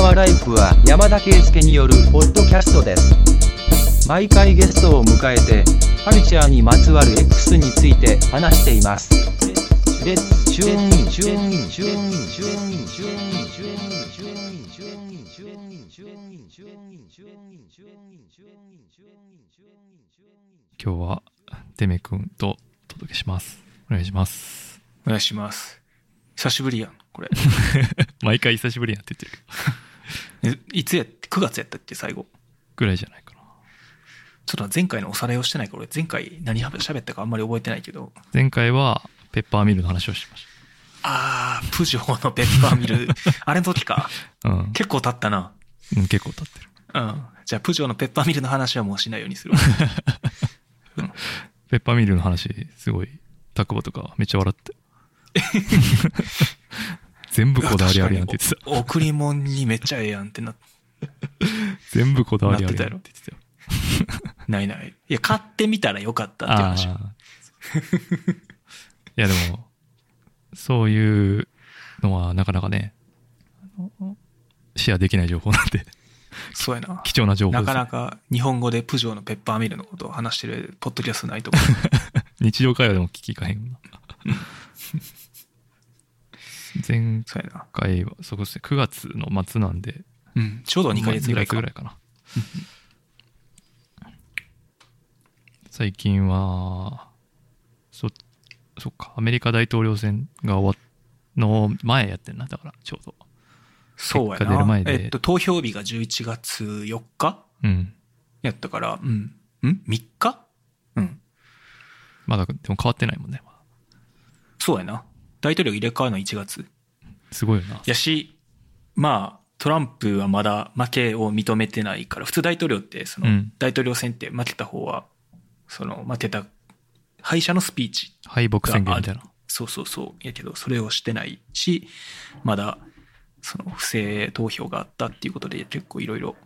ライフは山田圭介によるポッドキャストです。毎回ゲストを迎えて、カルチャーにまつわる X について話しています。レッツチューンンチューンンチューンンチューンンチューンンチューンンチューンンチューンンチューンンチューンンチューンンチューンンチューンンチューンンチューンンチューンンチューン今日はデメ君とお。願いします。お願いします。久しぶりやん、これ。毎回久しぶりやって言ってる。いつやって、9月やったっけ、最後。ぐらいじゃないかな。ちょっと前回のおさらいをしてないから、俺前回何喋ったかあんまり覚えてないけど。前回は、ペッパーミルの話をしましあー、プジョーのペッパーミル。あれの時か。た。うん。結構経ったな。うん結構経ってる。うん。じゃあ、プジョーのペッパーミルの話はもうしないようにするわ。ペッパーミルの話、すごい、タクボとかめっちゃ笑って。全部こだわりあるやんって言ってた。た。贈り物にめっちゃええやんってな、全部こだわりあるやんって言ってたよ。ないない。いや、買ってみたらよかったってあ話。あ。いやでも、そういうのはなかなかね、シェアできない情報なんで、そうやな。貴重な情報なかなか日本語でプジョーのペッパーミルのことを話してるポッドキャストないと思う。日常会話でも聞きかへん。前。回は、そうですね、9月の末なんで、うん。ちょうど2ヶ月ぐらいか。まあ二ヶ月かな。最近は、そ、そっか、アメリカ大統領選が終わっの前やってんな、だから、ちょうど。そうやな。でえっと、投票日が11月4日うん。やったから、うん。ん ?3 日？うん。まだ、でも変わってないもんね。そうやな。大統領入れ替わるの1月。すごいよな。やし、まあ、トランプはまだ負けを認めてないから、普通大統領って、そのうん、大統領選って負けた方は、その、負けた、敗者のスピーチ敗北宣言みたいな。そうそうそう。やけど、それをしてないし、まだ、その、不正投票があったっていうことで、結構いろいろ、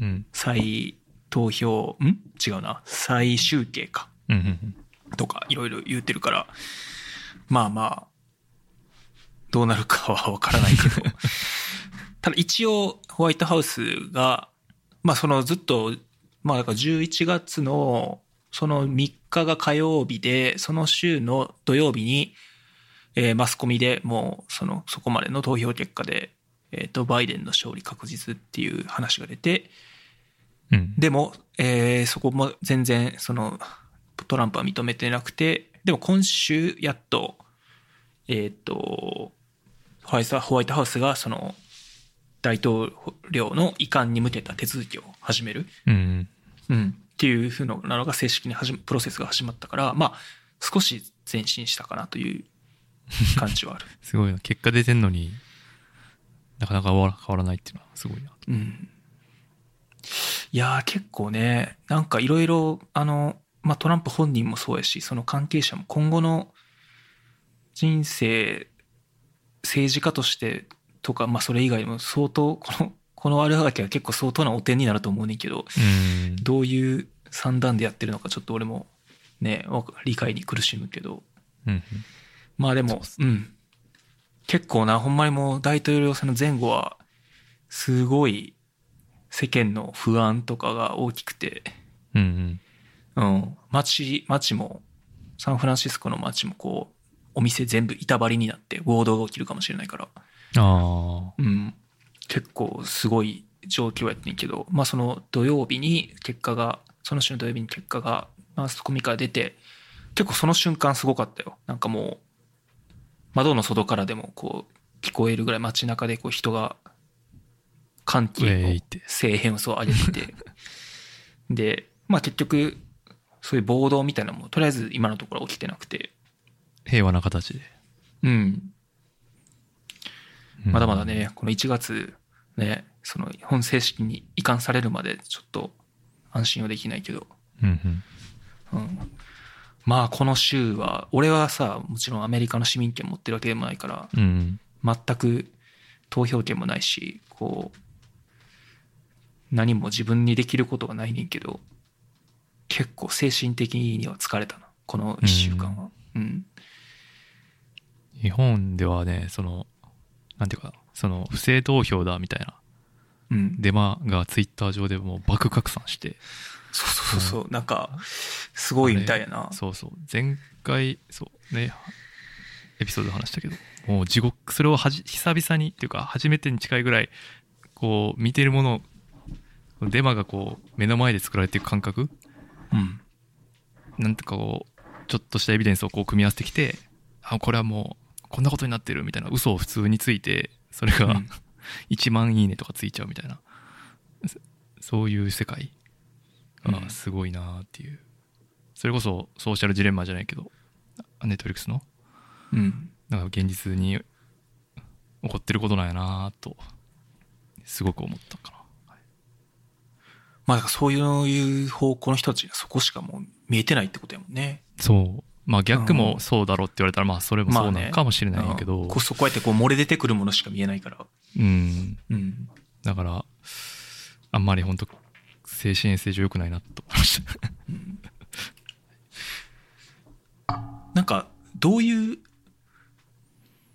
うん。再投票、ん？違うな。再集計か。うんうんうん。とか、いろいろ言ってるから、まあまあ、どうなるかはわからないけど、ただ一応、ホワイトハウスが、まあそのずっと、まあだから11月の、その3日が火曜日で、その週の土曜日に、えーマスコミでもう、その、そこまでの投票結果で、えっ、と、バイデンの勝利確実っていう話が出て、うん。でも、えーそこも全然、その、トランプは認めてなくて、でも今週、やっと、えっ、と、ホワイトホワイトハウスが、その、大統領の移管に向けた手続きを始める。うんうん。うん。っていうふうなのが正式に始ま、プロセスが始まったから、まあ、少し前進したかなという感じはある。すごいな。結果出てんのに、なかなか変わらないっていうのはすごいな。うん。いやー結構ね、なんかいろいろ、あの、まあ、トランプ本人もそうやし、その関係者も今後の人生、政治家としてとか、まあ、それ以外にも相当、この、このあれはがきは結構相当なお点になると思うねんけど、うん。どういう算段でやってるのかちょっと俺もね、理解に苦しむけど、うんうん。まあでも、うん。結構な、ほんまにもう大統領選の前後は、すごい世間の不安とかが大きくて、うんうん。うん。街、街も、サンフランシスコの街もこう、お店全部板張りになって暴動が起きるかもしれないから、あうん。結構すごい状況やってんけど、まあその土曜日に結果が、その週の土曜日に結果がマスコミから出て、結構その瞬間すごかったよ。なんかもう、窓の外からでもこう、聞こえるぐらい街中でこう人が、歓喜のて声援を上げてて、で、まあ結局、そういう暴動みたいなのも、とりあえず今のところ起きてなくて、あ。平和な形で。うん。うんまだまだ。ね、この1月、ね、その本正式に移管されるまでちょっと安心はできないけど、うんうん。うん。まあこの州は、俺はさ、もちろんアメリカの市民権持ってるわけでもないから、うん。全く投票権もないし、こう、何も自分にできることがないねんけど、結構精神的には疲れたな、この1週間は。うん。日本ではね、その、なんていうか、その、不正投票だみたいなうん。デマがツイッター上でもう爆拡散して、そうそうそうそう。なんか、すごいみたいやな。そうそう。前回、そうね、エピソードで話したけど、もう地獄、それをはじ久々に、っていうか、初めてに近いぐらい、こう、見てるものを、デマがこう、目の前で作られていく感覚うん。なんとかこう、ちょっとしたエビデンスをこう組み合わせてきて、あ、これはもう、こんなことになってるみたいな嘘を普通について、それが、うん 1万いいねとかついちゃうみたいな、そそういう世界がうんすごいなっていう。それこそソーシャルジレンマじゃないけど、ネットフリックスの、うん。なんか現実に起こってることなんやなと、すごく思ったかな。まあ、だからそういう方向の人たちがそこしかもう見えてないってことやもんね。そう。まあ逆もそうだろうって言われたら、まあそれもそうなのかもしれないんやけど、うんこうそうこうやってこう漏れ出てくるものしか見えないから。うん。うん。だから、あんまり本当精神衛生上良くないなと思いました。なんか、どういう、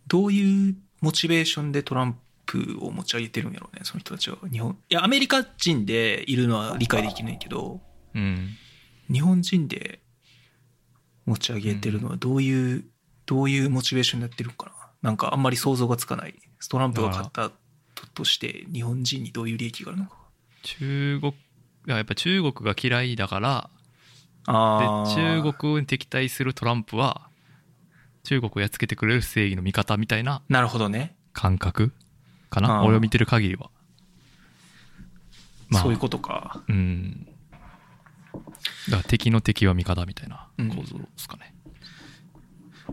どういうモチベーションでトランプを持ち上げてるんやろうね、その人たちは。日本。いや、アメリカ人でいるのは理解できないけど、うん。日本人で持ち上げてるのはどういう、どういうモチベーションでやってるのかな？なんかあんまり想像がつかない。トランプが勝ったととして、日本人にどういう利益があるのか。中国、いややっぱ中国が嫌いだから、あで、中国に敵対するトランプは、中国をやっつけてくれる正義の味方みたいななるほどね。感覚かあなー俺を見てる限りは。そういうことか。うん。だから敵の敵は味方みたいな構造ですかね。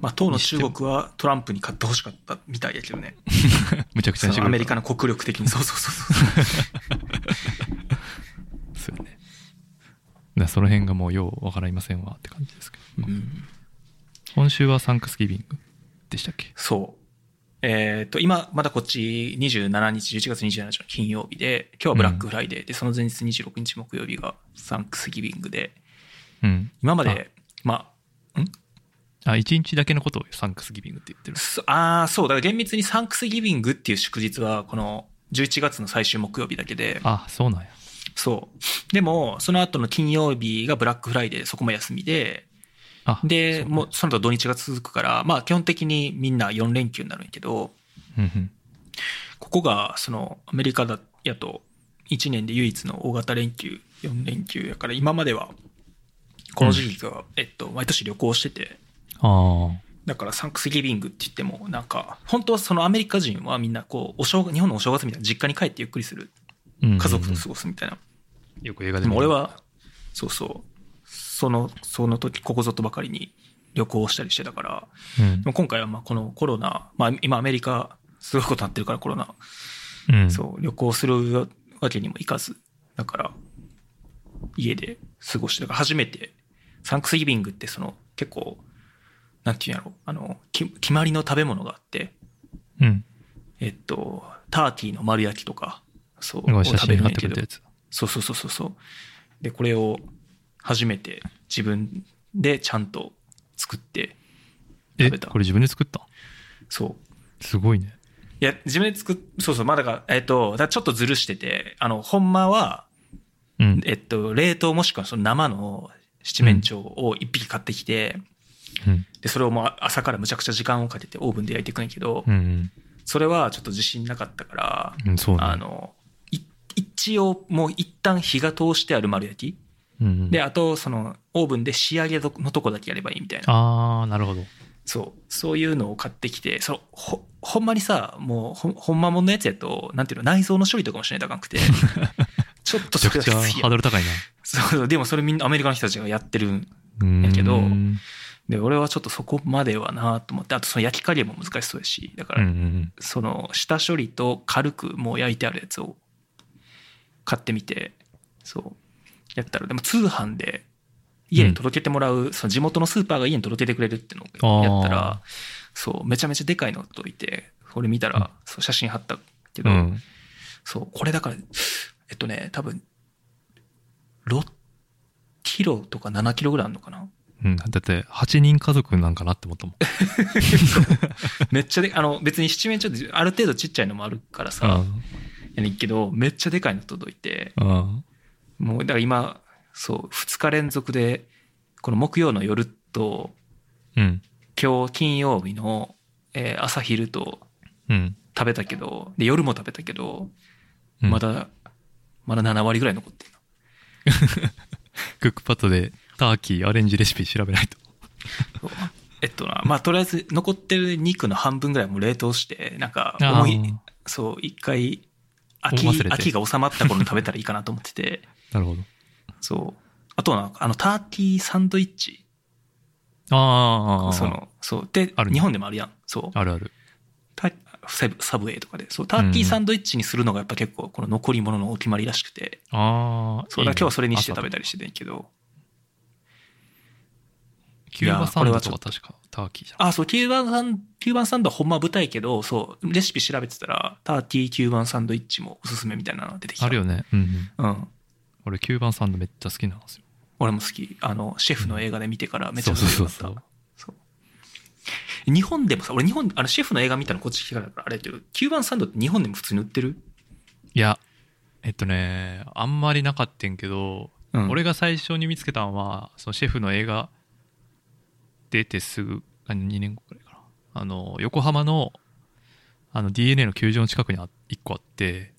まあ、当の中国はトランプに勝ってほしかったみたいやけどね。むちゃくちゃアメリカの国力的に。そうそうそうそう。そうよね。だその辺がもうようわかりませんわって感じですけど。うん今週はサンクスギビングでしたっけ？そう。えっ、と、今、まだこっち27日、11月27日の金曜日で、今日はブラックフライデーで、その前日26日木曜日がサンクスギビングで、うん。今まで、まあ、一日だけのことをサンクスギビングって言ってるあ、。そああ、そう、だから厳密にサンクスギビングっていう祝日は、この11月の最終木曜日だけで、あ、そうなんや。そう。でも、その後の金曜日がブラックフライデーでそこも休みで、あ、で、そうもうその後土日が続くから、まあ基本的にみんな4連休になるんやけど。ここが、その、アメリカだ、やと、1年で唯一の大型連休、4連休やから、今までは、この時期が、えっと、毎年旅行してて、あだからサンクスギビングって言っても、なんか、本当はそのアメリカ人はみんなこう、お正月、日本のお正月みたいな実家に帰ってゆっくりする、家族と過ごすみたいな。よく映画でも俺は、そうそう、その、その時、ここぞとばかりに旅行したりしてたから、うん。でも今回はまあこのコロナ、まあ今アメリカ、すごいことになってるからコロナ、うん。そう、旅行するわけにもいかず、だから、家で過ごして、だから初めて、サンクスギビングってその、結構、なんていうんやろ、あの、き決まりの食べ物があって、うん。えっと、ターキーの丸焼きとか、そう、食べるんやけど。そうそうそうそうそう。で、これを初めて自分でちゃんと作ってえ、食べたこれ自分で作った？そう。すごいね。いや、自分で作っ、そうそう、まだが、えっと、ちょっとずるしてて、あの、ほんまは、うん。えっと、冷凍もしくはその生の七面鳥を一匹買ってきて、うん。で、それをもう朝からむちゃくちゃ時間をかけてオーブンで焼いていくんやけど、うんそれはちょっと自信なかったから、うん。ね。あの、い一応もう一旦火が通してある丸焼き？うんうん、で、あと、その、オーブンで仕上げのとこだけやればいいみたいな。あー、なるほど。そう。そういうのを買ってきて、その、ほ、ほんまにさ、もう、ほん、ほんまもんのやつやと、なんていうの、内臓の処理とかもしないとあかんくて、ちょっとそめちゃくちゃハードル高いな。そうでもそれみんなアメリカの人たちがやってるんうん。やけどうんで、俺はちょっとそこまではなと思って、あとその焼き加減も難しそうやし、だかうんうら、ん。その下処理と軽くもう焼いてあるやつを買ってみて、そう、やったら、でも通販で家に届けてもらう、その地元のスーパーが家に届けてくれるってのをやったあら、そう、めちゃめちゃでかいのが届いて、これ見たうんら、そう写真貼ったけど、うん。そう、これだから、えっとね、多分、6キロとか7キロぐらいあるのかな？うん。だって、8人家族なんかなって思ったもん。めっちゃで、あの、別に七面鳥ってある程度ちっちゃいのもあるからさ、やねんけど、めっちゃでかいの届いて、うん。もう、だから今、そう、2日連続で、この木曜の夜と、うん。今日金曜日の、えー朝昼とうん。食べたけど、で、夜も食べたけど、うんまだ、まだ7割ぐらい残ってる クックパッドでターキーアレンジレシピ調べないと。えっとな、まあ、とりあえず残ってる肉の半分ぐらいも冷凍して、なんか、思い、そう、一回、秋、秋が収まった頃に食べたらいいかなと思ってて、なるほど。そう。あとは、あの、ターキーサンドイッチ。ああ、その、そう。である、ね日本でもあるやん。そう。あるある。タサブサブウェイとかで。そう、ターキーサンドイッチにするのがやっぱ結構、この残り物のお決まりらしくて。ああ、そう、だ今日はそれにして食べた。たりしてんけど。キューバサンドとか確かターキーじゃん。あ、そう、キューバンサン、キューバンサンドはほんまは豚やけど、そう、レシピ調べてたら、ターキーキューバンサンドイッチもおすすめみたいなのが出てきた。あるよね。うん、うん。うん。俺、キューバンサンドめっちゃ好きなんですよ。俺も好き。あの、シェフの映画で見てからめっちゃそう好きだった。そうそうそう。そう。日本でもさ、俺日本、あの、シェフの映画見たのこっち来てからだからあれやけど、キューバンサンドって日本でも普通に売ってる？いや、えっとね、あんまりなかったんけど、うん俺が最初に見つけたのは、そのシェフの映画出てすぐ、あ2年後くらいかな。あの、横浜の、あの DNA の球場の近くにあ1個あって、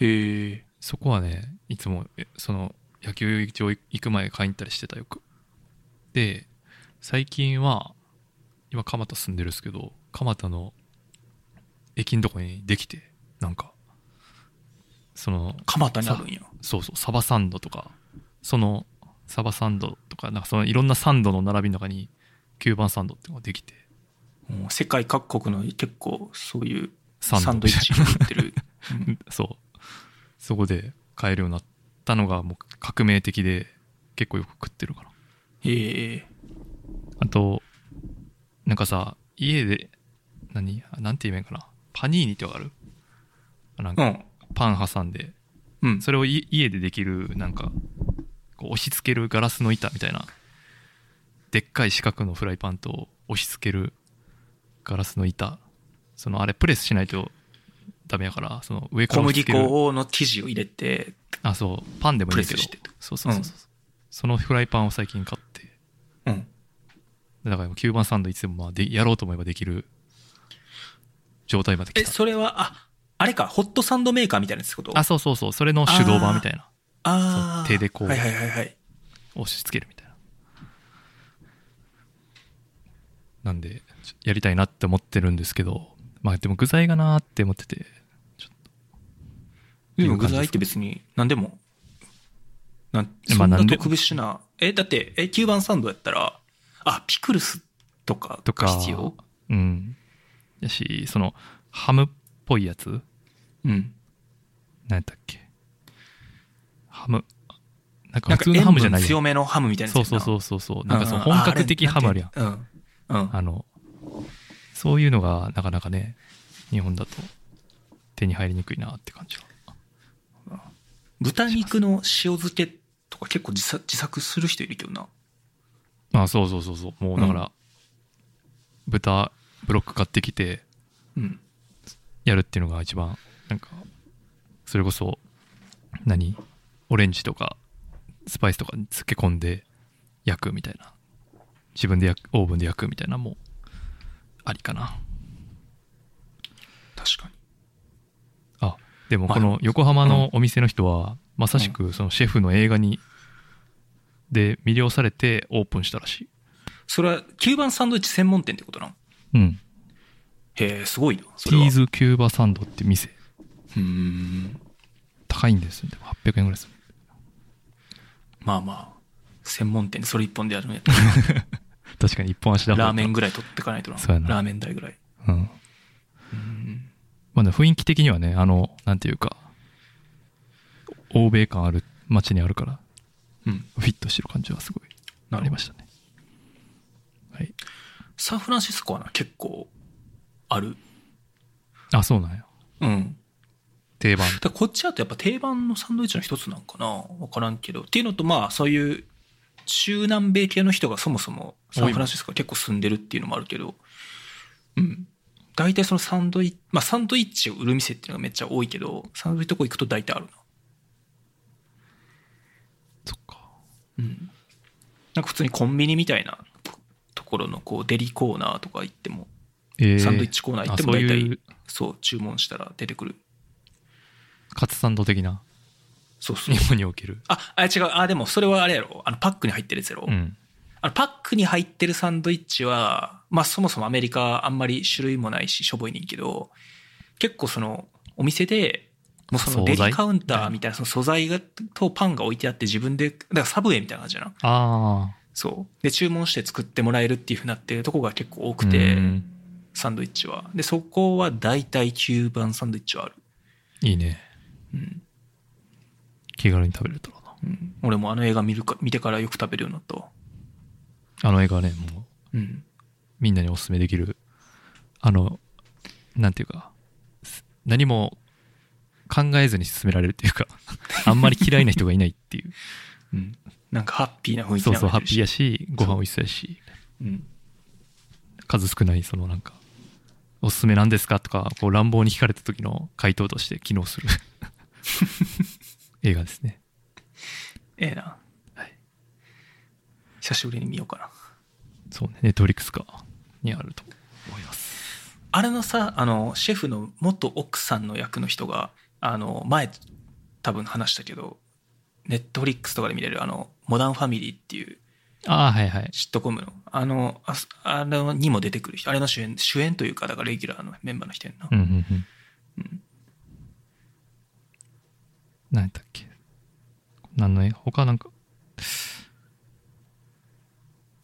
へえ。そこはね、いつも、えその、野球場行く前買いに行ったりしてたよく。で、最近は、今蒲田住んでるんですけど、蒲田の駅のとこにできて、なんか、その、蒲田にあるんや。そうそう、サバサンドとか、その、サバサンドとか、なんかそのいろんなサンドの並びの中に、キューバンサンドっていうのができて、もう世界各国の結構そういうサンドイッチを売ってる。うんそう。そこで買えるようになったのがもう革命的で、結構よく食ってるかな。へえ。あと、なんかさ、家で、何？なんて言えばいいんかな？パニーニってわかる？なんか、うん。パン挟んで、うん。それをい家でできる、なんか、こう押し付けるガラスの板みたいな、でっかい四角のフライパンと押し付けるガラスの板。そのあれプレスしないとダメやから、その上か小麦ら押し付ける。粉の生地を入れて、あ、そう、パンでもいいけどプレスして。そうそうそうそう。そのフライパンを最近買って、うん。だから9番サンドいつでもまあでやろうと思えばできる状態まで来え、た。それは、あ、あれか、ホットサンドメーカーみたいなやつってことあ、そうそうそう。それの手動版みたいな。あーそう手でこうはいはいはいはい。押し付けるみたいな。なんで、ちょやりたいなって思ってるんですけど、まあでも具材がなーって思ってて、ちょっと。でも具材って別に何でも、なんまあ何でそんな特別な、え、だって、え、9番サンドやったら、あ、ピクルスとかとかが必要？うん。やし、その、ハムっぽいやつ？うん。何やったっけ？ハム。なんか普通のハムじゃない強。めのハムみたいなそうそうう。そうそうそう。なんかそのう本格的あハムあるやん。うん。うん。あの、そういうのがなかなかね、日本だと手に入りにくいなって感じが。豚肉の塩漬けとか結構自作自作する人いるけどな。あ、そうそうそうそう。もうだから、豚、ブロック買ってきて、うん。やるっていうのが一番、なんか、それこそ、何？オレンジとか、スパイスとかに漬け込んで焼くみたいな。自分で焼く、オーブンで焼くみたいなのも、ありかな。確かに。あ、でもまあこの横浜のお店の人は、まさしくそのシェフの映画に、で魅了されてオープンしたらしい。それは、9番サンドイッチ専門店ってことなの？うん。へえ、すごいな。そテれはィーズキューバサンドって店。うーん。高いんですよ。でも800円ぐらいする。まあまあ、専門店でそれ一本でやるんやった 確かに一本足だらラーメンぐらい取ってかないとな。そうやなラーメン代ぐらい。うん。まあね、雰囲気的にはね、あの、なんていうか、欧米感ある街にあるから、うん。フィットしてる感じはすごいありましたね。はい。サンフランシスコはな、結構、ある？あ、そうなんや。うん。定番。だこっちだとやっぱ定番のサンドイッチの一つなんかな？わからんけど。っていうのと、まあ、そういう、中南米系の人がそもそもサンフランシスコは結構住んでるっていうのもあるけど、うん。大体そのサンドイッチ、まあサンドイッチを売る店っていうのがめっちゃ多いけど、サンドイッチとこ行くと大体あるな。そっか。うん。なんか普通にコンビニみたいなところのこうデリコーナーとか行っても、えーサンドイッチコーナー行ってもあそう大体、そう、注文したら出てくる。カツサンド的な？そうそう日。本における。あ、あ、違う。あ、でもそれはあれやろ。あの、パックに入ってるやつやろ。うん。あの、パックに入ってるサンドイッチは、まあそもそもアメリカあんまり種類もないし、しょぼいねんけど、結構その、お店で、もうそのデリカウンターみたいなその素材が、とパンが置いてあって自分で、だからサブウェイみたいな感じじゃな。あそう。で、注文して作ってもらえるっていうふうになってるとこが結構多あ。くて、うんサンドイッチは。で、そこは大体9番サンドイッチはある。いいね。うん。気軽に食べれたらな。うん、俺もあの映画見るか、見てからよく食べるようになったわ。あの映画ね、もう、うん。みんなにおすすめできる、あの、なんていうか、す何も考えずに進められるっていうか、あんまり嫌いな人がいないっていう。うん。なんかハッピーな雰囲気そうそう、ハッピーやし。し、ご飯美味しそうやし、うん。数少ない、そのなんか、おすすめなんですかとか、こう乱暴に聞かれた時の回答として機能する 映画ですね。ええな。はい。久しぶりに見ようかな。そうね、ネットフリックスか、にあると思います。あれのさ、あの、シェフの元奥さんの役の人が、あの、前、多分話したけど、ネットフリックスとかで見れる、あの、モダンファミリーっていうああ、はいはい。シットコムの、あの、ああれにも出てくる人、あれの主演、主演というか、だからレギュラーのメンバーの人やんな。うんうんうん。うん何やったっけ？何の絵他なんか、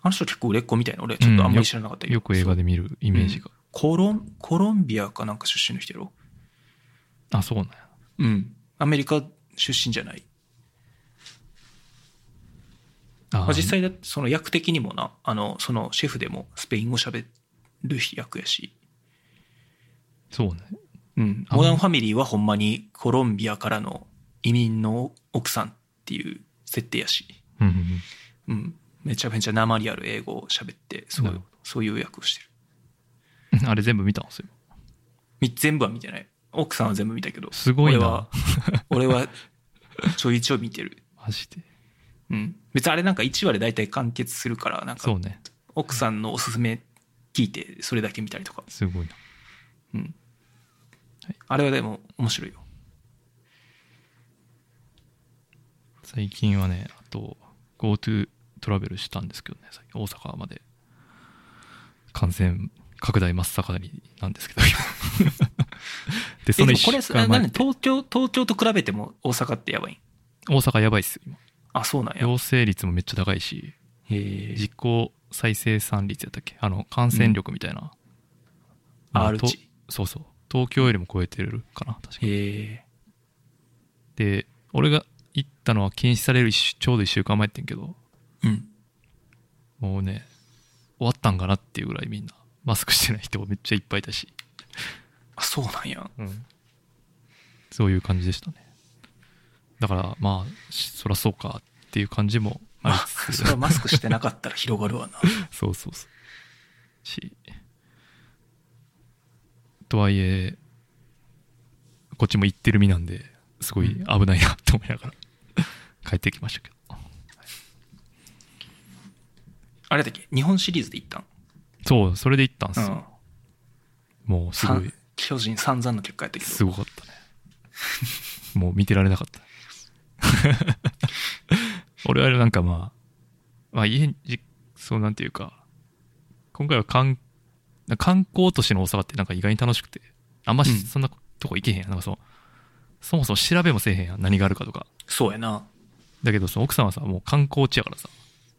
あの人結構売れっ子みたいな、俺ちょっとあんまり知らなかったけど。よく映画で見るイメージが。コロン、コロンビアかなんか出身の人やろあ、そうなんや。うん。アメリカ出身じゃない。あまあ、実際だってその役的にもな、あの、そのシェフでもスペイン語喋る役やし。そうね。うん。あモダンファミリーはほんまにコロンビアからの移民の奥さんっていう設定やし。うん。めちゃめちゃ訛りある英語を喋って、そうそういう役をしてる。あれ全部見たんですよ。み全部は見てない。奥さんは全部見たけど。すごいな俺は、俺はちょいちょい見てる。マジで？うん。別にあれなんか1話で大体完結するから、なんかそうね。奥さんのおすすめ聞いて、それだけ見たりとか。すごいな。うん。あれはでも面白いよ。最近はね、あと、GoTo トラベルしたんですけどね、最近大阪まで。感染拡大真っ盛りなんですけど、今 で、その1えでもこれ、東京、東京と比べても大阪ってやばいん？大阪やばいっすよ、今。あ、そうなんや。陽性率もめっちゃ高いし。実効再生産率やったっけ？あの、感染力みたいな。まあ R。そうそう。東京よりも超えてるかな、確かへえ。で、俺が行ったのは禁止されるちょうど1週間前やってんけど、うん。もうね、終わったんかなっていうぐらいみんな、マスクしてない人もめっちゃいっぱいいたし、あ、そうなんや。そういう感じでしたね。だから、まあ、しそらそうかっていう感じもありまあ、それはマスクしてなかったら広がるわな。そうそうそう。し、とはいえ、こっちも行ってる身なんで、すごい危ないなと思いながら 帰ってきましたけど。あれだっけ？日本シリーズで行ったん？そう、それで行ったんですうんよ。もうすごいさ、巨人散々の結果やったけど。すごかったね。もう見てられなかった。俺はなんかまあ、まあ家に、じそうなんていうか、今回は観観光都市の大阪ってなんか意外に楽しくて、あんましうんそんなとこ行けへんやん。なんかそう、そもそも調べもせえへんやん。何があるかとか。そうやな。だけどその奥さんはさ、もう観光地やからさ、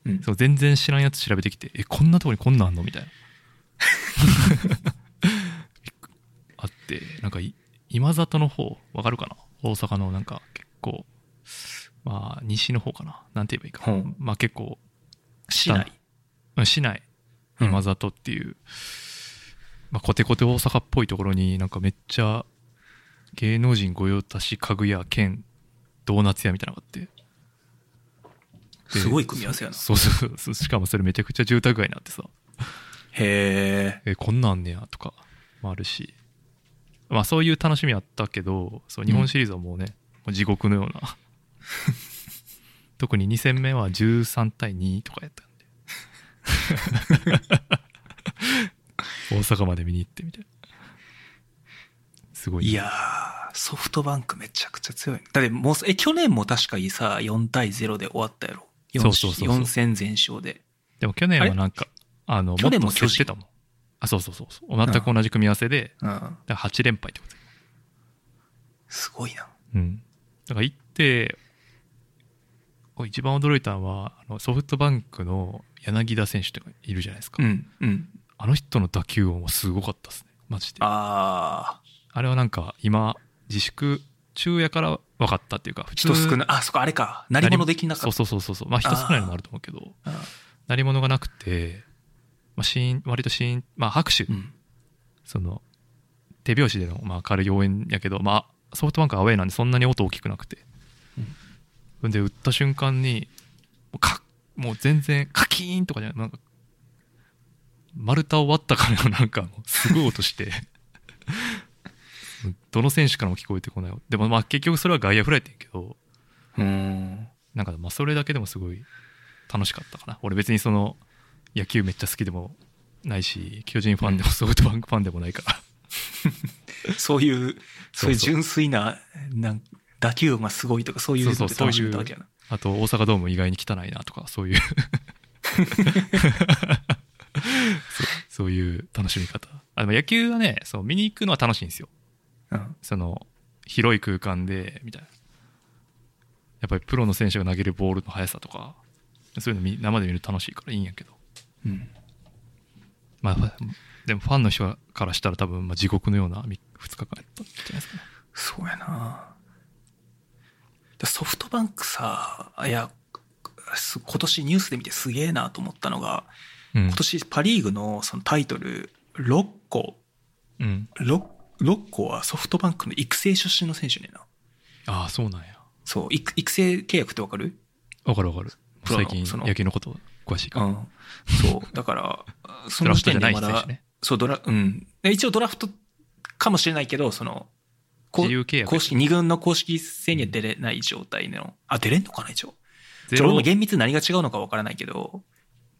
うん。そう全然知らんやつ調べてきて、え、こんなとこにこんなんあんのみたいな。あって、なんかい、今里の方、わかるかな？大阪のなんか結構、まあ、西の方かな？なんて言えばいいか。ほうまあ結構、市内。うん市内、うん今里っていう、まあ、コテコテ大阪っぽいところになんかめっちゃ芸能人御用達家具屋兼ドーナツ屋みたいなのがあってですごい組み合わせやな。そうそうそうしかもそれめちゃくちゃ住宅街になってさへえ。えこんなんあんねやとかもあるし、まあそういう楽しみあったけど、そう日本シリーズはもうね、もう地獄のような。特に2戦目は13対2とかやったんで。大阪まで見に行ってみたいな。すごいね、いやー、ソフトバンクめちゃくちゃ強い。だってもう、え、去年も確かにさ、4対0で終わったやろ。4そうそうそうそう4戦全勝で。でも去年はなんか、あの、去年ももっと競ってたもん。あ、そうそうそうそう。全く同じ組み合わせで、うん。だから8連敗ってことすごいな。うん。だから行って、一番驚いたのは、あのソフトバンクの柳田選手とかいるじゃないですか。うん、うん。あの人の打球音もすごかったですね。マジで。ああれはなんか今、自粛中やから分かったっていうか、人少ない。あ、そこあれか。鳴り物できなかった。そうそうそうそう。まあ人少ないのもあると思うけど、あ鳴り物がなくて、まあシーン、割とシーン、まあ拍手、ーうん。その、手拍子での、まあ、軽い応援やけど、まあ、ソフトバンクアウェーなんでそんなに音大きくなくて。ん、で、打った瞬間に、もうかもう全然、カキーンとかじゃない、なんか、丸太を割ったかのなんか、すごい音して、どの選手からも聞こえてこない。でもまあ結局それは外野フライってんけど、うん。なんかまあそれだけでもすごい楽しかったかな。俺別にその野球めっちゃ好きでもないし、巨人ファンでもソフトバンクファンでもないから。そういう、そういうそうそう純粋な、なん打球音がすごいとか、そういうそうめたわけやな。あと大阪ドーム意外に汚いなとか、そういう そうそういう楽しみ方。あでも野球はね、そう見に行くのは楽しいんですよ。うん。その広い空間で、みたいな。やっぱりプロの選手が投げるボールの速さとか、そういうの見生で見ると楽しいからいいんやけど。うん。まあ、でもファンの人からしたら多分、まあ、地獄のような2日間やったんじゃないですかね。そうやなだソフトバンクさ、いや、す今年ニュースで見てすげえなと思ったのが、うん今年パリーグのそのタイトル6個、うん。6, 6個はソフトバンクの育成出身の選手ねんな。ああ、そうなんや。そう、育育成契約ってわかる？わかるわかる。最近野球のこと詳しいから。うん。そう。だから、その時点でまだね。そう、ドラ、うん。で一応ドラフトかもしれないけど、その、こ自由契約公式、2軍の公式戦には出れない状態の、あ、出れんのかな、一応。ゼロそれも厳密に何が違うのかわからないけど、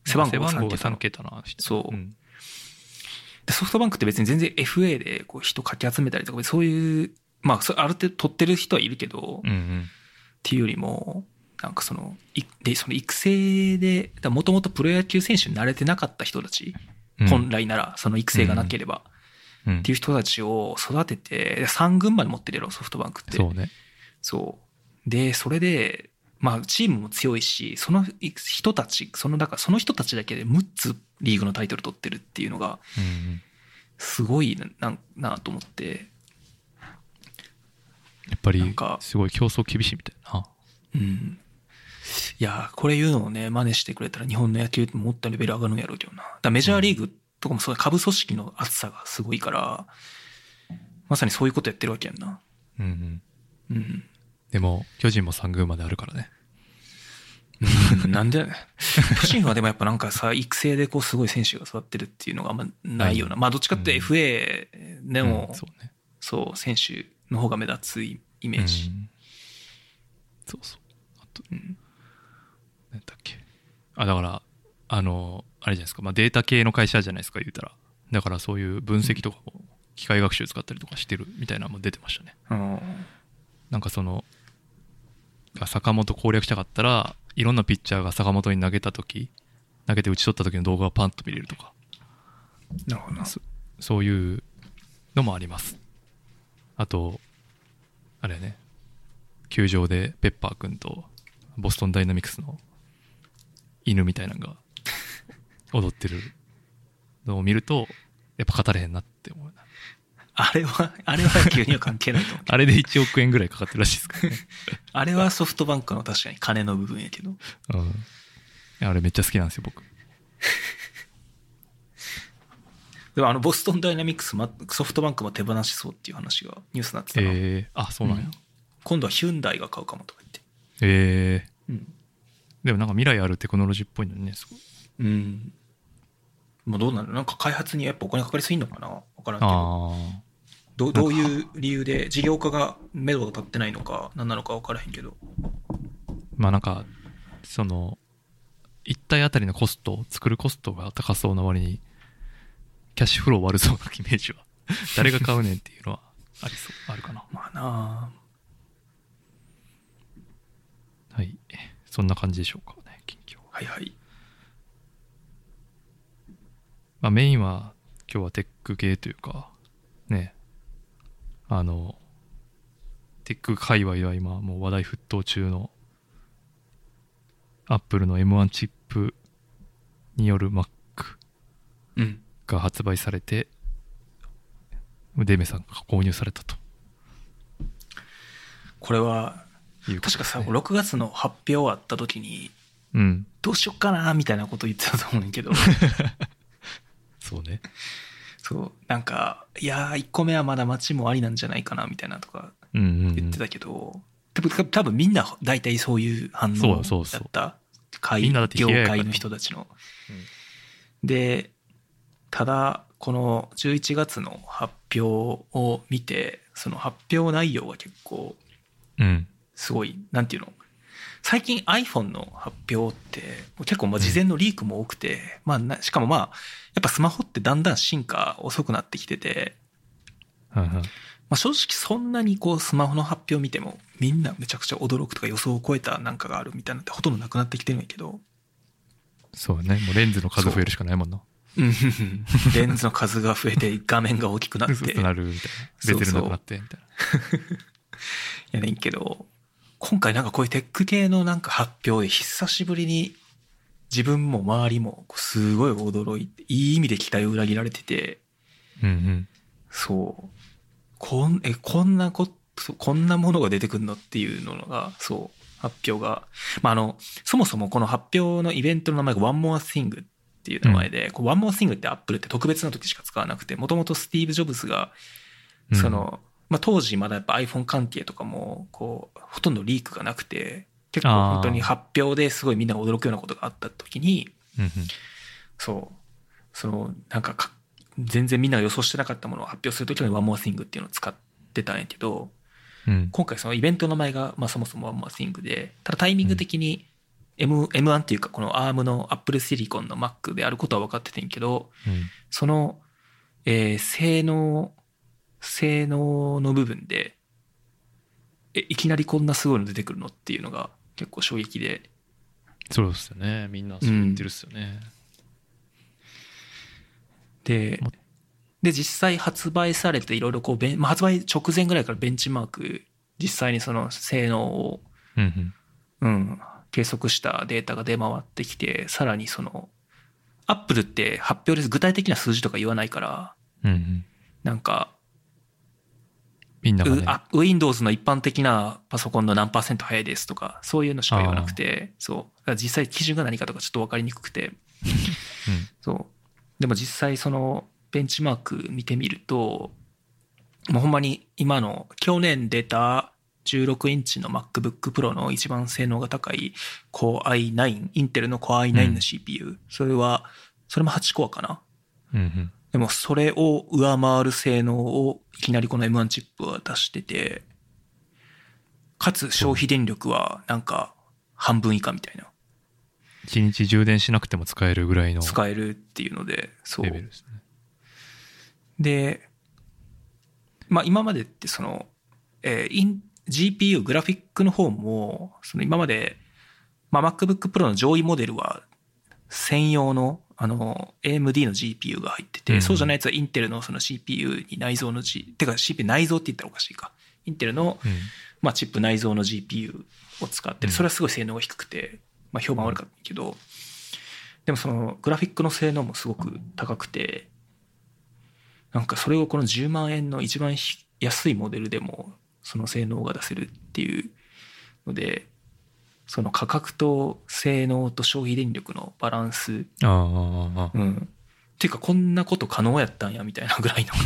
背番号が3背番号が桁3桁な人。そううんでソフトバンクって別に全然 FA でこう人かき集めたりとか、そういう、まあ、そある程度取ってる人はいるけど、っうんうん。ていうよりも、なんかその、いで、その育成で、もともとプロ野球選手に慣れてなかった人たち、うん本来なら、その育成がなければ、うんっていう人たちを育てて、で3軍まで持ってるやろ、ソフトバンクって。そうね。そう。で、それで、まあ、チームも強いし、その人たち、その、だからその人たちだけで6つリーグのタイトル取ってるっていうのが。すごいな、ななと思って、やっぱりなんか、すごい競争厳しいみたいな。うん。いや、これ言うのをね、真似してくれたら日本の野球ってもっとレベル上がるんやろうけどな。だメジャーリーグとかもそう、下部組織の厚さがすごいから、まさにそういうことやってるわけやんな。うんうん。うん。でも、巨人も3軍まであるからね。うんなんで、巨人はでもやっぱなんかさ、育成でこうすごい選手が育ってるっていうのがあんまないような。まあどっちかって FA でも、うんそうね。そう、選手の方が目立つイメージ。うんそうそう。あと、うん何だっけ。あ、だから、あの、あれじゃないですか。まあデータ系の会社じゃないですか、言うたら。だからそういう分析とかも、機械学習使ったりとかしてるみたいなのも出てましたね。うんなんかその、坂本攻略したかったら、いろんなピッチャーが坂本に投げた時投げて打ち取った時の動画がパンと見れるとか、なるほどな。そそういうのもあります。あと、あれね、球場でペッパーくんとボストンダイナミクスの犬みたいなのが 踊ってるのを見ると、やっぱ語れへんなって思うな。あれは、あれは野球には関係ないと思う。あれで1億円ぐらいかかってるらしいですからね。あれはソフトバンクの確かに金の部分やけど。うん。あれめっちゃ好きなんですよ、僕。でもあの、ボストンダイナミクス、まソフトバンクも手放しそうっていう話がニュースになってたな。えー、あ、そうなんや。うん今度はヒュンダイが買うかもとか言って。えー、うん。でもなんか未来あるテクノロジーっぽいのにね、すごい。うん。もうどうなのなんか開発にやっぱお金かかりすぎんのかなわからんけど。ああ。どどういう理由で、事業化が、目処が立ってないのか、何なのか分からへんけど。まあなんか、その、一体あたりのコスト、作るコストが高そうな割に、キャッシュフロー悪そうなイメージは、誰が買うねんっていうのはありそう、あるかな。まあなはい。そんな感じでしょうかね、近況。あはいはい。まあメインは、今日はテック系というか、ね、あの、テック界隈は今もう話題沸騰中の、アップルの M1 チップによる Mac うん。が発売されて、デメさんが購入されたとこれは、いうこと確かさ、ですね6月の発表あった時に、うん。どうしよっかな、みたいなこと言ってたと思うねんけど、そうね。そう、なんか、いやー、1個目はまだ街もありなんじゃないかな、みたいなとかうんうん、うん。言ってたけど、多分多分みんな大体そういう反応そうそうそうだった。会みんなだって冷業ややかに界の人たちの。で、ただ、この11月の発表を見て、その発表内容が結構うん。すごい、なんていうの？最近 iPhone の発表って結構まあ事前のリークも多くて、まあな、しかもまあ、やっぱスマホってだんだん進化遅くなってきてて。まあ、正直そんなにこうスマホの発表見てもみんなめちゃくちゃ驚くとか予想を超えたなんかがあるみたいなのってほとんどなくなってきてるんやけど、そうね。もうレンズの数増えるしかないもんな。うん レンズの数が増えて画面が大きくなってなるみたいな。そうそうベゼルなくなって、みたいな。やねんけど、今回なんかこういうテック系のなんか発表で久しぶりに自分も周りもすごい驚いて、いい意味で期待を裏切られてて、うんうん。そう。こん、え、こんなこ、そうこんなものが出てくるのっていうのが、そう、発表が。まあ、あの、そもそもこの発表のイベントの名前が One More Thing っていう名前で、こう One More Thing って Apple って特別な時しか使わなくて、もともとスティーブ・ジョブズが、うんその、まあ、当時まだやっぱ iPhone 関係とかも、こう、ほとんどリークがなくて、結構本当に発表ですごいみんなが驚くようなことがあった時に、うんうん。そう。その、なんかか、全然みんなが予想してなかったものを発表するときに One More Thing っていうのを使ってたんやけど、うん。今回そのイベントの名前が、まあそもそも One More Thing で、ただタイミング的に M、M1 っていうかこの ARM の Apple Silicon の Mac であることは分かっててんけど、うんその、えー性能、性能の部分で、え、いきなりこんなすごいの出てくるのっていうのが結構衝撃で、そうですよね。みんなそう言ってるっすよね。でも、で、実際発売されていろいろこうベン、まあ、発売直前ぐらいからベンチマーク、実際にその性能を、うんうん。うん、計測したデータが出回ってきて、さらにその、アップルって発表です具体的な数字とか言わないから、うんうん。なんか、みんながね。うあ Windows の一般的なパソコンの何パーセント早いですとか、そういうのしか言わなくて、そう。実際基準が何かとかちょっと分かりにくくて、うんそう。でも実際そのベンチマーク見てみると、もうほんまに今の去年出た16インチの MacBook Pro の一番性能が高い Core i9、インテルの Core i9 の CPU、それは、それも8コアかなうんうん。でもそれを上回る性能をいきなりこの M1 チップは出してて、かつ消費電力はなんか半分以下みたいな。一日充電しなくても使えるぐらいの使えるっていうので、そうレ。ベルですね。で、まあ今までってその、えーイン GPU、グラフィックの方も、その今まで、まあ MacBook Pro の上位モデルは専用のあの AMD の GPU が入ってて、うんそうじゃないやつはインテルのその CPU に内蔵の G、てか CPU 内蔵って言ったらおかしいか。インテルの、うん。まあ、チップ内蔵の GPU を使って。それはすごい性能が低くて、まあ、評判悪かったけど、でもそのグラフィックの性能もすごく高くて、なんかそれをこの10万円の一番ひ安いモデルでもその性能が出せるっていうので、その価格と性能と消費電力のバランス、ああああ、ああ。うん。っていうかこんなこと可能やったんやみたいなぐらいの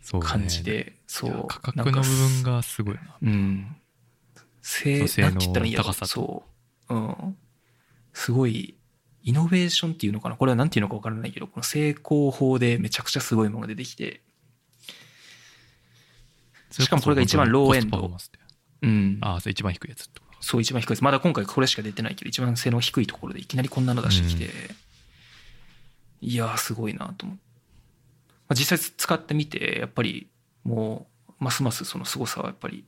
そうね感じで、そう。価格の部分がすごいな。うん。性性能なんて言ったらいいんやろ高さとそう。うん。すごいイノベーションっていうのかなこれは何ていうのか分からないけど、この成功法でめちゃくちゃすごいものが出てきて、しかもこれが一番ローエンドうん。ああ、一番低いやつそう、一番低いです。まだ今回これしか出てないけど、一番性能低いところでいきなりこんなの出してきて、いやー、すごいなと思う。まあ、実際使ってみて、やっぱりもう、ますますその凄さはやっぱり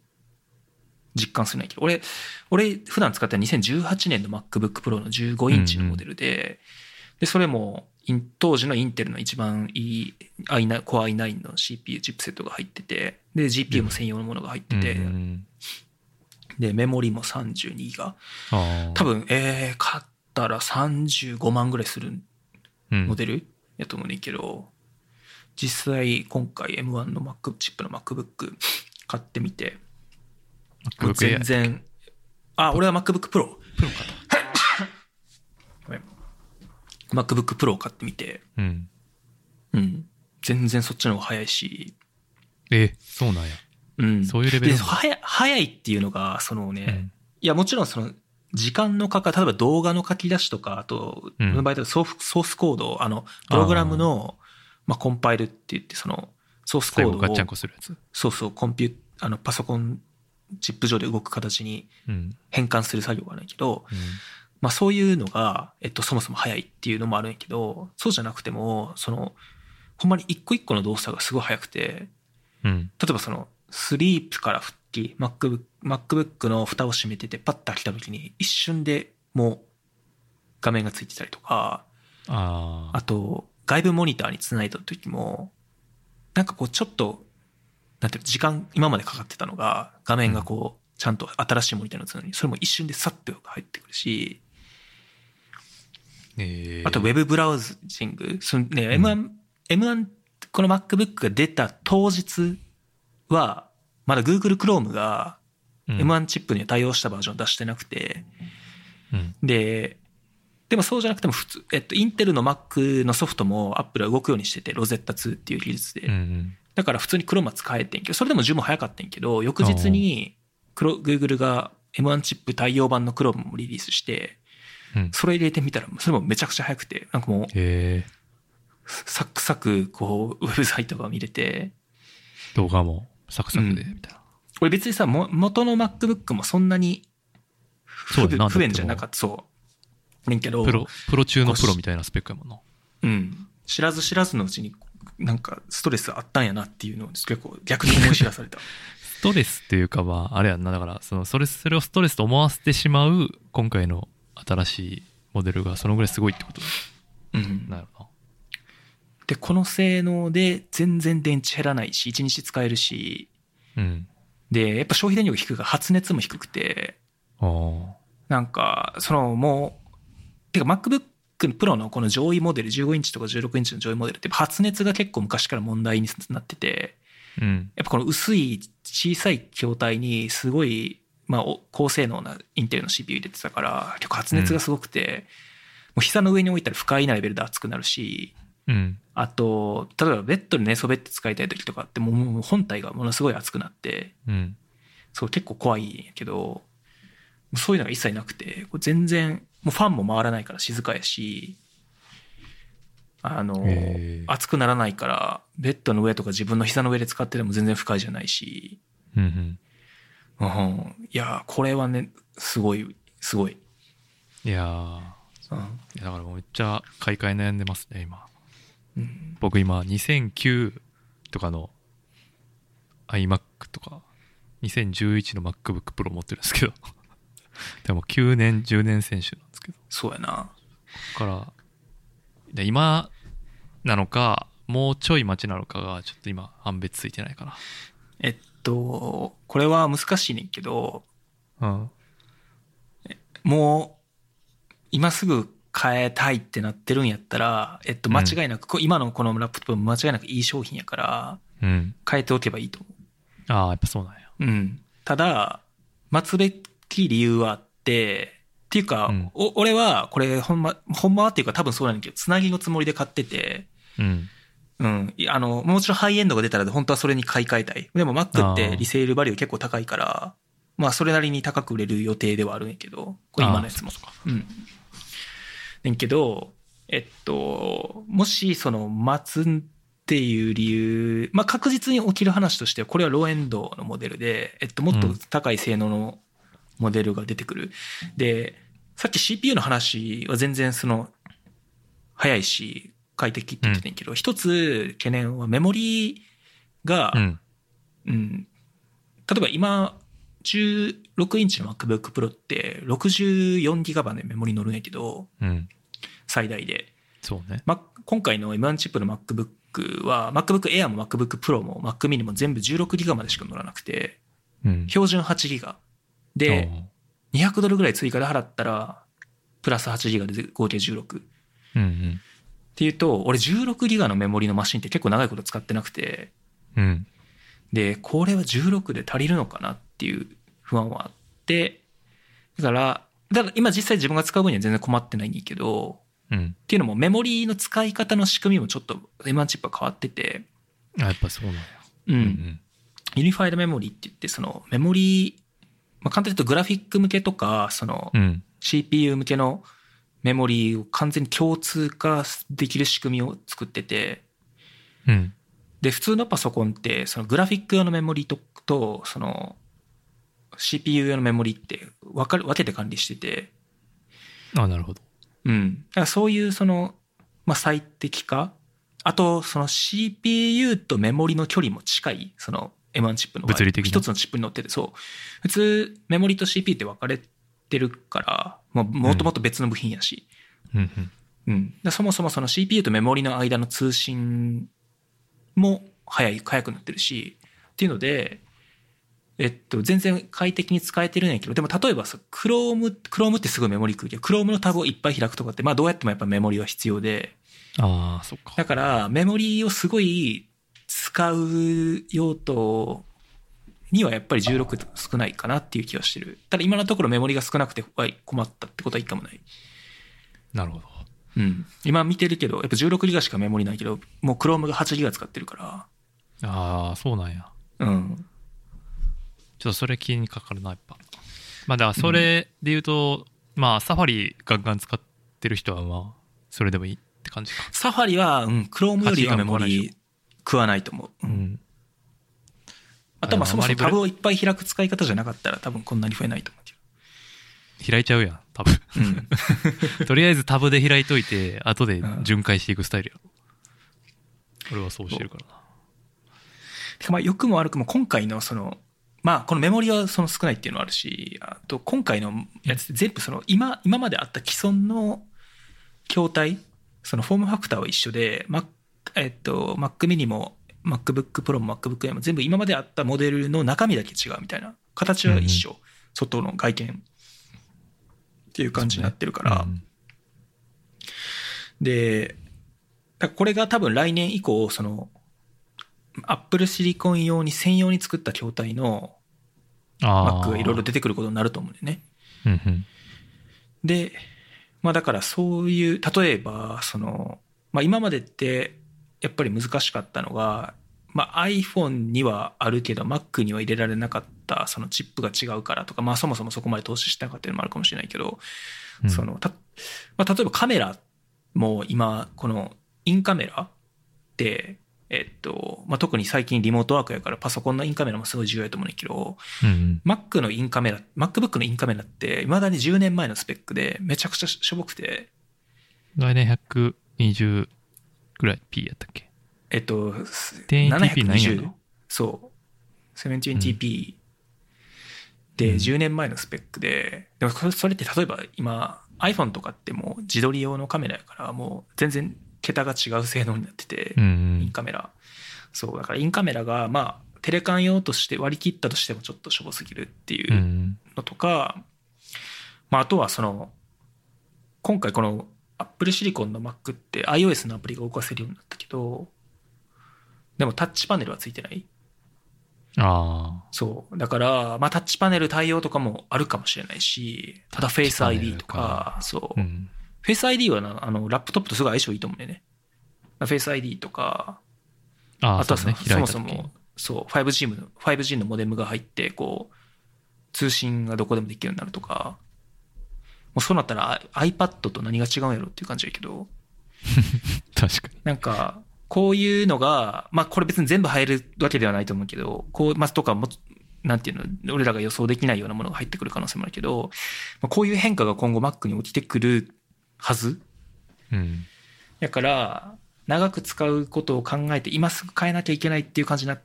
実感するないけど、俺、俺、普段使ってる2018年の MacBook Pro の15インチのモデルで、で、それも、当時のインテルの一番いい i9 Core i9 の CPU チップセットが入ってて、で、GPU も専用のものが入ってて、うんで、メモリも32ギガ。多分、えー、買ったら35万ぐらいするうん、モデル？やと思うねんけど、実際今回 M1 の Mac チップの MacBook 買ってみて、全然、あ、俺は MacBook Pro。プロかごめん MacBook Pro を買ってみて、うん。うん。全然そっちの方が早いし、え、そうなんや。うん。そういうレベル早早いっていうのが、そのね、うんいや、もちろんその、時間のかかる、例えば動画の書き出しとか、あと、うんこの場合だとソースコード、あの、プログラムの、まあ、コンパイルって言って、その、ソースコードをガッチャンコするやつ。そうそう、コンピュあの、パソコン、チップ上で動く形にうん。変換する作業があるんやけど、うんまあそういうのが、えっと、そもそも早いっていうのもあるんやけど、そうじゃなくても、その、ほんまに一個一個の動作がすごい早くて、うん。例えばその、スリープから復帰、MacBook, MacBook の蓋を閉めてて、パッと開けた時に一瞬でもう画面がついてたりとか、ああ。あと、外部モニターにつないだ時も、なんかこうちょっと、なんていうの時間、今までかかってたのが、画面がこう、ちゃんと新しいモニターにつなのに、それも一瞬でサッと入ってくるし、えーあとウェブブラウジング、そのね、うん M1、M1、この MacBook が出た当日は、まだ Google Chrome がうん M1 チップに対応したバージョンを出してなくて、うん。で、でもそうじゃなくても普通、えっと、インテルの Mac のソフトも Apple は動くようにしてて、ロゼッタ2っていう技術で。うんうん。だから普通に Chrome は使えてんけど、それでも十分早かったんけど、翌日にクロ Google が M1 チップ対応版の Chrome もリリースして、うん。それ入れてみたら、それもめちゃくちゃ早くて、なんかもう、えサクサク、こう、ウェブサイトが見れて、ー、動画もサクサクで、うんみたいな。俺別にさ、も元の MacBook もそんなに不不便じゃなかった、そう。ねんけど、プロ、プロ中のプロみたいなスペックやもんな。うん。知らず知らずのうちに、なんかストレスあったんやなっていうのを結構逆に思い知らされた。ストレスっていうかまあ、あれやんな。だから、その、それ、それをストレスと思わせてしまう、今回の新しいモデルがそのぐらいすごいってことうん。なるな。で、この性能で全然電池減らないし、1日使えるし、うん。で、やっぱ消費電力低いから発熱も低くて。なんか、そのもう、てか MacBook Pro のこの上位モデル、15インチとか16インチの上位モデルって発熱が結構昔から問題になってて、うん。やっぱこの薄い小さい筐体にすごい、まあ、お高性能なインテルの CPU 入れてたから、結構発熱がすごくて、もう膝の上に置いたら不快なレベルで熱くなるし、うん。あと、例えばベッドで寝そべって使いたい時とかってもう本体がものすごい熱くなって、うん。そう結構怖いんやけど、そういうのが一切なくて、全然、もうファンも回らないから静かやし、あの熱くならないから、ベッドの上とか自分の膝の上で使ってても全然不快じゃないし、うん。うん。うん、いやー、これはね、すごい、すごい。いやーうんいやだからもうめっちゃ買い替え悩んでますね、今。うん僕今、2009とかの iMac とか、2011の MacBook Pro 持ってるんですけど、でも9年、10年選手なんですけど、そうやな。だから、で今なのか、もうちょい待ちなのかが、ちょっと今、判別ついてないかえっと、これは難しいねんけど、な。うん。もう、今すぐ変えたいってなってるんやったら、えっと、間違いなく、こ今のこのラップトップも間違いなくいい商品やから、うん。変えておけばいいと思ああ、やっぱそうなんや。う。うん。ただ、待つべき理由はあって、っていうか、うんお俺は、これ、ほんま、ほんまはっていうか多分そうなんだけど、つなぎのつもりで買ってて、うん。うん。あの、もちろんハイエンドが出たら本当はそれに買い替えたい。でも Mac ってリセールバリュー結構高いから、まあそれなりに高く売れる予定ではあるんやけど、これ今のやつも。うん。ねんけど、えっと、もしその待つっていう理由、まあ確実に起きる話としては、これはローエンドのモデルで、えっと、もっと高い性能のモデルが出てくる。で、さっき CPU の話は全然その、早いし、快適って言ってたんやけど、一つ懸念はメモリが、うん。うん。例えば今、16インチの MacBook Pro って64ギガバのメモリ乗るんやけど、うん。最大で。そうね。ま、今回の M1 チップの MacBook は、MacBook Air も MacBook Pro も Mac mini も全部16ギガまでしか乗らなくて、うん。標準8ギガ。で、200ドルぐらい追加で払ったら、プラス8ギガで合計16。っうんうん。ていうと、俺16ギガのメモリのマシンって結構長いこと使ってなくて、うん。で、これは16で足りるのかなっていう不安はあって、だから、だから今実際自分が使う分には全然困ってないんだけど、うん。っていうのもメモリの使い方の仕組みもちょっと M1 チップは変わってて、あ、やっぱそうなんや。うん。うん。ユニファイドメモリって言って、そのメモリ、まあ、簡単に言うとグラフィック向けとか、そのうん。CPU 向けのメモリを完全に共通化できる仕組みを作ってて、うん。で、普通のパソコンって、そのグラフィック用のメモリと、と、その CPU 用のメモリって分かる、分けて管理してて、あ、なるほど。うん。だからそういうその、まあ、最適化あと、その CPU とメモリの距離も近い、その M1 チップの物理的な一つのチップに乗ってて、そう。普通、メモリと CPU って分かれてるから、もうもともと別の部品やし。うんうん。うん。でそもそもその CPU とメモリの間の通信も早い、早くなってるし、っていうので、えっと、全然快適に使えてるんやけど、でも例えばさ、Chrome、Chrome ってすごいメモリ食うけど、Chrome のタブをいっぱい開くとかって、まあどうやってもやっぱメモリは必要で、ああ、そっか。だからメモリをすごい使う用途にはやっぱり16少ないかなっていう気はしてる。ただ今のところメモリが少なくてはい困ったってことはいいかもない。なるほど。うん。今見てるけど、やっぱ16ギガしかメモリないけど、もう Chrome が8ギガ使ってるかああ、そうなんや。ら。うん。ちょっとそれ気にかかるな、やっぱ。まあ、だからそれで言うと、まあ、サファリガンガン使ってる人は、まあ、それでもいいって感じか。サファリは、うん、Chrome よりはメモ8ギガも食わないでリ食わないと思う。う。うんん。あとはまあそもそもタブをいっぱい開く使い方じゃなかったら多分こんなに増えないと思うけ開いちゃうやん、多分。ど。うん。とりあえずタブで開いといて、後で巡回していくスタイルやろ。俺はそうしてるからな。てかまあ良くも悪くも今回のその、まあこのメモリはその少ないっていうのはあるし、あと今回のやつ全部その今、今まであった既存の筐体、そのフォームファクターは一緒で、Mac、えっと、Mac mini も MacBook Pro も MacBook Air も全部今まであったモデルの中身だけ違うみたいな。形は一緒。外の外見。っていう感じになってるから。うんで、これが多分来年以降、その、アップルシリコン用に専用に作った筐体の。Mac がいろいろ出てくることになると思うんだよね。うんうん。で、まあだからそういう、例えば、その、まあ今までってやっぱり難しかったのが、まあ iPhone にはあるけど Mac には入れられなかったそのチップが違うからとか、まあそもそもそこまで投資してなかったのもあるかもしれないけど、うんその、た、まあ例えばカメラも今、このインカメラって、えっと、まあ特に最近リモートワークやからパソコンのインカメラもすごい重要やと思うんだけど、うんうん。Mac のインカメラ、MacBook のインカメラって、未だに10年前のスペックで、めちゃくちゃしょぼくて、来年120ぐらい P やったっけ？えっと、1080p ないんや720ろそう。720p で、10年前のスペックで、でもそれって例えば今、iPhone とかってもう自撮り用のカメラやから、もう全然桁が違う性能になってて、うんうインん。カメラ。そう、だからインカメラが、まあ、テレカン用として割り切ったとしてもちょっとしょぼすぎるっていう。のとか、まあ、あとはその、今回この Apple Silicon の Mac って iOS のアプリが動かせるようになったけど、でもタッチパネルはついてないあそう。だから、まあタッチパネル対応とかもあるかもしれないし、ただチパネル ID とかか、そうあ。う。ん。Face ID はな、あの、ラップトップとすごい相性いいと思うんだよね。Face ID とか、ああ、あとはそのそうね。そもそも、そう、5G の、5G のモデムが入って、こう、通信がどこでもできるようになるとか、うそうなったら iPad と何が違うんやろっていう感じやけど、確かに。なんか、こういうのが、まあこれ別に全部入るわけではないと思うけど、こう、まあとかも、なんていうの、俺らが予想できないようなものが入ってくる可能性もあるけど、まあ、こういう変化が今後 Mac に起きてくるはず？うん。だから、長く使うことを考えて、今すぐ変えなきゃいけないっていう感じになっ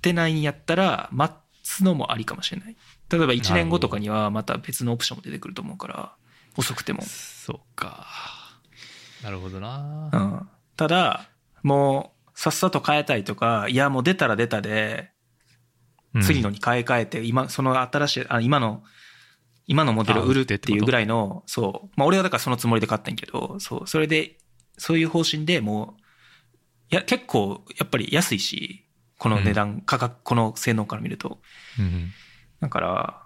てないんやったら、待つのもありかもしれない。例えば1年後とかにはまた別のオプションも出てくると思うから、遅くても。そうか。なるほどなう。ん。ただ、もう、さっさと変えたいとか、いや、もう出たら出たで、次のに買い替えて、今、その新しい、あ今の、今のモデルを売るっていうぐらいの、そう。まあ俺はだからそのつもりで買ったんやけど、そう。それで、そういう方針でもう、いや、結構、やっぱり安いし、この値段、価格、この性能から見ると。うん。うん。だから、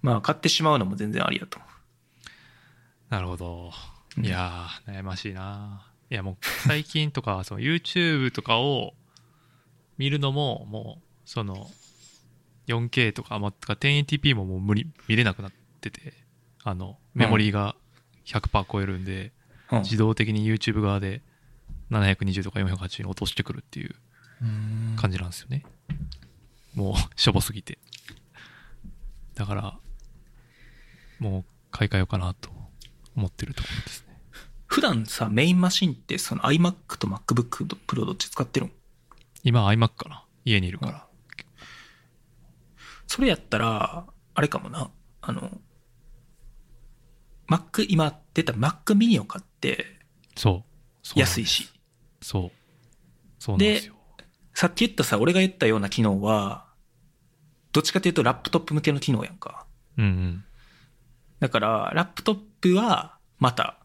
まあ買ってしまうのも全然ありだと思なるほど。うんいやー、悩ましいな。いや、もう最近とか、その YouTube とかを見るのも、もう、その、4K とか、まあ、とか 1080p ももう無理、見れなくなってて、あの、メモリーが100%超えるんで、う。うん自動的に YouTube 側で720とか480に落としてくるっていう感じなんですよね。もう、しょぼすぎて。だから、もう、買い替えようかなと思ってるところですね。普段さ、メインマシンってその iMac と MacBook Pro どっち使ってるん今 iMac かな家にいるから。それやったら、あれかもな。あの、Mac、今出た Mac mini を買って、そう。安いし。そう。そうなんですよ。さっき言ったさ、俺が言ったような機能は、どっちかというとラップトップ向けの機能やんか。うんうん。だから、ラップトップは、また、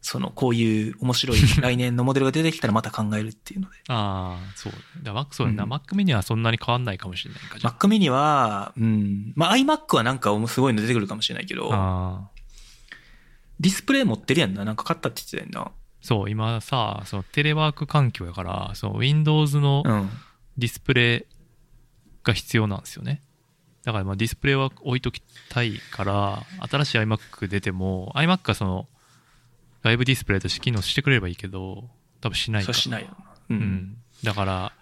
その、こういう面白い 来年のモデルが出てきたらまた考えるっていうので。ああ、そう。だ Mac、そうだな、うん Mac mini はそんなに変わんないかもしれないか、Mac mini は、うん、まあ iMac はなんかすごいの出てくるかもしれないけど、ああディスプレイ持ってるやんな。なんか買ったって言ってたやんな。そう、今さ、そのテレワーク環境やから、その Windows のうん。ディスプレイが必要なんですよね。だからまあディスプレイは置いときたいから、新しい iMac 出ても、iMac がその外部ディスプレイとして機能してくれればいいけど、多分しないかうしないよな。う。うんん。だから、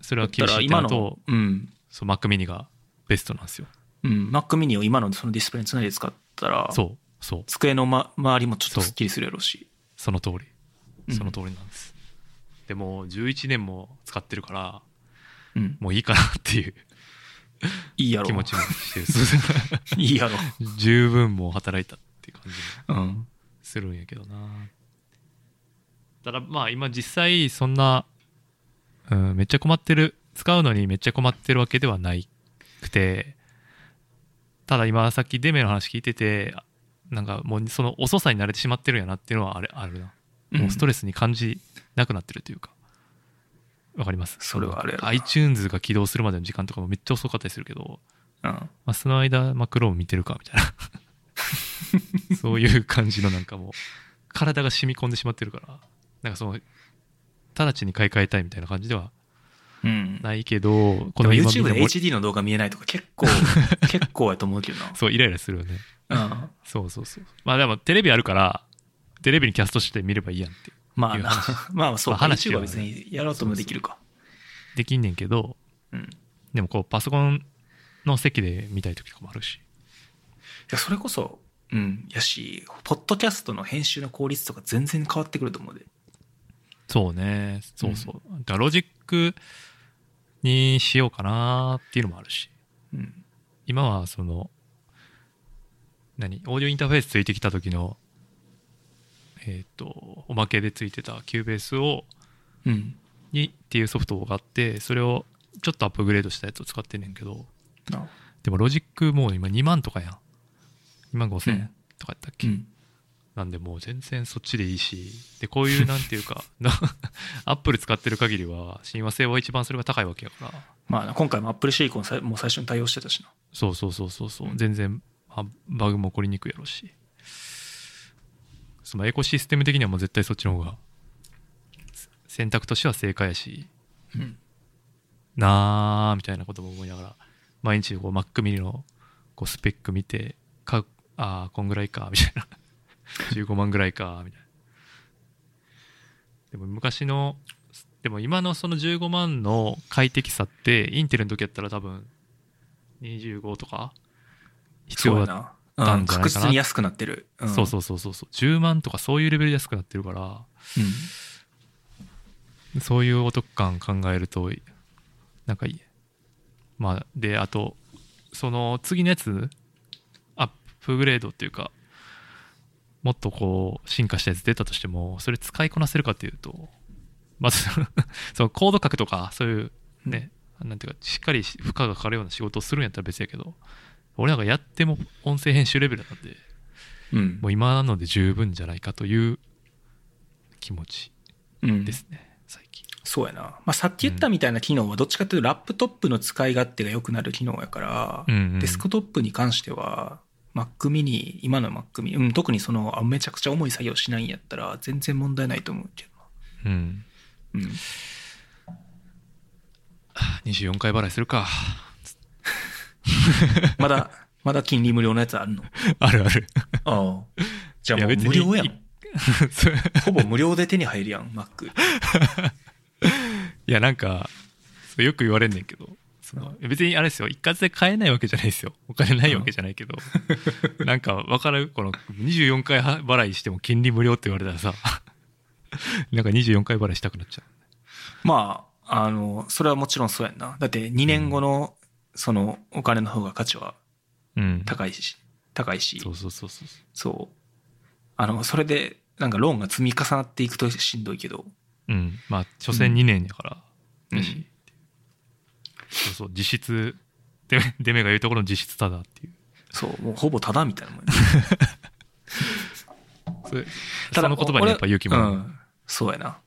それはだ厳しいってと、、うん。そう、Mac mini がベストなんですよ。うん。Mac mini を今のそのディスプレイにつないで使ったら、そう、そう、机の、ま、周りもちょっとスッキリするやろうし。その通り。うんその通りなんです。でも、11年も使ってるから、うん。もういいかなっていう いいやろ。気持ちもしてる。いいやろ。十分もう働いたっていう感じもうん。するんやけどな。ただまあ今実際そんな、うん、めっちゃ困ってる、使うのにめっちゃ困ってるわけではないくて、ただ今さっきデメの話聞いてて、なんかもうその遅さに慣れてしまってるんやなっていうのはあれあるな。もうストレスに感じなくなってるというか。わかります？それはあれ iTunes が起動するまでの時間とかもめっちゃ遅かったりするけど、うん。まあ、その間、マクローム見てるかみたいな。そういう感じのなんかもう、体が染み込んでしまってるから、なんかその、直ちに買い替えたいみたいな感じではうん。ないけど、ここの YouTube で HD の動画見えないとか結構、結構やと思うけどそう、イライラするよね。な。うん。そうそうそう。まあでも、テレビあるから、テレビにキャストして見ればいいやんって。まあな。まあそうか。まあ話 YouTube はは別にやろうともできるか。できんねんけど、うん。いでもこう、パソコンの席で見たい時とかもあるし。や、それこそ、うん。やし、ポッドキャストの編集の効率とか全然変わってくると思うで。そうね。そうそう。だからロジックにしようかなっていうのもあるし。うん。今はその何？オーディオインターフェースついてきた時のえっ、とおまけでついてた Cubase をうん。にっていうソフトがあってそれをちょっとアップグレードしたやつを使ってんねんけどなでもロジックもう今2万とかやん2万5千うん。円とかやったっけ、うん。なんでもう全然そっちでいいしでこういうなんていうか アップル使ってる限りは親和性は一番それが高いわけやから。まあな、今回も Apple シリコンさもう最初に対応してたしな。そうそうそうそうそう、うん。全然あバグも起こりにくいやろうし。そのエコシステム的にはもう絶対そっちの方がせ選択としては正解やし。うん。なーみたいなことも思いながら毎日こう Mac mini のこうスペック見て買うああこんぐらいかみたいな 15万ぐらいかみたいなでも昔のでも今のその15万の快適さってインテルの時やったら多分25とか必要だそうやな。うん、たんじゃないかな確実に安くなってる。んそうそうそうそうそう10万とかそういうレベルで安くなってるからうん。そういうお得感考えるとなんかいいまあであとその次のやつアップグレードっていうかもっとこう進化したやつ出たとしてもそれ使いこなせるかっていうとまず そのコード書くとかそういうね、なんていうかしっかり負荷がかかるような仕事をするんやったら別やけど俺なんかやっても音声編集レベルなんでうん。もう今なので十分じゃないかという気持ちうん。ですね、最近。そうやな。まあ、さっき言ったみたいな機能はどっちかというとラップトップの使い勝手が良くなる機能やから、うんうん。デスクトップに関しては、Mac mini、今の Mac mini、うん、特にその、あめちゃくちゃ重い作業しないんやったら、全然問題ないと思うけうん。うん。24回払いするか まだ、まだ金利無料のやつあるの？あるあるああ。じゃあもう無料やん ほぼ無料で手に入るやん、Mac。いやなんかよく言われんねんけどその別にあれですよ。一括で買えないわけじゃないですよ。お金ないわけじゃないけど。なんか分かる？この24回払いしても金利無料って言われたらさ。なんか24回払いしたくなっちゃまあ、あの、それはもちろんそうやんな。だって2年後の、その、お金の方が価値はううん。高いし、高いし、そうそうそうそう。そう。あの、それで、なんかローンが積み重なっていくとしんどいけど、うん。まあ所詮2年やから、うん。だしそうそう実質デメデメが言うところの実質ただっていう。そう、もうほぼタダみたいなもんや。それその言葉にやっぱ勇気もらう、俺うん。そうやな。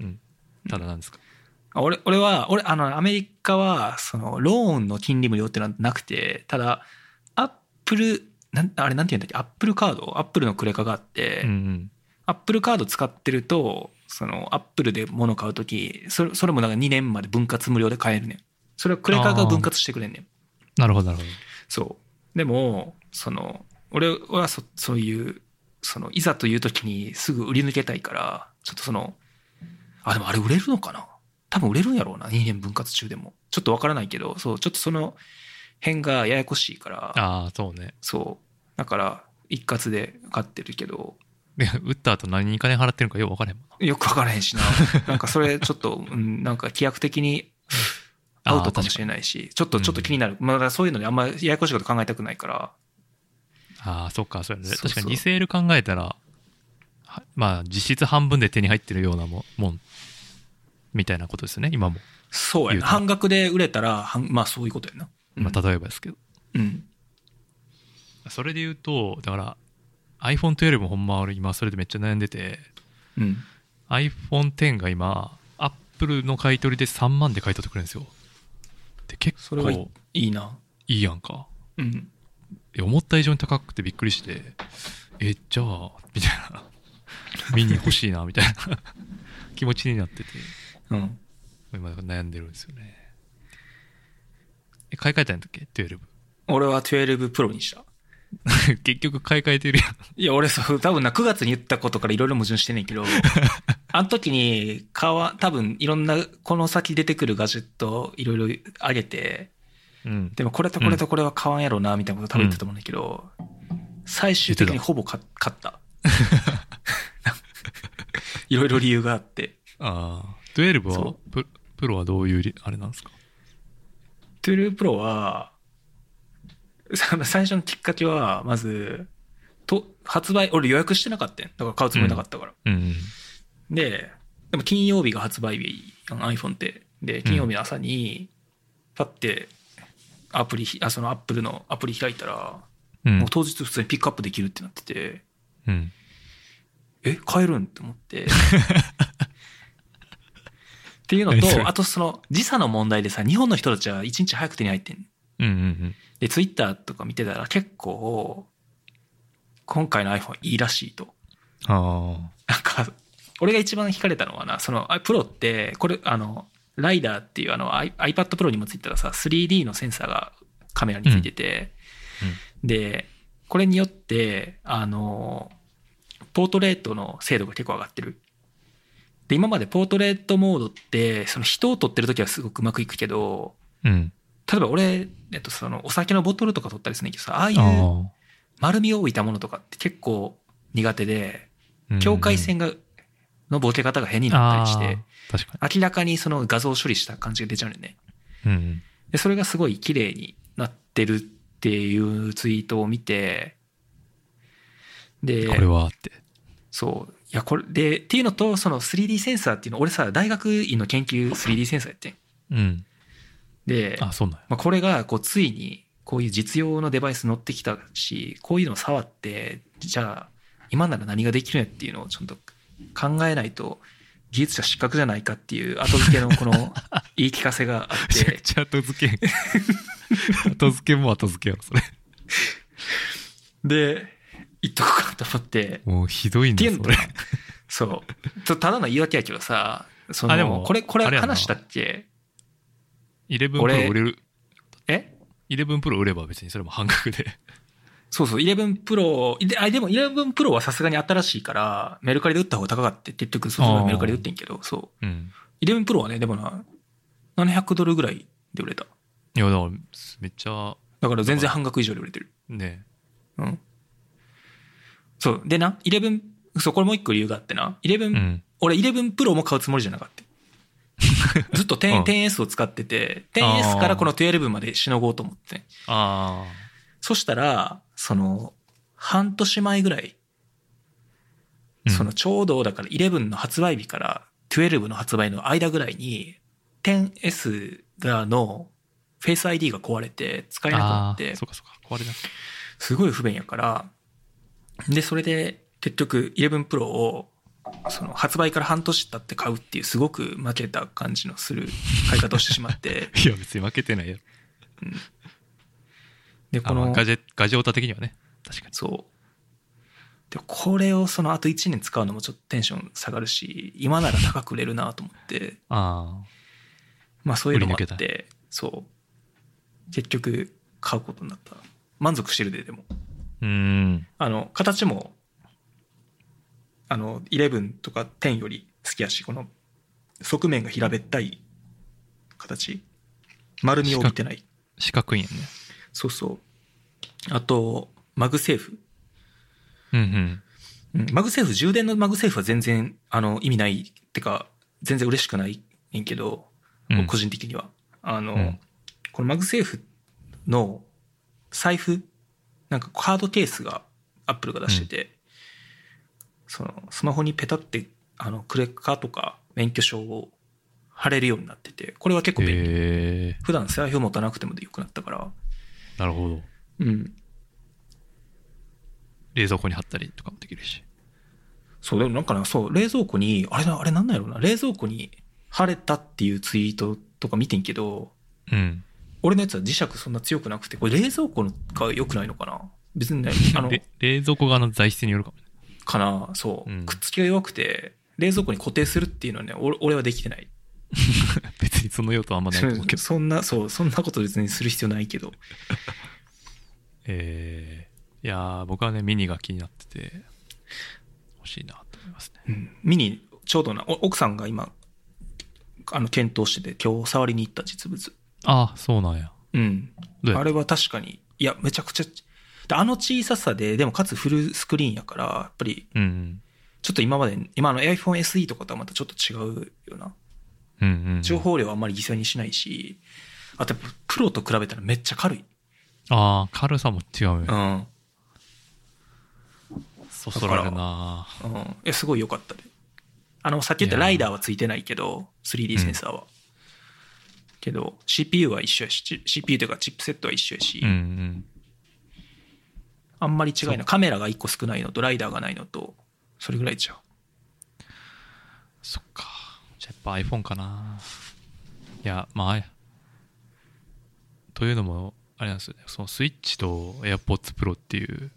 うん、ただなんですか？あ俺、俺は、俺、あの、アメリカは、その、ローンの金利無料ってのはなくて、ただ、アップル、なん、あれなんて言うんだっけ、アップルカード？アップルのクレカがあって、うんうん。アップルカード使ってると、その、アップルで物買うとき、それ、それもなんか2年まで分割無料で買えるねん。それはクレカが分割してくれんねん。なるほどなるほどそう。でも、その、俺はそそういう、その、いざという時にすぐ売り抜けたいから、ちょっとその、あ、でもあれ売れるのかな？多分売れるんやろうな、2年分割中でも。ちょっとわからないけど、そう、ちょっとその辺がややこしいから、ああそうねそう。だから、一括で買ってるけど、で打った後何に金払ってるのかよく分からへんもんな。よくわからへんしな。なんかそれちょっと、うん、なんか規約的にアウトかもしれないし、ちょっと、ちょっと気になる。まだそういうのにあんまややこしいこと考えたくないから、ああそっかそうやね。確かにリセール考えたらはまあ実質半分で手に入ってるようなももん。みたいなことですよね今も、そうやな。半額で売れたら、半まあそういうことやな。まあ、例えばですけど。うん。それで言うとだから iPhone12 もほんま俺今それでめっちゃ悩んでてうん。iPhone10 が今 Apple の買い取りで3万で買い取ってくれるんですよで結構いいな。いいやんかうん。え思った以上に高くてびっくりしてえじゃあみたいな ミニ欲しいなみたいな 気持ちになっててうん。今悩んでるんですよねえ買い替えたんだっけ？12俺は12 Pro にした。結局買い替えてるやん。いや、俺そう、多分な、9月に言ったことからいろいろ矛盾してんねんけど、あの時に、買わ、多分いろんな、この先出てくるガジェットいろいろ上げて、うん。でもこれとこれとこれは買わんやろうな、みたいなこと多分言ってたと思うんだけど、最終的にほぼ買買った。いろいろ理由があって。ああ12はそププロはどういうりあれなんですか？12 Pro は、さ最初のきっかけは、まず、と、発売、俺予約してなかったん。だから買うつもりなかったから。うんで、でも金曜日が発売日、iPhone って。で、金曜日の朝に、パッて、アプリひ、あ、そのアップルのアプリ開いたら、うんもう当日普通にピックアップできるってなってて、うんえ、買えるんって思って。っていうのと、あとその時差の問題でさ、日本の人たちは一日早く手に入ってん。うんうんで、ツイッターとか見てたら結構、今回の iPhone いいらしいと。あなんか、俺が一番惹かれたのはな、その、あプロって、これ、あの、ライダーっていうあの iPad Pro にもついてたさ、3D のセンサーがカメラについてて、で、これによって、あの、ポートレートの精度が結構上がってる。で、今までポートレートモードって、その人を撮ってる時はすごくうまくいくけど、うん。例えば俺、えっと、そのお酒のボトルとか撮ったりするんだけどさ、ああいうあ丸みを帯びたものとかって結構苦手で、あ。境界線が、のボケ方が変になったりして、明らかにその画像処理した感じが出ちゃうんだよね。に。うん。で、それがすごい綺麗になってるっていうツイートを見て、で、これはって。そう。いや、これ、で、っていうのと、その 3D センサーっていうの、俺さ、大学院の研究 3D センサーやってん。うん。で、あ、そうなんや。まあ、これが、こう、ついに、こういう実用のデバイス乗ってきたし、こういうのを触って、じゃあ、今なら何ができるんやっていうのをちょっと考えないと、技術者失格じゃないかっていう後付けのこの 言い聞かせがあっめちゃくて、ちゃ後付け。後付けも後付けやろ、それ。で、言っとこうかと思って、もうひどいんだそれ。そう。ただの言い訳やけどさ、その、あでもこれ、これ話したっけ？11プロ俺売れる。え11プロ売れば別にそれも半額で。そうそう、11プロ、であでも11プロはさすがに新しいから、メルカリで売った方が高かって、結局、そうメルカリで売ってんけど、そう。うん。11プロはね、でもな、700ドルぐらいで売れた。いや、だから、めっちゃ、だから全然半額以上で売れてる。ね。うん。そう。でな、11、そう、これもう一個理由があってな、11、うん。俺11プロも買うつもりじゃなかった。ずっと 10, うん 10S を使ってて、10S からこの12までしのごうと思って。あそしたら、その、半年前ぐらい、あ。そのちょうどだから11の発売日から12の発売の間ぐらいに 10S がのフェイス ID が壊れて使えなくなってそうかそうか。壊れなくすごい不便やからでそれで結局11 Pro をその発売から半年経って買うっていうすごく負けた感じのする買い方をしてしまって いや、別に負けてないよ。でこのガジェ、ガジェオタ的にはね。確かに。そう。でこれをそのあと1年使うのもちょっとテンション下がるし、今なら高く売れるなと思って、あまあそういうのもあって、そう。結局買うことになった。満足してるで、でも。あ。うーん。あの、形も、あの、11とか10より好きやし、この側面が平べったい形。丸みを帯びてない。四角いんやね。そうそう。あと、マグセーフ。うんうん。うんマグセーフ、充電のマグセーフは全然、あの、意味ないってか、全然嬉しくないねんけど、うん個人的には。あの、うんこのマグセーフの財布、なんかカードケースがアップルが出してて、その、スマホにペタって、あの、クレカとか免許証を貼れるようになってて、これは結構便利。普段財布持たなくてもよくなったから、なるほど。うん。冷蔵庫に貼ったりとかもできるし。そう、でもなんかな、そう、冷蔵庫に、あれな、あれなんなんやろな、冷蔵庫に貼れたっていうツイートとか見てんけど、うん。俺のやつは磁石そんな強くなくて、これ冷蔵庫が良くないのかな？別にね、あの、れ冷蔵庫側の材質によるかもね。かな、そう、うんくっつきが弱くて、冷蔵庫に固定するっていうのはね、俺俺はできてない。別にその用途はあんまないと思うけど。そんな、そう、そんなこと別にする必要ないけど。えー、いやー僕はね、ミニが気になってて、欲しいなと思いますね。うんミニ、ちょうどな、お奥さんが今、あの、検討してて、今日触りに行った実物。ああ、そうなんや。うん。どうやっあれは確かに、いや、めちゃくちゃ、であの小ささで、でもかつフルスクリーンやから、やっぱり、うんうん。ちょっと今まで、今の iPhone SE とかとはまたちょっと違うよな。うんうんうん。情報量はあんまり犠牲にしないし、あとプロと比べたらめっちゃ軽い。ああ、軽さも違うよね。うん。そそられるなうん。いや、すごい良かったで。あの、さっき言ったライダーはついてないけど、3D センサーは。けど、CPU は一緒やし、チ CPU というかチップセットは一緒やし、うんうん。あんまり違いない。カメラが1個少ないのと、ライダーがないのと、それぐらいちゃう。そっか。じゃあやっぱ iPhone かな。いや、まあ、というのも、あれなんですよね。そのスイッチと AirPods Pro っていう、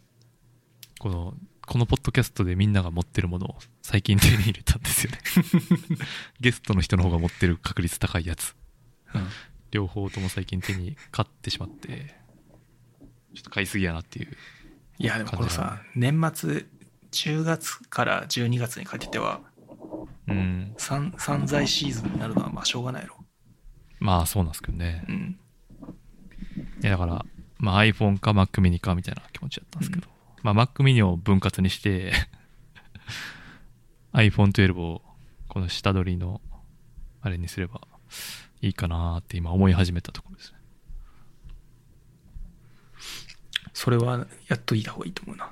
この、このポッドキャストでみんなが持ってるものを最近手に入れたんですよね。ゲストの人の方が持ってる確率高いやつ。うん。両方とも最近手に買ってしまって、ちょっと買いすぎやなっていういやでもこのさ年末10月から12月にかけてはうん。散散財シーズンになるのはまあしょうがないやろ。まあそうなんですけどね。うん。いやだから、まあ、iPhone か Mac mini かみたいな気持ちだったんですけど、まあ Mac mini を分割にして iPhone12 をこの下取りのあれにすればいいかなって今思い始めたところですねそれはやっといた方がいいと思うな。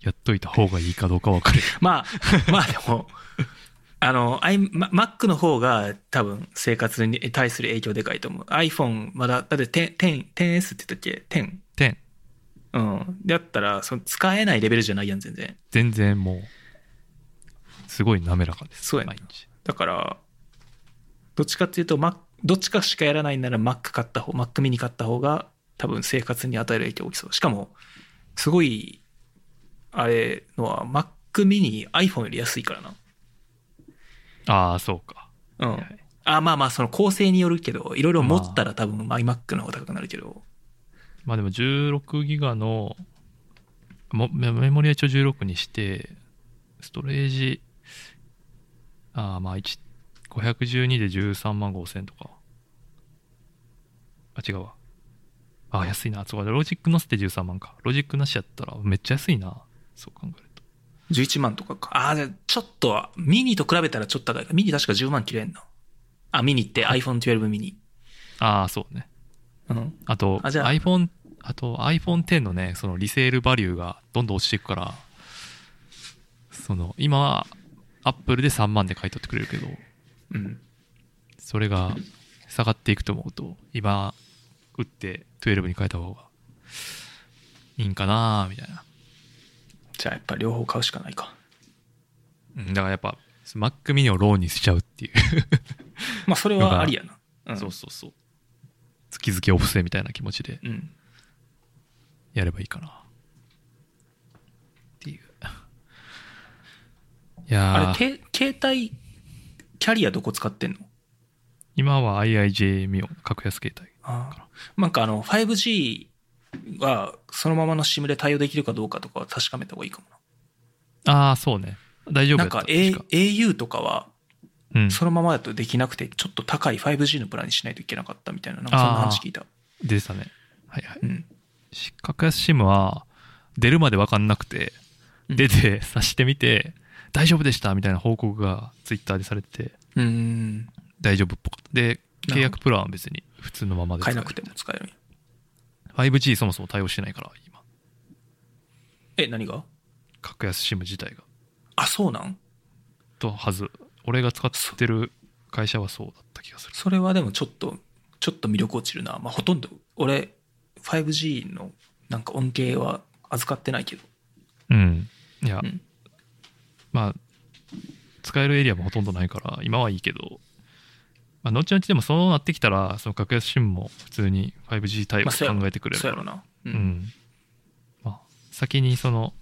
やっといた方がいいかどうか分かる。まあまあでも あの、I、Mac の方が多分生活に対する影響でかいと思う。iPhone まだだって10 10 10S って言ったっけ？10? 10うん。だったら、その使えないレベルじゃないやん、全然。全然もうすごい滑らかです。そうやな。毎日。だから、どっちかっていうと、Mac、どっちかしかやらないなら Mac 買った方、Mac mini 買った方が多分生活に与える影響大きそう。しかも、すごい、あれのは Mac mini iPhone より安いからな。ああそうかうん。はいあ、まあまあ、その構成によるけど、いろいろ持ったら多分 iMac の方が高くなるけど。まあでも16ギガのもメメモリは一応16にしてストレージああまあ1 512で13万5000とか。あ違うわ。ああ安いな。そうか。ロジック乗せて13万か。ロジックなしやったらめっちゃ安いな。そう考えると。11万とかか。ああ、じゃあちょっとは、ミニと比べたらちょっと高いか。ミニ確か10万切れんな。あ、ミニって iPhone12 ミニ。ああそうね。うん。あとあじゃあ。iPhone あと iPhone10 のねそのリセールバリューがどんどん落ちていくからその今は Apple で3万で買い取ってくれるけどうん。それが下がっていくと思うと今打って12に変えた方がいいんかなみたいな、じゃあやっぱ両方買うしかないか。うん、だからやっぱ Mac mini をローンにしちゃうっていう、まあそれはありやな。うん。そうそうそう月々お布施みたいな気持ちでうん。やればいいかなっていういやーあれ、け携帯、キャリアどこ使ってんの？今は IIJ ミオン格安携帯。なんかあの、5G はそのままの SIM で対応できるかどうかとかは確かめた方がいいかもああそうね。大丈夫な。んか、A 確 au とかは、うん。そのままだとできなくて、ちょっと高い 5G のプランにしないといけなかったみたいな、なんかそんな話聞いた。でしたね。はいはい。うん。し格安 SIM は出るまで分かんなくてうん。出て挿してみて大丈夫でしたみたいな報告がツイッターでされててうーん。大丈夫っぽかった。で契約プランは別に普通のままで。使える変えなくても使えるんや？5G そもそも対応してないから今。え、何が？格安 SIM 自体が。あ、そうなん？とはず。俺が使ってる会社はそうだった気がする。それはでもちょっと、ちょっと魅力落ちるな。まあ、ほとんど、俺、5G のなんか恩恵は預かってないけど。うん。いや、うんまあ使えるエリアもほとんどないから今はいいけどまあ、後々でもそうなってきたらその格安 SIM も普通に 5G 対応考えてくれるからそうやろな。うう。ん。まあ、先にその、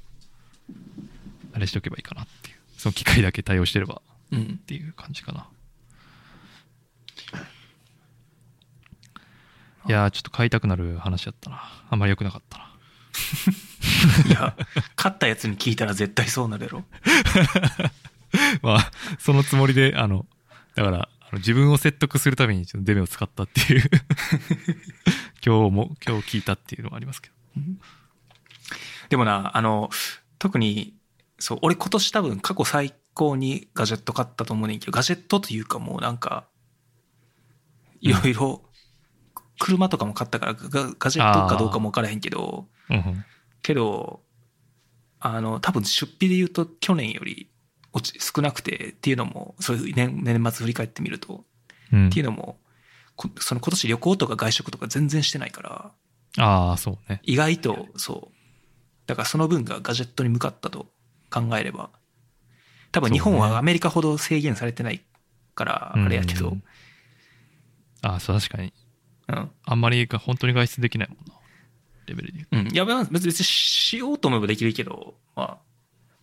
あれしておけばいいかなっていう。その機械だけ対応してればうんっ。ていう感じかな。いやー、ちょっと買いたくなる話だったな。あんまり良くなかったな。いや、勝ったやつに聞いたら絶対そうなるやろ。まあ、そのつもりで、あの、だから、あの自分を説得するためにちょっとデメを使ったっていう 今日も、今日聞いたっていうのはありますけど。でもな、あの、特に、そう、俺今年多分過去最高にガジェット買ったと思うねんけど、ガジェットというかもうなんか、いろいろ、車とかも買ったからガガジェットかどうかも分からへんけど。けど、あの、多分出費で言うと去年より落ち少なくてっていうのも、そういう年年末振り返ってみると、うんっていうのも、こその今年旅行とか外食とか全然してないから、ああ、そうね。意外とそう。だからその分がガジェットに向かったと考えれば、多分日本はアメリカほど制限されてないから、あれやけどうん、ああ、そう、確かに。うん。あんまりが本当に外出できないもんな。レベルで言ううん。いや、まあ別にしようと思えばできるけど、まあ、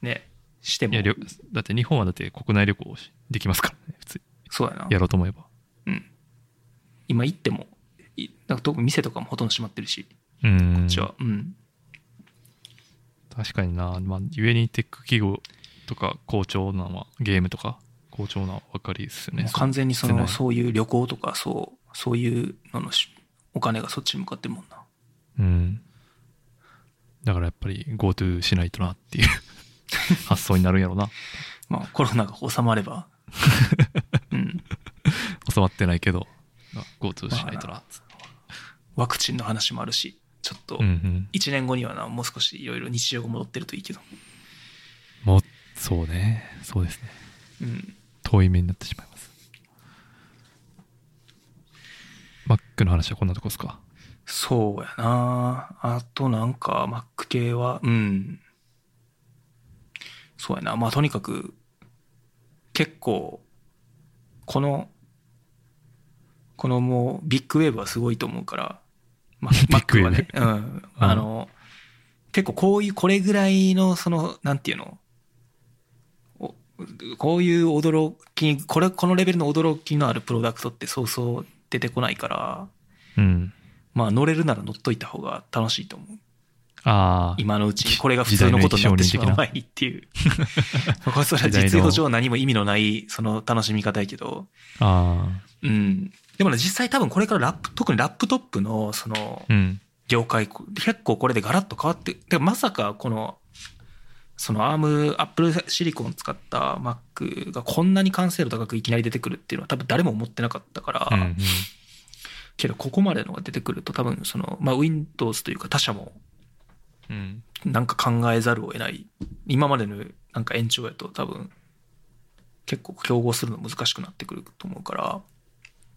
ね、してと。もいや、、だって日本はだって国内旅行しできますからね。普通にそうやな。やろうと思えば。うん。今行っても、いなんか特に店とかもほとんど閉まってるし、うんこっちは。うん。確かにな、まあ、ゆえにテック企業とか好調なのはゲームとか好調なのは分かりですよね完全にその、そうそういう旅行とか、そう、そういうののしお金がそっちに向かってるもんな。うんだからやっぱり GoTo しないとなっていう 発想になるんやろなまあコロナが収まれば。うん。収まってないけど GoTo しないとなっつってワクチンの話もあるし、ちょっとうんうん1年後にはな、もう少しいろいろ日常が戻ってるといいけど。もうそうねそうですねうん。遠い目になってしまいます Mac の話はこんなとこですか？そうやなあとなんか Mac 系は、うん。そうやな。まあとにかく、結構、この、このもうビッグウェーブはすごいと思うから、ま、ビッグウェーブ Mac はね、うん。あの、結構こういう、これぐらいの、その、なんていうの、おこういう驚き、これ、このレベルの驚きのあるプロダクトってそうそう出てこないから、うんまあ乗れるなら乗っといた方が楽しいと思う。ああ今のうちにこれが普通のことになってしまう前にっていう。これそれは実用上何も意味のないその楽しみ方やけど。あうん。でもね、実際多分これからラップ、特にラップトップのそのあうん業界、結構これでガラッと変わって、でまさかこの、そのアーム、アップルシリコン使った Mac がこんなに完成度高くいきなり出てくるっていうのは多分誰も思ってなかったから、うんうんけどここまでのが出てくると多分その、まあ Windows というか他社もうんなんか考えざるを得ない。今までのなんか延長やと多分結構競合するの難しくなってくると思うから。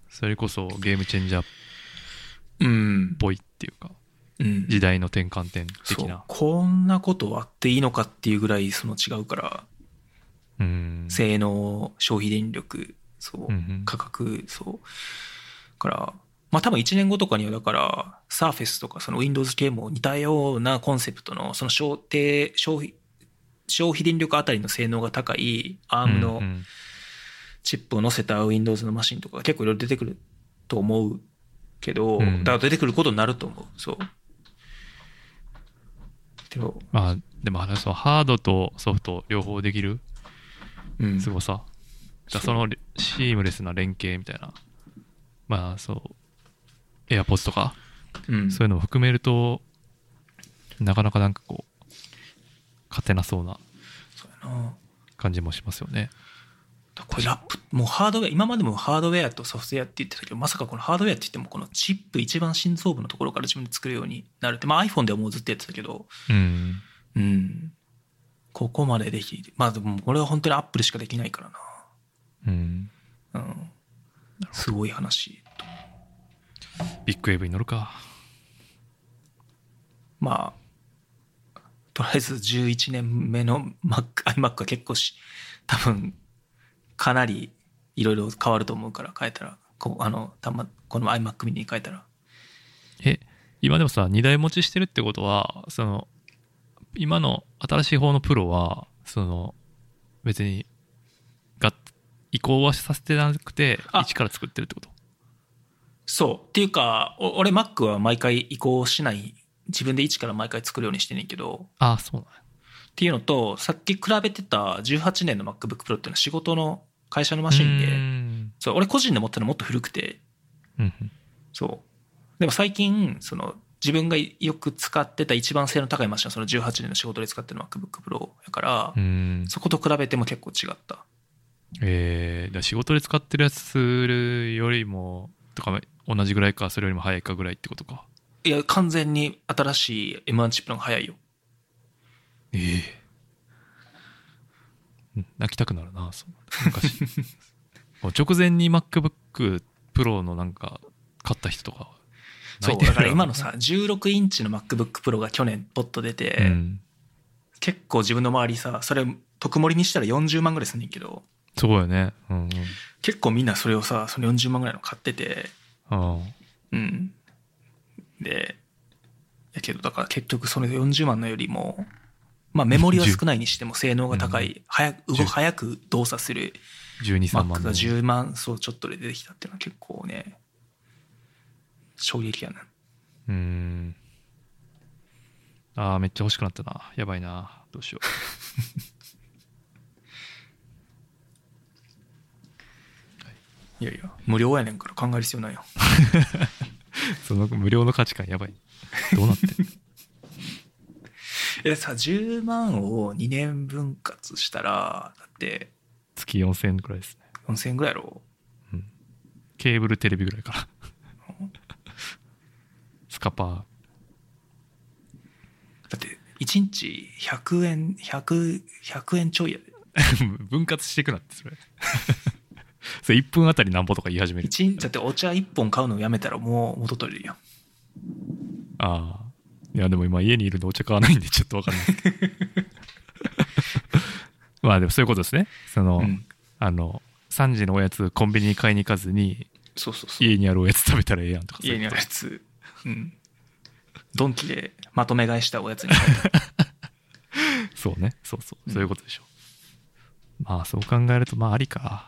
それこそゲームチェンジャーっうん。ぽいっていうかうん。時代の転換点的な。こんなことあっていいのかっていうぐらいその違うから、うん性能、消費電力、そううんうん、価格、そう。から、まあ多分1年後とかにはだから、サーフェスとかその Windows 系も似たようなコンセプトの、その消低消費、消費電力あたりの性能が高い ARM のチップを載せた Windows のマシンとか結構いろいろ出てくると思うけど、うんだから出てくることになると思う。そう。けど、まあでもあれそうハードとソフト両方できるうん。すごさ、そのシームレスな連携みたいなまあそうエアポとかうん。そういうのを含めるとなかなかなんかこう勝てなそうな。感じもしますよねこれラップ、もうハードウェア、今までもハードウェアとソフトウェアって言ってたけど、まさかこのハードウェアって言っても、このチップ一番心臓部のところから自分で作るようになるって、まあ iPhone ではもうずっとやってたけど、うんうん。ここまでできる。まあでも、これは本当にアップルしかできないからうんな。うん。すごい話。ビッグウェーブに乗るかまあ、とりあえず11年目の Mac、iMac は結構し、多分、かなりいろいろ変わると思うから、変えたら、こあの、たま、この iMac mini に変えたら。え今でもさ2台持ちしてるってことはその今の新しい方のプロはその別にが移行はさせてなくてあ一から作ってるってこと？そう。っていうか、お俺 Mac は毎回移行しない、自分で一から毎回作るようにしてんねんけど、ああそうなんやっていうのと、さっき比べてた18年の MacBook Pro っていうのは仕事の会社のマシンで、んそう、俺個人で持ってるのもっと古くて、うんうんそう。でも最近、その、自分がよく使ってた一番性能高いマシンはその18年の仕事で使ってる MacBook Pro やから、そこと比べても結構違った。えー、だ仕事で使ってるやつよりもとか同じぐらいかそれよりも早いかぐらいってことか。いや、完全に新しい M1 チップの方が早いよ。ええ。うん泣きたくなるなそう昔。直前に MacBook Pro のなんか買った人とかそう、だから今のさ、16インチの MacBook Pro が去年ポッと出て、うん、結構自分の周りさ、それ特盛りにしたら40万ぐらいすんねんけど、そうよね。うんうん。結構みんなそれをさ、その40万ぐらいの買ってて、あうん。で、やけどだから結局その40万のよりも、まあメモリは少ないにしても性能が高い、早く、動10早く動作するあ123 Mac が万の10万そうちょっとで出てきたっていうのは結構ね、衝撃やな。うんああ、めっちゃ欲しくなったな。やばいな。どうしよ いやいや、無料やねんから考える必要ないよ。う。その無料の価値観やばい。どうなってんの？え、さ、10万を2年分割したら、だって月4000円くらいですね。4000円ぐらいやろ？ケーブルテレビぐらいから。スカパー。だって、1日100円、100、100円ちょいやで。分割していくなって、それ。それ1分あたりなんぼとか言い始める。一日、だってお茶1本買うのやめたらもう元取れるやん。ああ。いや、でも今家にいるんでお茶買わないんでちょっとわかんない。まあでもそういうことですね。その、うんあの、3時のおやつコンビニに買いに行かずに、そうそうそう。家にあるおやつ食べたらええやんとか家にあるやつ。つ。うん。ドンキでまとめ買いしたおやつに。そうね。そうそう。うんそういうことでしょ。まあそう考えると、まあありか。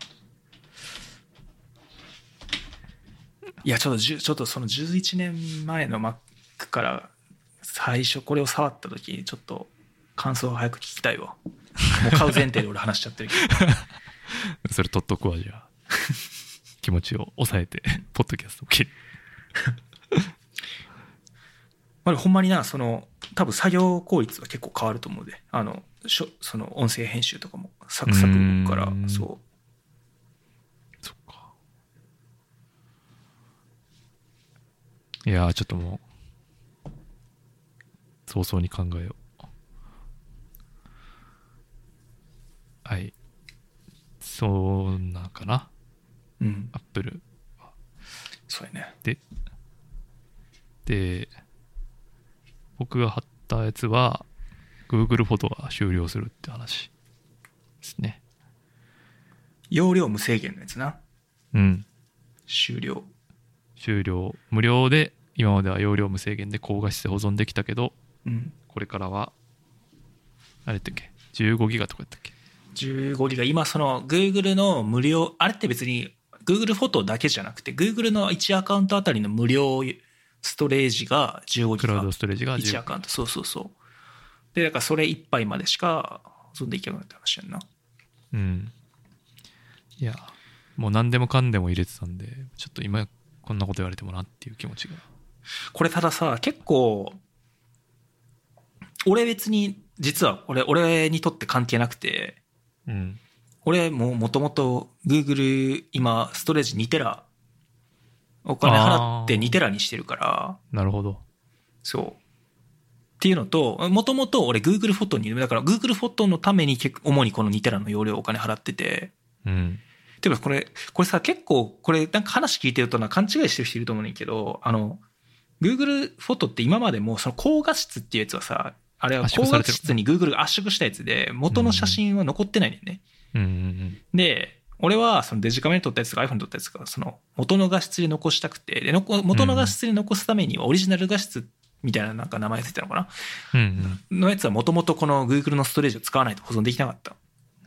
いや、ちょっとちょっとその11年前の Mac から最初これを触った時にちょっと感想を早く聞きたいわ。もう買う前提で俺話しちゃってるけど。それ取っとくわ、じゃあ。気持ちを抑えて、ポッドキャストを切る。まあ、ほんまにな、その、多分作業効率は結構変わると思うで。あの、しょその音声編集とかもサクサクからそそっか。いやー、ちょっともう、早々に考えよう。はい。そうなんかな？う。うん。アップル。そうやね。で、で、僕が貼ったやつは、Google フォトが終了するって話ですね。容量無制限のやつな。うん。終了。終了。無料で、今までは容量無制限で高画質で保存できたけど、うん。これからは、あれだっけ ?15 ギガとかやったっけ？15ギガ。今その Google の無料、あれって別に Google フォトだけじゃなくて Google の1アカウントあたりの無料ストレージが15ギガクラウド。ストレージが1ア10カウント。そうそうそう。で、だからそれ1杯までしか保存できなくなった話やんな。うん。いや、もう何でもかんでも入れてたんで、ちょっと今こんなこと言われてもなっていう気持ちが。これたださ、結構、俺別に、実は俺、俺にとって関係なくて、うん。俺ももともと Google 今ストレージ2テラお金払ってあー2テラにしてるから、なるほど。そう。っていうのと、もともと俺 Google フォトに、だから Google フォトのために結構主にこの2テラの容量お金払ってて、うん。でもこれ、これさ結構これなんか話聞いてるとな勘違いしてる人いると思うねんけど、あの、Google フォトって今までもその高画質っていうやつはさ、あれは高画質に Google が圧縮したやつで元の写真は残ってないねんね。うんうんうん。で、俺はそのデジカメで撮ったやつとか iPhone で撮ったやつがその元の画質で残したくて、で、元の画質で残すためにはオリジナル画質みたいななんか名前ついてたのかな？うんうん。のやつはもともとこの Google のストレージを使わないと保存できなかった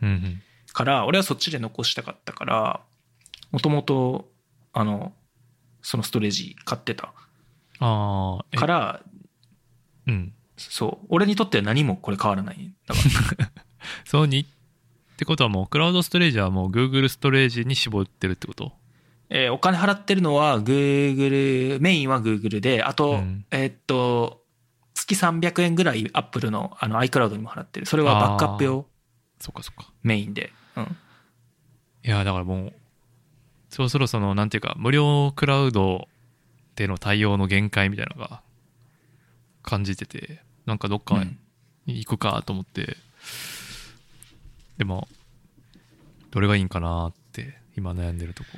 うんうん。から、俺はそっちで残したかったから、もともと、あの、そのストレージ買ってたあから、うん。そう、俺にとっては何もこれ変わらない。だから、そうに、ってことはもうクラウドストレージはもう Google ストレージに絞ってるってこと？えーお金払ってるのは Google、メインは Google で、あと、うんえーっと、月300円ぐらい Apple のあの iCloud にも払ってる。それはバックアップ用そっかそっか。メインで。うん。いや、だからもう、そろそろその、なんていうか、無料クラウドでの対応の限界みたいなのが感じてて、なんかどっか行くかと思って、でも、どれがいいんかなって今悩んでるとこ。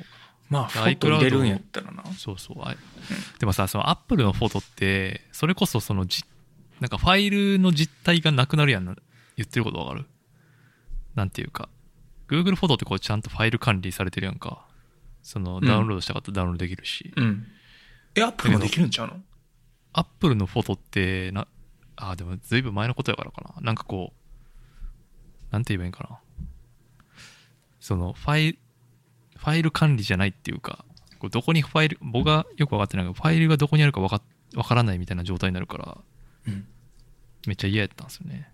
まあ、フォト入れるんやったらな。そうそう。あでもさ、その Apple のフォトって、それこそそのじ、なんかファイルの実体がなくなるやんな。言ってることわかる？なんていうか、Google フォトってこうちゃんとファイル管理されてるやんか。そのうんダウンロードしたかったらダウンロードできるし。うん。え、Apple もできるんちゃうの？Apple のフォトってな、あ、でもずいぶん前のことやからかな。なんかこう、なんて言えばいいんかな。そのファイル、ファイル管理じゃないっていうか、こうどこにファイル、僕がよく分かってないけど、ファイルがどこにあるか分かわからないみたいな状態になるから、うん。めっちゃ嫌やったんですよね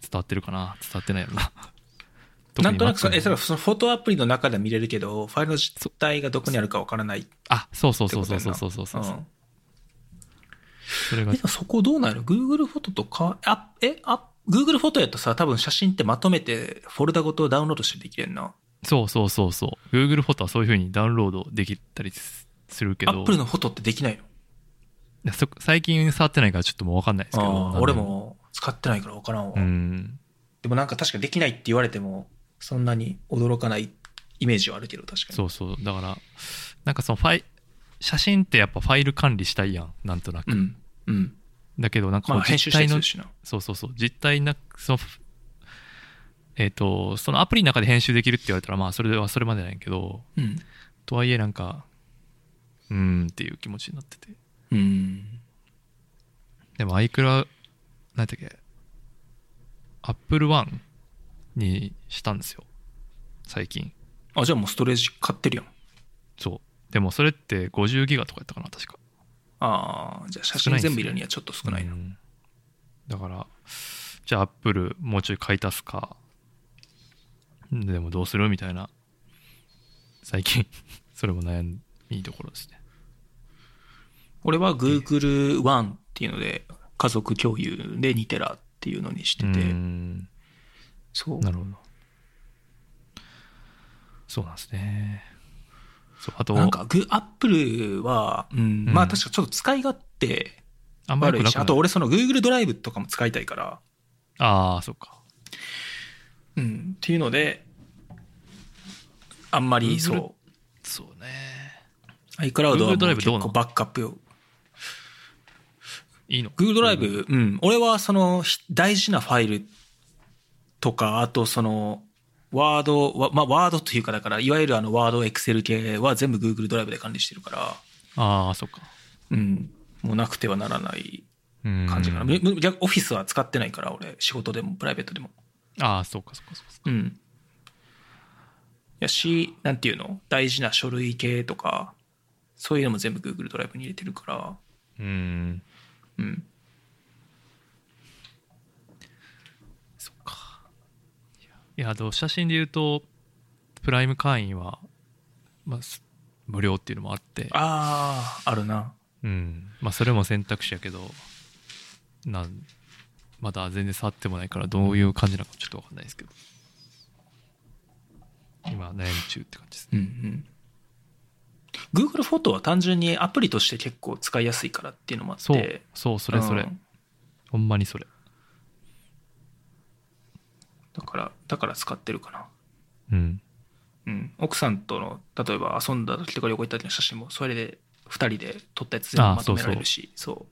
伝わってるかな？伝わってないやろななんとなくさ、え、それれはそのフォトアプリの中では見れるけど、ファイルの実体がどこにあるかわからない。あそうそうそうそうそうそうそうそう、んそれが。そこどうなる ?Google フォトとか、あ、え、あ、Google フォトやとさ、多分写真ってまとめてフォルダごとダウンロードしてできれんな。そうそうそうそう。Google フォトはそういう風にダウンロードできたりすするけど。Apple のフォトってできないの？いやそ最近触ってないからちょっともう分かんないですけど。俺も使ってないからわからんわ。うん。でもなんか確かできないって言われても、そんなに驚かないイメージはあるけど、確かに。そうそうだからなんかそのファイ写真ってやっぱファイル管理したいやんなんとなく、うん。うん。だけどなんか実体の。そうそうそう実体なそのえっ、とそのアプリの中で編集できるって言われたらまあそれはそれまでなんやけどうん。とはいえなんかうーんっていう気持ちになっててうん。でも iCloud 何やったっけ？Apple One にしたんですよ。最近。あ、じゃあもうストレージ買ってるやん。そう。でもそれって50ギガとかやったかな確か。ああ、じゃあ写真全部入れるにはちょっと少ないな。うん。だからじゃあアップルもうちょい買い足すか。でもどうするみたいな。最近 それも悩みところですね。俺は Google One っていうので、家族共有で2テラっていうのにしてうて、んそう。なるほど。そうなんですね。そうあとなんか、グ、アップルは、うん、まあ確かちょっと使い勝手あんし、良くなくない？あと俺その Google ドライブとかも使いたいから、ああそっか。うん、っていうので、あんまりそそうね。う、iCloud は結構バックアップよ。いいの？Google ドライブ、うん、俺はそのひ大事なファイルとか、あとその、ワード、わまあワードというかだから、いわゆるあのワード、エクセル系は全部 Google ドライブで管理してるから、ああそっかうん、もうなくてはならないうん感じかな。むむ逆オフィスは使ってないから、俺、仕事でもプライベートでも。ああそうかそうかそうかうん。やし、なんていうの？大事な書類系とか、そういうのも全部 Google ドライブに入れてるから、うんうん。そっかいやあと写真で言うとプライム会員は、まあ、す無料っていうのもあって。ああ、あるな。うん。まあそれも選択肢やけどなんまだ全然触ってもないからどういう感じなのかちょっと分かんないですけど。今悩み中って感じですね。うんうん。Google フォトは単純にアプリとして結構使いやすいからっていうのもあって。そうそうそれそれ、うん。ほんまにそれだから、だから使ってるかな。うんうん。奥さんとの、例えば遊んだ時とか旅行行った時の写真も、それで二人で撮ったやつ全部あまとめられるし、そう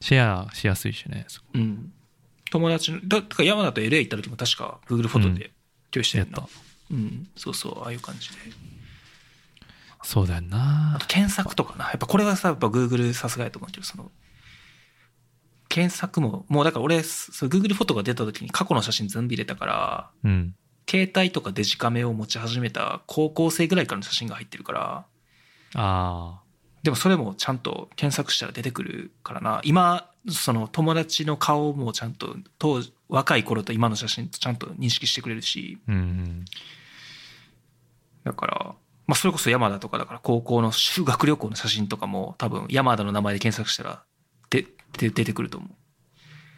シェアしやすいしねそうん。友達の、だだから山田と LA 行った時も確か Google フォトで共有してるな。やったうん。そうそう、ああいう感じで。そうだよなあと検索とかな。やっぱこれはさ、やっぱ Google さすがやと思うけど、その、検索も、もうだから俺、そう Google フォトが出た時に過去の写真全部入れたから、うん。携帯とかデジカメを持ち始めた高校生ぐらいからの写真が入ってるから、あでもそれもちゃんと検索したら出てくるからな。今、その友達の顔もちゃんと、当時、若い頃と今の写真とちゃんと認識してくれるし、あうんうん。だから、まあそれこそ山田とかだから高校の修学旅行の写真とかも多分山田の名前で検索したらでで出てくると思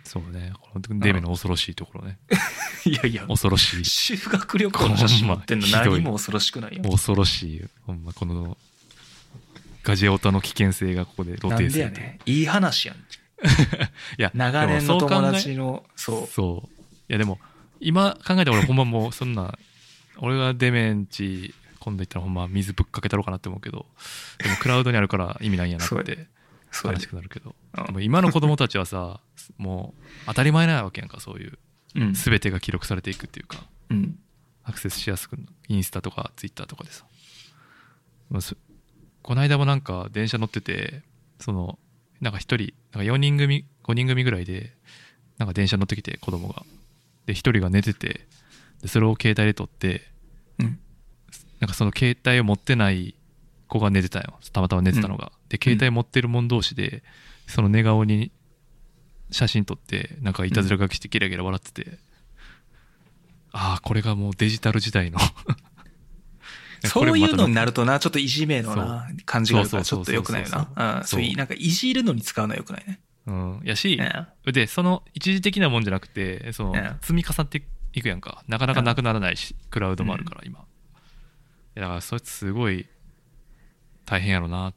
そうねこのデメの恐ろしいところねう。いやいや、恐ろしい修学旅行の写真持ってんの何も恐ろしくないよ。恐ろしいほんまこのガジェオタの危険性がここで露なん呈するというでやねん。いい話やん。いや長年の友達の、そう。そういやでも今考えたら俺ほんまもうそんな 俺がデメンチ今度行ったらほんま水ぶっかけたろうかなって思うけどでもクラウドにあるから意味ないんやなって悲しくなるけど。う今の子供たちはさ もう当たり前なわけやんかそういう。うん。全てが記録されていくっていうか。うん。アクセスしやすくインスタとかツイッターとかでさ。まあそこの間もなんか電車乗っててそのなんか一人なんか4人組5人組ぐらいでなんか電車乗ってきて子供が。で一人が寝ててでそれを携帯で撮ってうん。なんかその携帯を持ってない子が寝てたよ。たまたま寝てたのが、で携帯持ってる者同士でその寝顔に写真撮ってなんかいたずら書きしてゲラゲラ笑ってて、ああこれがもうデジタル時代の。そういうのになるるとな、ちょっといじめのな、感じがあるからちょっとそうそうそう。そう良くないよな。うん。そそうういう、なんかいじるのに使うのは良くないね。うんやし、ねでその一時的なもんじゃなくてそのね積み重なっていくやんかなかなかなくならないし、クラウドもあるから今、だからそれすごい大変やろな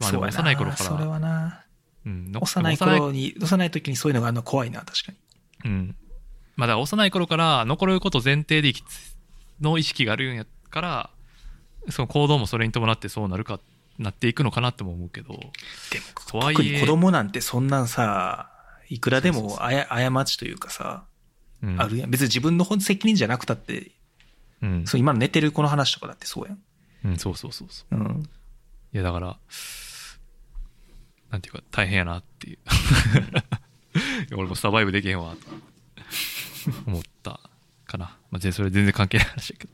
まあ幼い頃からそれはな。うん、の幼い頃に、幼い時にそういうのがあるのは怖いな、確かに。うん。まあだから幼い頃から残ること前提で生きの意識があるんやから、その行動もそれに伴ってそうなるか、なっていくのかなっても思うけど、でも、とはいえ特に子供なんてそんなんさ、いくらでもあや過ちというかさ、うん、あるやん。別に自分の責任じゃなくたって、うん。そう今の寝てる子の話とかだってそうやん。うん、そうそうそうそう。うん。いやだから、なんていうか大変やなっていう。俺もサバイブできへんわ、と思ったかな。まあ、全それ全然関係ない話だけど。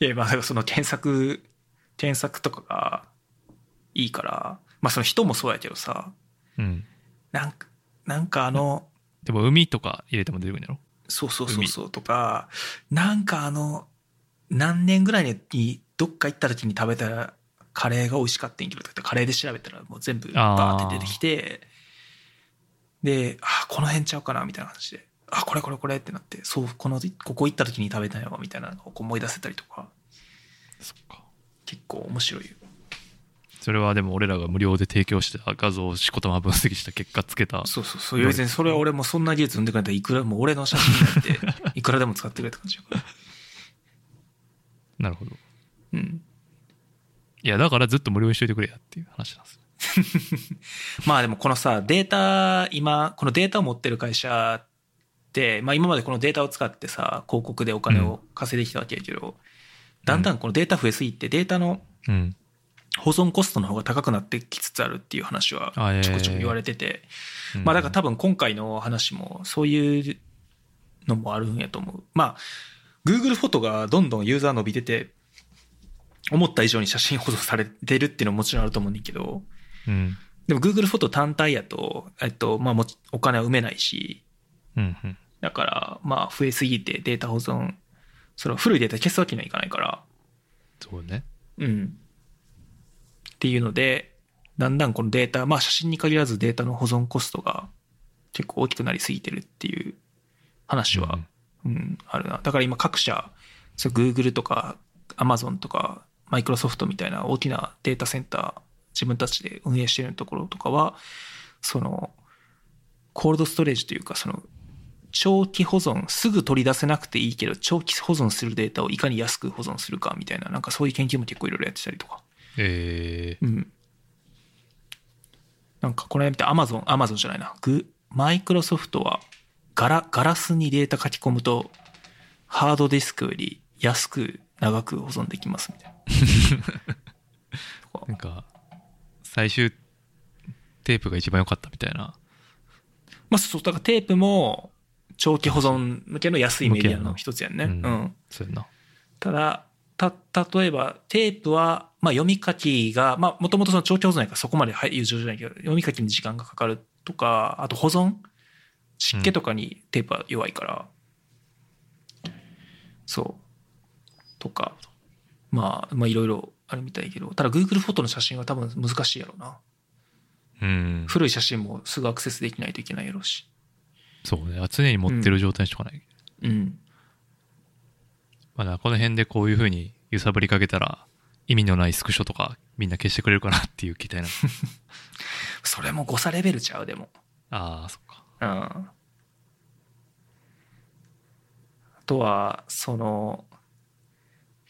いや、まあ、その検索、検索とかがいいから、まあその人もそうやけどさ、うん。なんか、なんかあの、でも海とか入れても出てくるんやろ？そうそうそうそうとか、なんかあの、何年ぐらいにどっか行った時に食べたカレーが美味しかったんやけどカレーで調べたらもう全部バーって出てきて、で、あ、この辺ちゃうかなみたいな感じで、あ、これこれこれってなって、そう、この、ここ行った時に食べたよみたいなのを思い出せたりとか、そっか。結構面白いよ。それはでも俺らが無料で提供した画像をしこたま分析した結果つけた。そうそうそう。別にそれは俺もそんな技術生んでくれたらいくらもう俺の写真になって、いくらでも使ってくれって感じ。なるほど。うん。いや、だからずっと無料にしといてくれやっていう話なんですよ。まあでもこのさ、データ、今、このデータを持ってる会社って、まあ今までこのデータを使ってさ、広告でお金を稼いできたわけやけど、だんだんこのデータ増えすぎて、データのうん。保存コストの方が高くなってきつつあるっていう話はちょこちょこ言われてて、うんまあだから多分今回の話もそういうのもあるんやと思う。まあ、Google フォトがどんどんユーザー伸びてて、思った以上に写真保存されてるっていうのももちろんあると思うんだけど、うん。でも Google フォト単体やと、えっと、まあもちお金は埋めないし、うん。うん。だからまあ増えすぎてデータ保存、それは古いデータ消すわけにはいかないから、そうね。うん。っていうので、だんだんこのデータ、まあ写真に限らずデータの保存コストが結構大きくなりすぎてるっていう話は、うん、あるな。だから今各社、そう Google とか Amazon とか Microsoft みたいな大きなデータセンター、自分たちで運営しているところとかは、その、コールドストレージというか、その、長期保存、すぐ取り出せなくていいけど、長期保存するデータをいかに安く保存するかみたいな、なんかそういう研究も結構いろいろやってたりとか。えうん。なんかこれ見て Amazon、Amazon じゃないな。グ、マイクロソフトはガラ、ガラスにデータ書き込むと、ハードディスクより安く長く保存できますみたいな。ー、なんか、最終テープが一番良かったみたいな。まあそう、だからテープも長期保存向けの安いメディアの一つやんね。ううんん。そうやな。ただ、た、例えば、テープは、まあ読み書きが、まあもともとその長期保存やからそこまで優秀じゃないけど、読み書きに時間がかかるとか、あと保存湿気とかにテープは弱いから、そう。とか、まあ、まあいろいろあるみたいけど、ただ Google フォトの写真は多分難しいやろうな。うん。古い写真もすぐアクセスできないといけないやろうし。そうね。常に持ってる状態にしとかない。うん。まあだからこの辺でこういう風に揺さぶりかけたら、意味のないスクショとかみんな消してくれるかなっていう期待なの。それも誤差レベルちゃう、でも。ああ、そっか。うん。あとは、その、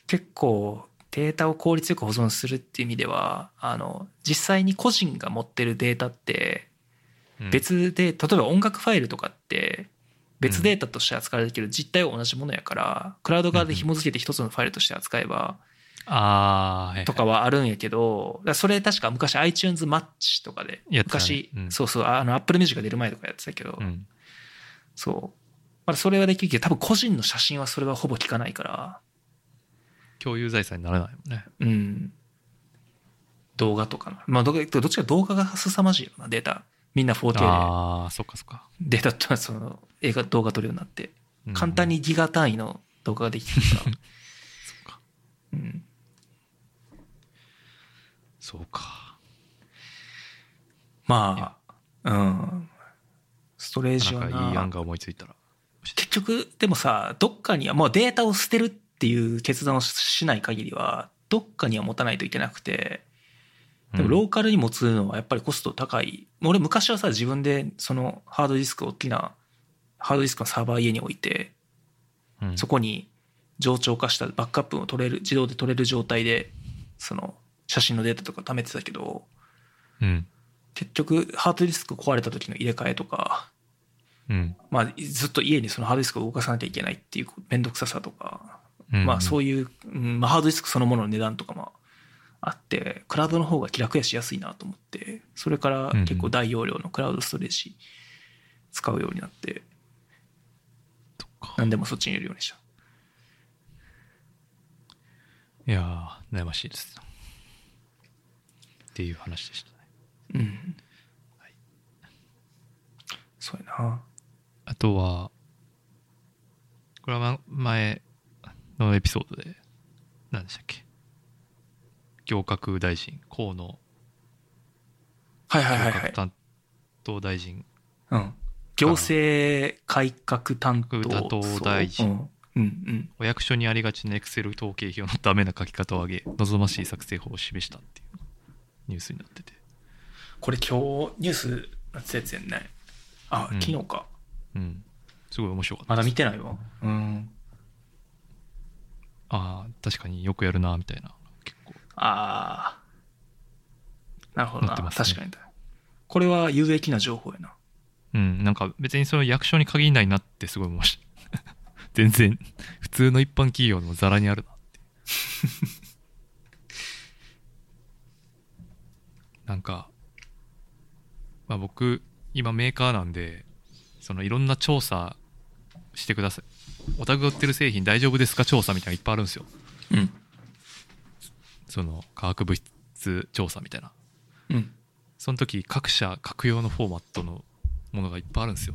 結構データを効率よく保存するっていう意味では、あの、実際に個人が持ってるデータって、うん、別で、例えば音楽ファイルとかって、別データとして扱われるけど、実態は同じものやから、クラウド側で紐付けて一つのファイルとして扱えば、ああ、とかはあるんやけど、それ確か昔 iTunes マッチとかで、昔、うん。そうそう、あの Apple Music が出る前とかやってたけど、うん。そう。まあ、それはできるけど、多分個人の写真はそれはほぼ聞かないから、共有財産にならないもんね。うん。動画とかな。まあ、どどっちか動画が凄まじいよな、データ。みんな 4K ああ、そっかそっか。でデータとその映画、動画撮るようになって、うん簡単にギガ単位の動画ができてるから。そっか。うん。そうか。まあ、うん。ストレージはなんかいい案な。が思いついたら。結局、でもさ、どっかには、もうデータを捨てるっていう決断をしない限りは、どっかには持たないといけなくて、でもローカルに持つのはやっぱりコスト高い。俺昔はさ、自分でそのハードディスク、大きなハードディスクのサーバー家に置いて、うんそこに冗長化したバックアップを取れる、自動で取れる状態で、その写真のデータとか貯めてたけど、うん。結局ハードディスク壊れた時の入れ替えとか、うん。まあずっと家にそのハードディスクを動かさなきゃいけないっていう面倒くささとか、うんまあそういいう、うんまあ、ハードディスクそのものの値段とかもあって、クラウドの方が気楽やしやすいなと思って、それから結構大容量のクラウドストレージ使うようになって、そっか。何でもそっちに入れるようにした。いやー、悩ましいです。っていう話でしたね。うん。そうやな。あとは、これはま前のエピソードで、何でしたっけ？行革大臣、河野はいはいはいはい。担当大臣、うん。行政改革担当大臣うん。うんうん。お役所にありがちなエクセル統計表のダメな書き方を挙げ、望ましい作成法を示したっていうニュースになってて。これ今日ニュースなってたやつやんね。あ、うん昨日か。うん。すごい面白かったまだ見てないわ。うん。ああ、確かによくやるな、みたいな。結構。ああ。なるほどな。ね確かに。これは有益な情報やな。うん、なんか別にその役所に限らないなってすごい思いました。全然、普通の一般企業でもザラにあるなって。なんか、まあ僕、今メーカーなんで、そのいろんな調査してください。お宅が売ってる製品大丈夫ですか？調査みたいなのいっぱいあるんですよ。うん。その化学物質調査みたいな。うん。その時各社各用のフォーマットのものがいっぱいあるんですよ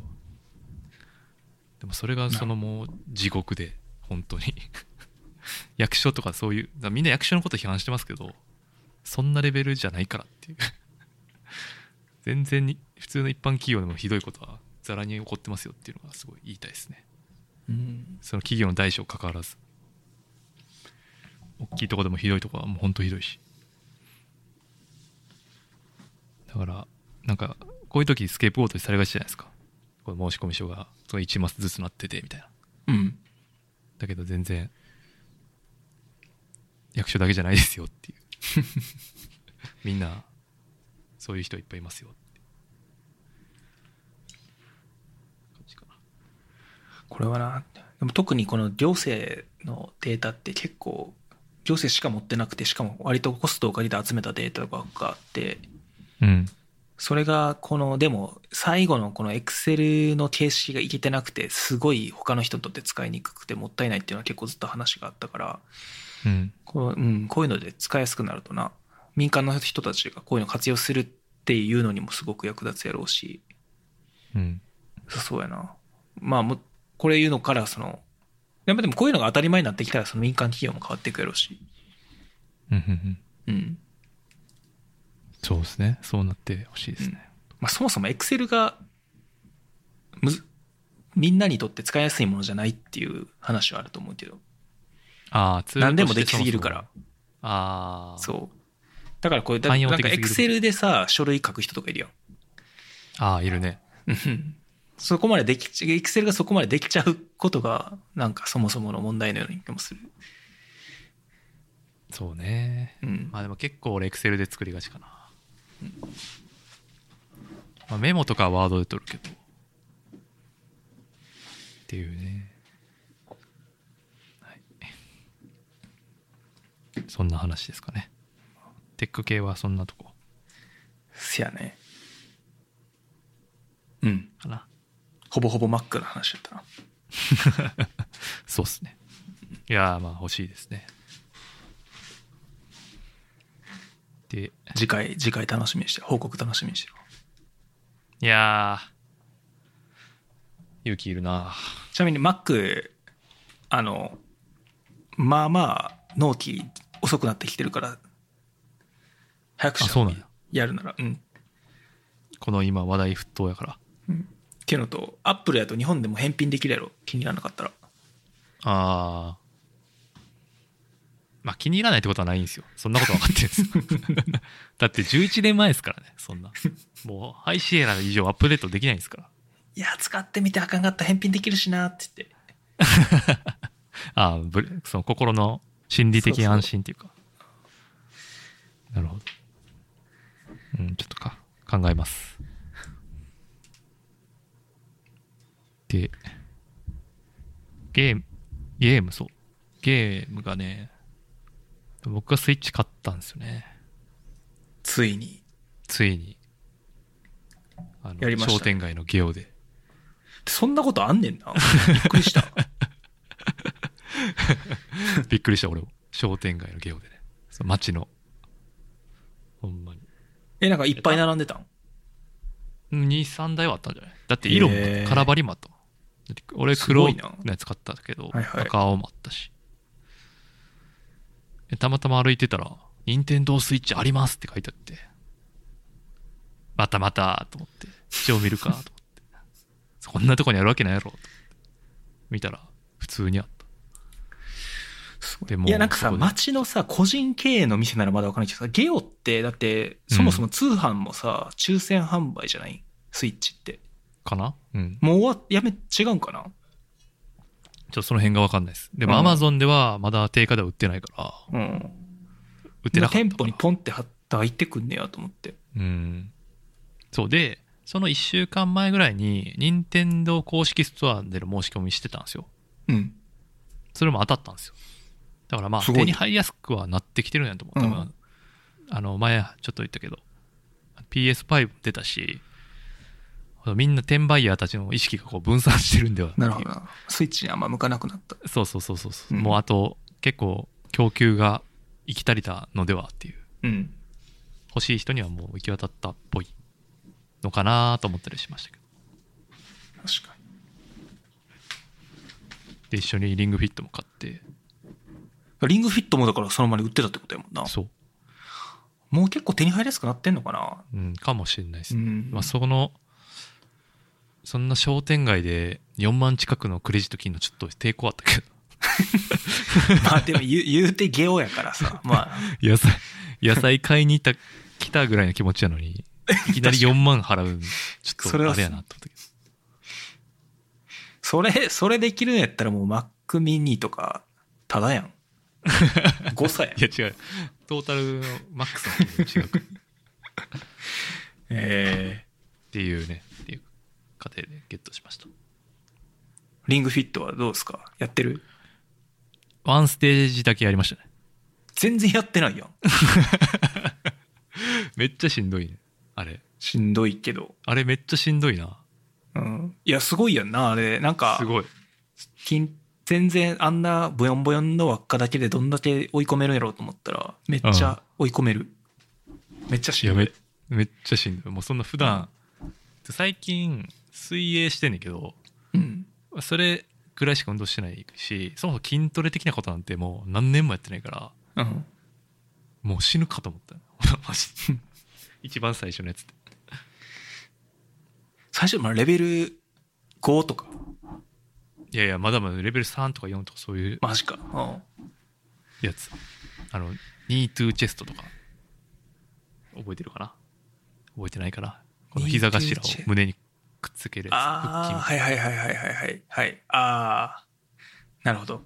でもそれがそのもう地獄で本当に 役所とかそういうみんな役所のこと批判してますけどそんなレベルじゃないからっていう 全然に普通の一般企業でもひどいことはざらに起こってますよっていうのがすごい言いたいですねうん。その企業の大小関わらず。大きいとこでもひどいとこはもう本当ひどいし。だからなんかこういう時スケープゴートにされがちじゃないですか。この申込書がその1マスずつなっててみたいな。うん。だけど全然役所だけじゃないですよっていう。みんなそういう人いっぱいいますよって感じかなこれはな、でも特にこの行政のデータって結構、行政しか持ってなくて、しかも割とコストをかけて集めたデータとかがあって、うん。それがこの、でも最後のこの Excel の形式がいけてなくて、すごい他の人にとって使いにくくてもったいないっていうのは結構ずっと話があったから、うん。こう,、うん、こういうので使いやすくなるとな、民間の人たちがこういうの活用するっていうのにもすごく役立つやろうし、うん。そうやな。まあもう、これ言うのから、その、やっぱでもこういうのが当たり前になってきたら、その民間企業も変わっていくやろうし。うんうんうんうん。そうですねそうなってほしいですね、まあそもそも Excel が、むず、みんなにとって使いやすいものじゃないっていう話はあると思うけど。ああ何でもできすぎるからああそう。だからこれ、なんか Excel でさ、書類書く人とかいるやん。ああいるねうんそこまででき、Excel がそこまでできちゃうことが、なんかそもそもの問題のような気もする。そうね。うん。まあでも結構俺エクセルで作りがちかな、まあ、メモとかはワードで取るけど。っていうね。はい。そんな話ですかね。テック系はそんなとこ。せやね。うん。かなほぼほぼ Mac の話だったな。そうっすねいやーまあ欲しいですねで次回、次回楽しみにしてる。報告楽しみにしてる。いやー勇気いるなちなみに Mac あのまあまあ納期遅くなってきてるから早くしそうなんややるならうんこの今話題沸騰やからっていうのとアップルやと日本でも返品できるやろ？気にならなかったら。あー。まあ気に入らないってことはないんですよ。そんなこと分かってるんですよ。だって11年前ですからねそんな。もうハイシエラ以上アップデートできないんですから。いや使ってみてあかんかった返品できるしなって言って。ああその心の心理的安心っていうか。なるほど。うんちょっとか考えますでゲームゲームそう。ゲームがね僕がスイッチ買ったんですよね。ついに。ついに。あのやりましたね。商店街のゲオで。そんなことあんねんな。びっくりした。びっくりした俺も。商店街のゲオでね。その街の。ほんまに。えなんかいっぱい並んでたん？23台はあったんじゃない？だって色もへー。カラバリもあった俺す黒のやつ買ったけど、はいはい。赤青もあったし。でたまたま歩いてたら「任天堂スイッチあります」って書いてあって。またまたと思って。一応見るかと思って。そんなとこにあるわけないやろと見たら普通にあった。でもいやなんかさ街のさ個人経営の店ならまだわかんないけどさゲオってだってそもそも通販もさ、抽選販売じゃない？スイッチってかな？うん。もう終わやめ違うんかな？ちょっとその辺がわかんないです。でもうん。アマゾンではまだ定価では売ってないから。うん。売ってなかった店舗にポンって貼った入ってくんねやと思って。うん。そう。で、その1週間前ぐらいに、任天堂公式ストアでの申し込みしてたんですよ。うん。それも当たったんですよ。だからまあ、すごい手に入りやすくはなってきてるんやと思う。多分、うん。あの、前ちょっと言ったけど、PS5 出たし、みんな転売ヤーたちの意識がこう分散してるんでは。なるほど。なスイッチにあんま向かなくなった。そうそうそうそうそう、うん。もうあと、結構、供給が行き足りたのではっていう。うん。欲しい人にはもう行き渡ったっぽいのかなと思ったりしましたけど。確かに。で一緒にリングフィットも買って。リングフィットもだからそのままに売ってたってことやもんな。そう、もう結構手に入りやすくなってんのかな。うん、かもしれないですね、うん。まあ、そのそんな商店街で4万近くのクレジット金のちょっと抵抗あったけど。まあでも言う言うてゲオやからさ。まあ。野菜野菜買いに行った来たぐらいの気持ちなのに いきなり4万払うちょっそれはとあれやなと思ったけどそれそれできるんやったらもう Mac mini とかただやん。誤差やん。いや違う。トータルのマックスの金額っえていうねっていう過程でゲットしました。ー、リングフィットはどうですか？やってる？ワンステージだけやりましたね。全然やってないやん。めっちゃしんどいね。あれ。しんどいけど。あれめっちゃしんどいな。うん。いやすごいやんなあれ。なんかすごい。金全然あんなボヨンボヨンの輪っかだけでどんだけ追い込めるんやろうと思ったらめっちゃ追い込める、めっちゃしいやめんどい。めっちゃしんどい。もうそんな普段、最近水泳してんねんけどうん。それぐらいしか運動してないしそもそも筋トレ的なことなんてもう何年もやってないからうん。もう死ぬかと思った。よ マジで。一番最初のやつって。最初まあレベル5とか？いやいやまだまだレベル3とか4とかそういうマジか。うん。やつ。あのニートゥーチェストとか。覚えてるかな？覚えてないかな？この膝頭を胸にくっつけるああはいはいはいはいはいはい。はい。ああなるほど、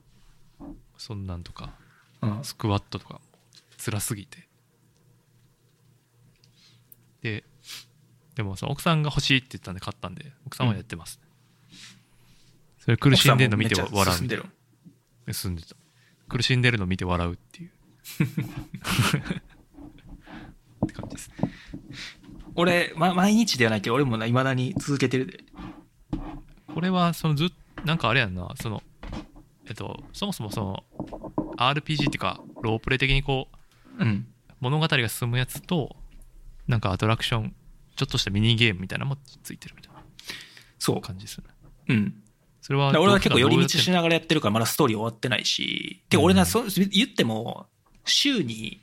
そんなんとかうん、スクワットとかも辛すぎて。ででもその奥さんが欲しいって言ったんで買ったんで奥さんはやってます、それ苦しんでるの見て笑う。進んでる。住んでた。苦しんでるの見て笑うっていう。って感じですね俺、ま、毎日ではないけど俺もいまだに続けてるでこれはそのずっなんかあれやんなそのえっとそもそもその RPG っていうかロープレイ的にこううん物語が進むやつとなんかアトラクションちょっとしたミニゲームみたいなのもついてるみたいなそう。感じですよね。うん。それは俺は結構寄り道しなながらやってるからまだストーリー終わってないし、てか俺な、うんそ言っても、週に、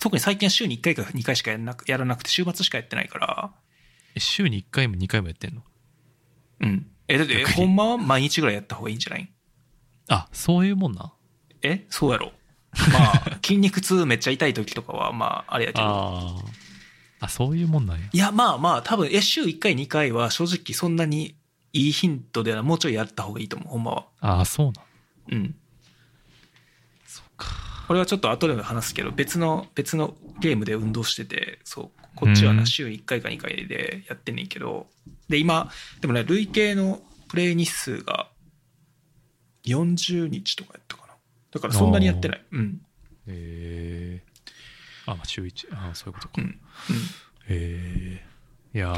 特に最近は週に1回か2回しかやらなくやらなくて週末しかやってないから、週に1回も2回もやってんの？うん。え、だって、ほんまは毎日ぐらいやった方がいいんじゃない？あ、そういうもんな。えそうやろ。まあ、筋肉痛めっちゃ痛い時とかは、まあ、あれやけど。ああ。あ、そういうもんなんや。いや、まあまあ、多分、え、週1回2回は正直そんなにいいヒントではもうちょいやった方がいいと思う、ほんまは。ああ、そうなん。うん。これはちょっと後でも話すけど、別の、別のゲームで運動してて、そう、こっちはうなん週1回か2回でやってんねんけど、で、今、でもね、累計のプレイ日数が40日とかやったかな。だからそんなにやってない。うん。へえあ、まあ週1。ああ、そういうことか。うん。へえいや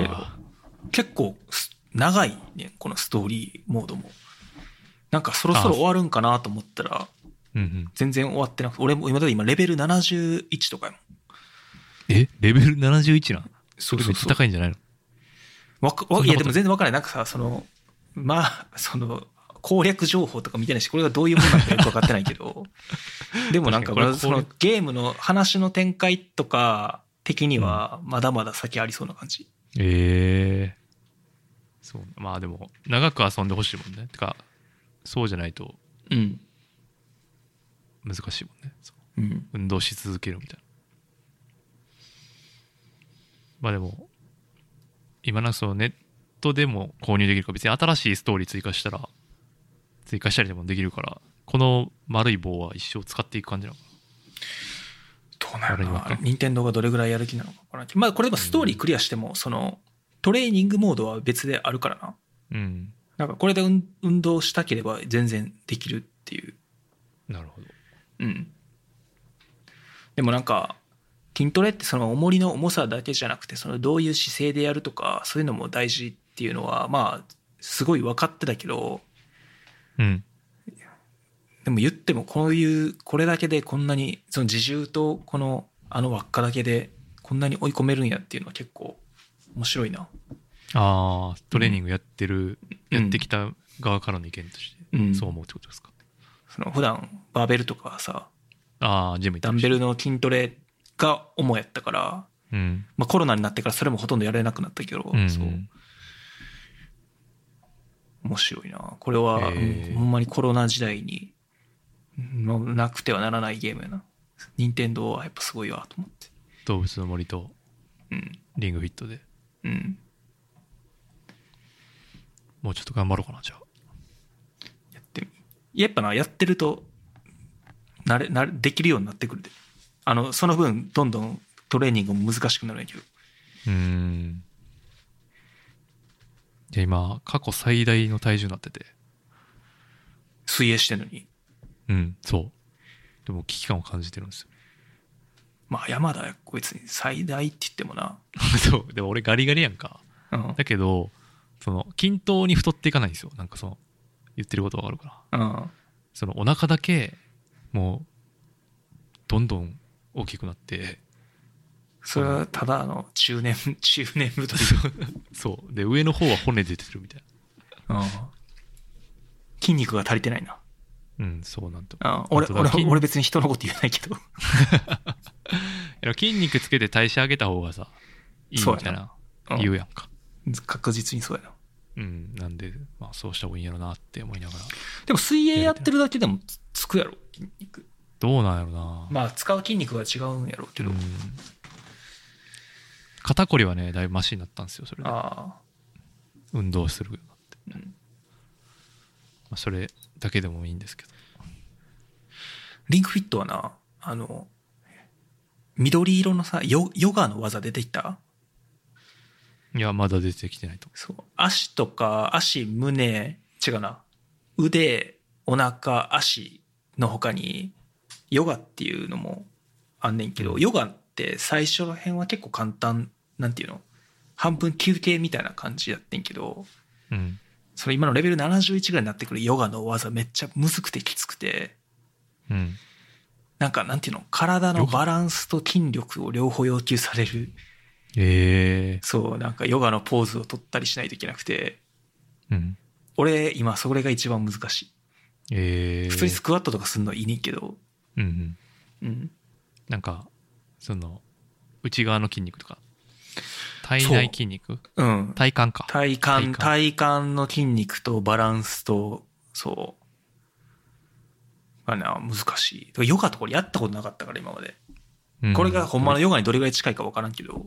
結構す長いね、このストーリーモードも。なんかそろそろ終わるんかなと思ったら、うんうん。全然終わってなくて、俺も今だって今レベル71とかやもん。え？レベル71なん？それめっちゃ高いんじゃないの？わか、わいやでも全然わからない。なんかさ、その、まあ、その、攻略情報とか見てないし、これがどういうものなのかよく分かってないけど、でもなんか、そのゲームの話の展開とか、的には、まだまだ先ありそうな感じ。ええそう。まあでも、長く遊んでほしいもんね。てか、そうじゃないとうん。難しいもんね。そううん。運動し続けるみたいな。まあでも、今なんかそのネットでも購入できるから、別に新しいストーリー追加したら、追加したりでもできるから、この丸い棒は一生使っていく感じなのかどうなるのかん任天堂がどれぐらいやる気なのか分からんけどまあ、これでもストーリークリアしても、その、トレーニングモードは別であるからな。な。うん。なんか、これで運運動したければ全然できるっていう。なるほど。うん。でもなんか、筋トレってその重りの重さだけじゃなくて、そのどういう姿勢でやるとか、そういうのも大事っていうのは、まあ、すごい分かってたけど、うん。でも言ってもこういう、これだけでこんなに、その自重とこの、あの輪っかだけでこんなに追い込めるんやっていうのは結構面白いな。ああ、トレーニングやってる、うんやってきた側からの意見として、うんそう思うってことですか。その普段バーベルとかさ、ああ、ジムダンベルの筋トレが主やったから、うん。まあコロナになってからそれもほとんどやれなくなったけど、うん、そう。面白いな。これは、ほんまにコロナ時代に、のなくてはならないゲームやな。任天堂はやっぱすごいわと思って。動物の森とうん。リングフィットでうん。もうちょっと頑張ろうかな、じゃあ。やっぱな、やってると、なれ、なれ、できるようになってくるで。あの、その分、どんどんトレーニングも難しくなるんやけど。うーん。じゃあ今、過去最大の体重になってて。水泳してんのに。うん、そう。でも危機感を感じてるんですよ。まあ、山田や、こいつに最大って言ってもな。そう。でも俺ガリガリやんか。うん。だけど、その、均等に太っていかないんですよ。なんかその、言ってることわかるかな。うん。その、お腹だけ、もう、どんどん大きくなって、それはただあの中年 中年太り そう。で、上の方は骨出てるみたいうん筋肉が足りてないな、な。うん、そうなんと。うん、俺俺俺別に人のこと言えないけど 筋肉つけて代謝上げた方がさ、いいみたいなうん言うやんか。確実にそうやなうん、なんで、まあそうした方がいいんやろなって思いながら。でも水泳やってるだけでもつつくやろ筋肉どうなんやろな。まあ使う筋肉が違うんやろうけど、うん。肩こりはね、だいぶマシになったんですよ、それで。あ運動するようになって。あ、うん、まあそれだけでもいいんですけど。リンクフィットはなあの緑色のさヨヨガの技出てきたいや、まだ出てきてないとそう足とか足胸違うな腕お腹足の他にヨガっていうのもあんねんけど、うんヨガって最初の辺は結構簡単なんていうの？半分休憩みたいな感じやってんけど。うん。それ今のレベル71ぐらいになってくるヨガの技めっちゃむずくてきつくてうん。なんかなんていうの？体のバランスと筋力を両方要求されるええそう、なんかヨガのポーズを取ったりしないといけなくて、うん。俺、今それが一番難しい。ええ普通にスクワットとかすんのはいいねんけど、うんうん。うん。なんか、その、内側の筋肉とか、体内筋肉？うん。体幹か。体幹、体幹体幹の筋肉とバランスと、そう。あれな、難しい。ヨガとか俺やったことなかったから、今まで。うんこれがほんまのヨガにどれぐらい近いかわからんけど。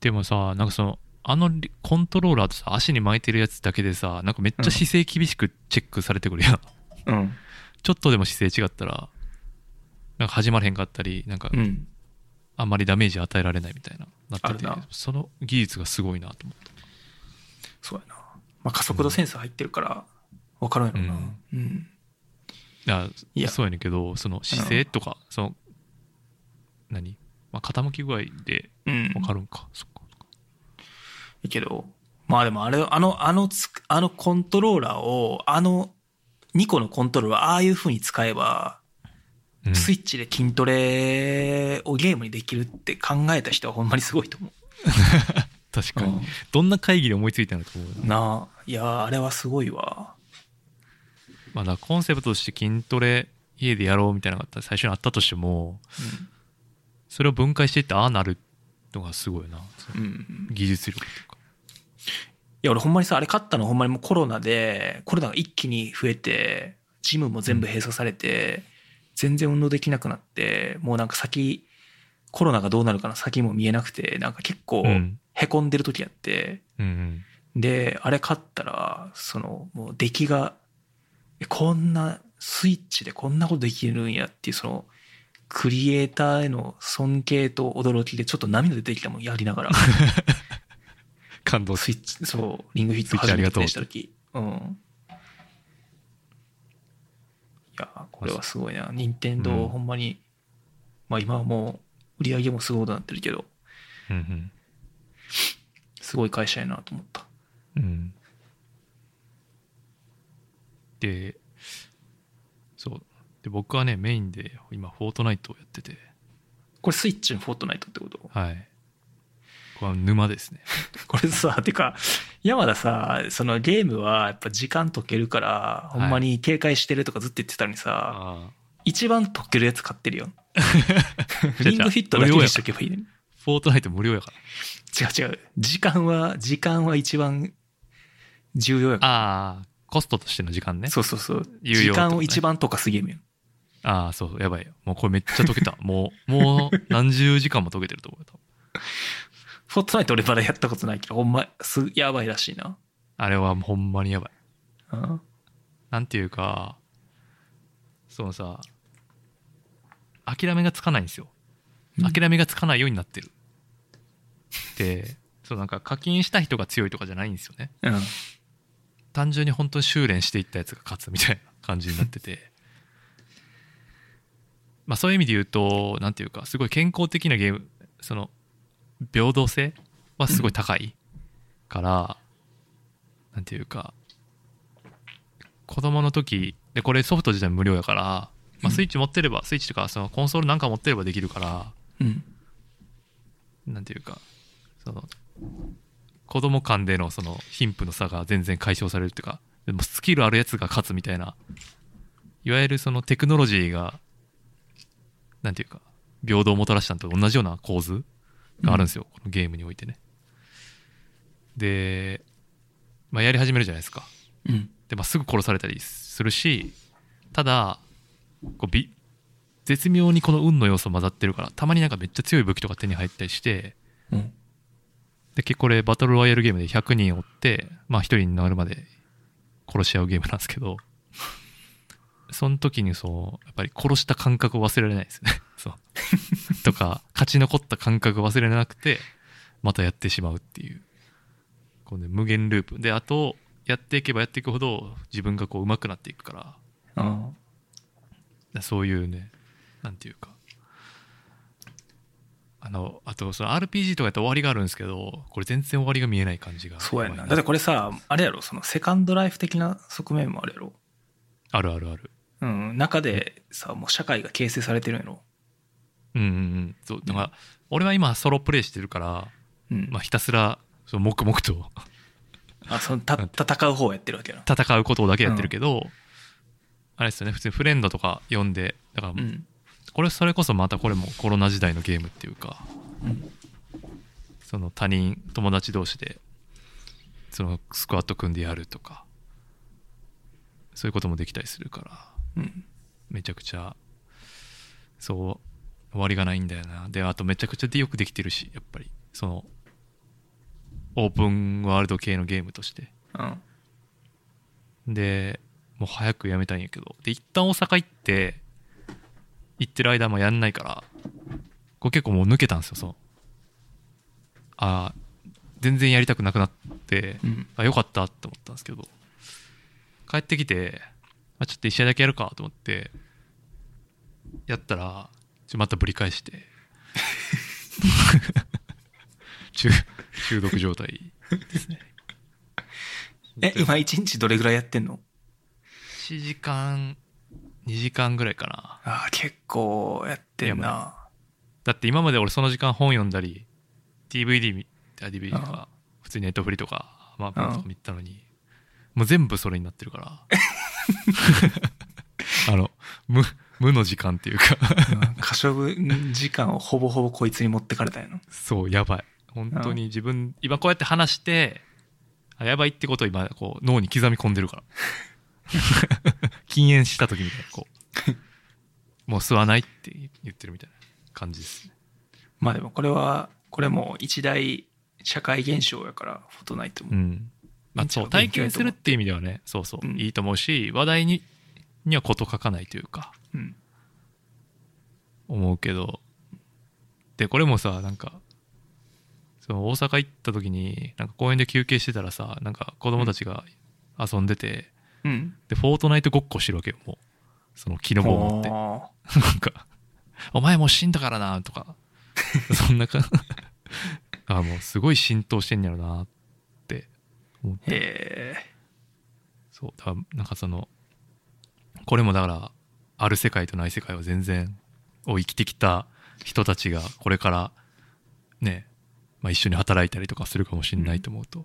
でもさ、なんかその、あのリコントローラーとさ、足に巻いてるやつだけでさ、なんかめっちゃ姿勢厳しくチェックされてくるやん。うん。ちょっとでも姿勢違ったら、なんか始まれへんかったり、なんかう、ん。あんまりダメージ与えられないみたいな、なっててその技術がすごいなと思った。そうやな。まあ、加速度センサー入ってるから、わかるんやろな。うん。いや、いやそうやねんけど、その姿勢とか、その、何？まあ、傾き具合でうん。わかるんか。そっか。いいけど、まあでもあれ、あの、あのつ、あのコントローラーを、あの2個のコントローラー、ああいう風に使えば、うんスイッチで筋トレをゲームにできるって考えた人はほんまにすごいと思 確かにうん。どんな会議で思いついたんだと思うう。なあ。いやー、あれはすごいわ。まあ、だコンセプトとして筋トレ家でやろうみたいなのが最初にあったとしても、それを分解していってああなるのがすごいな。うん。うん。技術力とか。いや、俺ほんまにさ、あれ買ったのほんまにもうコロナで、コロナが一気に増えて、ジムも全部閉鎖されて、全然運動できなくなって、もうなんか先、コロナがどうなるかの先も見えなくて、なんか結構うんへこんでる時やって。で、あれ買ったら、その、もう出来が、えこんな、スイッチでこんなことできるんやっていう、その、クリエイターへの尊敬と驚きでちょっと涙出てきたもん、やりながら。感動スイッチ、そう、リングフィットスイッチありがとう初めてした時。うん。いや、これはすごいな。任天堂うんほんまに、まあ今はもう、売り上げもすごいことになってるけど、うんすごい会社やなと思った。うん。うん。で。で、僕はね、メインで今、フォートナイトをやってて、これスイッチのフォートナイトってこと？はい。これは沼ですね。これさ、てか、山田さ、そのゲームはやっぱ時間解けるから、ほんまに警戒してるとかずっと言ってたのにさ。一番解けるやつ買ってるよ。リングフィットだけにしとけばいいのに。フォートナイト無料やから。違う違う。時間は、時間は一番重要やから。ああ、コストとしての時間ね。そうそうそう。有料時間を一番溶かすゲームやん。ああ、そう、やばいよ。もうこれめっちゃ解けた。もう、もう何十時間も解けてると思うフォートナイト俺まだやったことないけど、ほんま、す、やばいらしいな。あれはほんまにやばい。うん。なんていうか、そのさ、諦めがつかないんですよ。うん諦めがつかないようになってる。で、そうなんか課金した人が強いとかじゃないんですよね。うん。単純に本当に修練していったやつが勝つみたいな感じになってて。まあそういう意味で言うと、なんていうか、すごい健康的なゲーム、その、平等性はすごい高いから、なんていうか、子供の時、で、これソフト自体無料やから、まあスイッチ持ってれば、スイッチとかそのコンソールなんか持ってればできるから、うん。なんていうか、その、子供間でのその貧富の差が全然解消されるっていうか、でもスキルあるやつが勝つみたいな、いわゆるそのテクノロジーが、なんていうか、平等をもたらしたのと同じような構図があるんですよ、このゲームにおいてね。で、まあ、やり始めるじゃないですか。うん。で、まあ、すぐ殺されたりするし、ただ、こうび絶妙にこの運の要素混ざってるから、たまになんかめっちゃ強い武器とか手に入ったりして、うん。で、結構これバトルロワイヤルゲームで100人追って、まあ1人になるまで殺し合うゲームなんですけど、その時にそう、やっぱり殺した感覚を忘れられないですよね。そう。とか、勝ち残った感覚を忘れられなくて、またやってしまうっていう。こうね、無限ループ。で、あと、やっていけばやっていくほど自分がこう上手くなっていくから、うん。そういうね、なんていうか。あの、あと、その RPG とかやったら終わりがあるんですけど、これ全然終わりが見えない感じが。そうやんな。だってこれさ、あれやろ、そのセカンドライフ的な側面もあるやろ？あるあるある。うん。中でさ、もう社会が形成されてるんやろ。うんうんうんそうだから俺は今ソロプレイしてるから、うん。まあ、ひたすらそう黙々とあ、その、た、戦う方をやってるわけやな。戦うことだけやってるけど、あれですよね普通にフレンドとか呼んでだからうん。これそれこそまたこれもコロナ時代のゲームっていうかうん。その他人友達同士でそのスクワット組んでやるとかそういうこともできたりするからうん。めちゃくちゃそう終わりがないんだよなであとめちゃくちゃよくできてるしやっぱりそのオープンワールド系のゲームとしてうん。でもう早くやめたいんやけどで一旦大阪行って行ってる間もやんないからこれ結構もう抜けたんですよそうあー全然やりたくなくなってうん。あよかったって思ったんですけど帰ってきて、あ、ちょっと一試合だけやるかと思ってやったらちょまたぶり返して。中中毒状態。ですねえ、今一日どれぐらいやってんの？1時間2時間ぐらいかな。ああ、結構やってんな。だって今まで俺その時間本読んだり DVD 見あ DVD とあか普通にネットフリとかまああとか見たのにもう全部それになってるから。あの無無の時間っていうか。可処分時間をほぼほぼこいつに持ってかれたんやの。そうやばい。本当に自分今こうやって話してあやばいってことを今こう脳に刻み込んでるから。禁煙した時みたいなこう。もう吸わないって言ってるみたいな感じです。ねまあでもこれは、これも一大社会現象やから、フォトナイトも。うん。まあ、そう、勉体験するっていう意味ではね、そうそう、うんいいと思うし、話題に、にはこと書かないというか、うん。思うけど、で、これもさ、なんか、その大阪行った時に、なんか公園で休憩してたらさ、なんか子供たちが遊んでて、うん。で、フォートナイトごっこしてるわけよ、もう。その木の棒を持って。あなんか、お前もう死んだからな、とか、そんなか、あ、もうすごい浸透してんやろな、思ってー。へえ。そうだからなんかそのこれもだからある世界とない世界は全然を生きてきた人たちがこれからね、まあ、一緒に働いたりとかするかもしれないと思うと、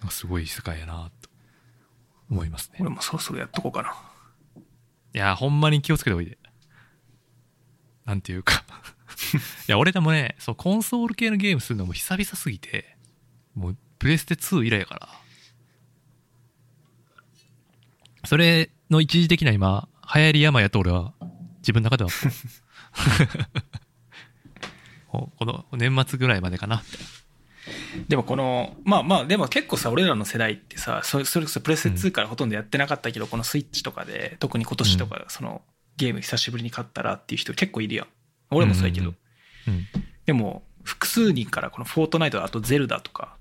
なんかすごい世界やなと思いますね俺もそろそろやっとこうかな。いやほんまに気をつけた方がいいでなんていうか いや俺でもねそうコンソール系のゲームするのも久々すぎてもうプレステ2以来やから。それの一時的な今流行り山やと俺は自分の中では ここの年末ぐらいまでかな。でもこの、まあまあ、でも結構さ、俺らの世代ってさ、そそれこそプレステ2からほとんどやってなかったけど、このスイッチとかで、特に今年とか、その、ゲーム久しぶりに買ったらっていう人結構いるやん。俺もそうやけど。うん。でも、複数人からこのフォートナイト、あとゼルダとか、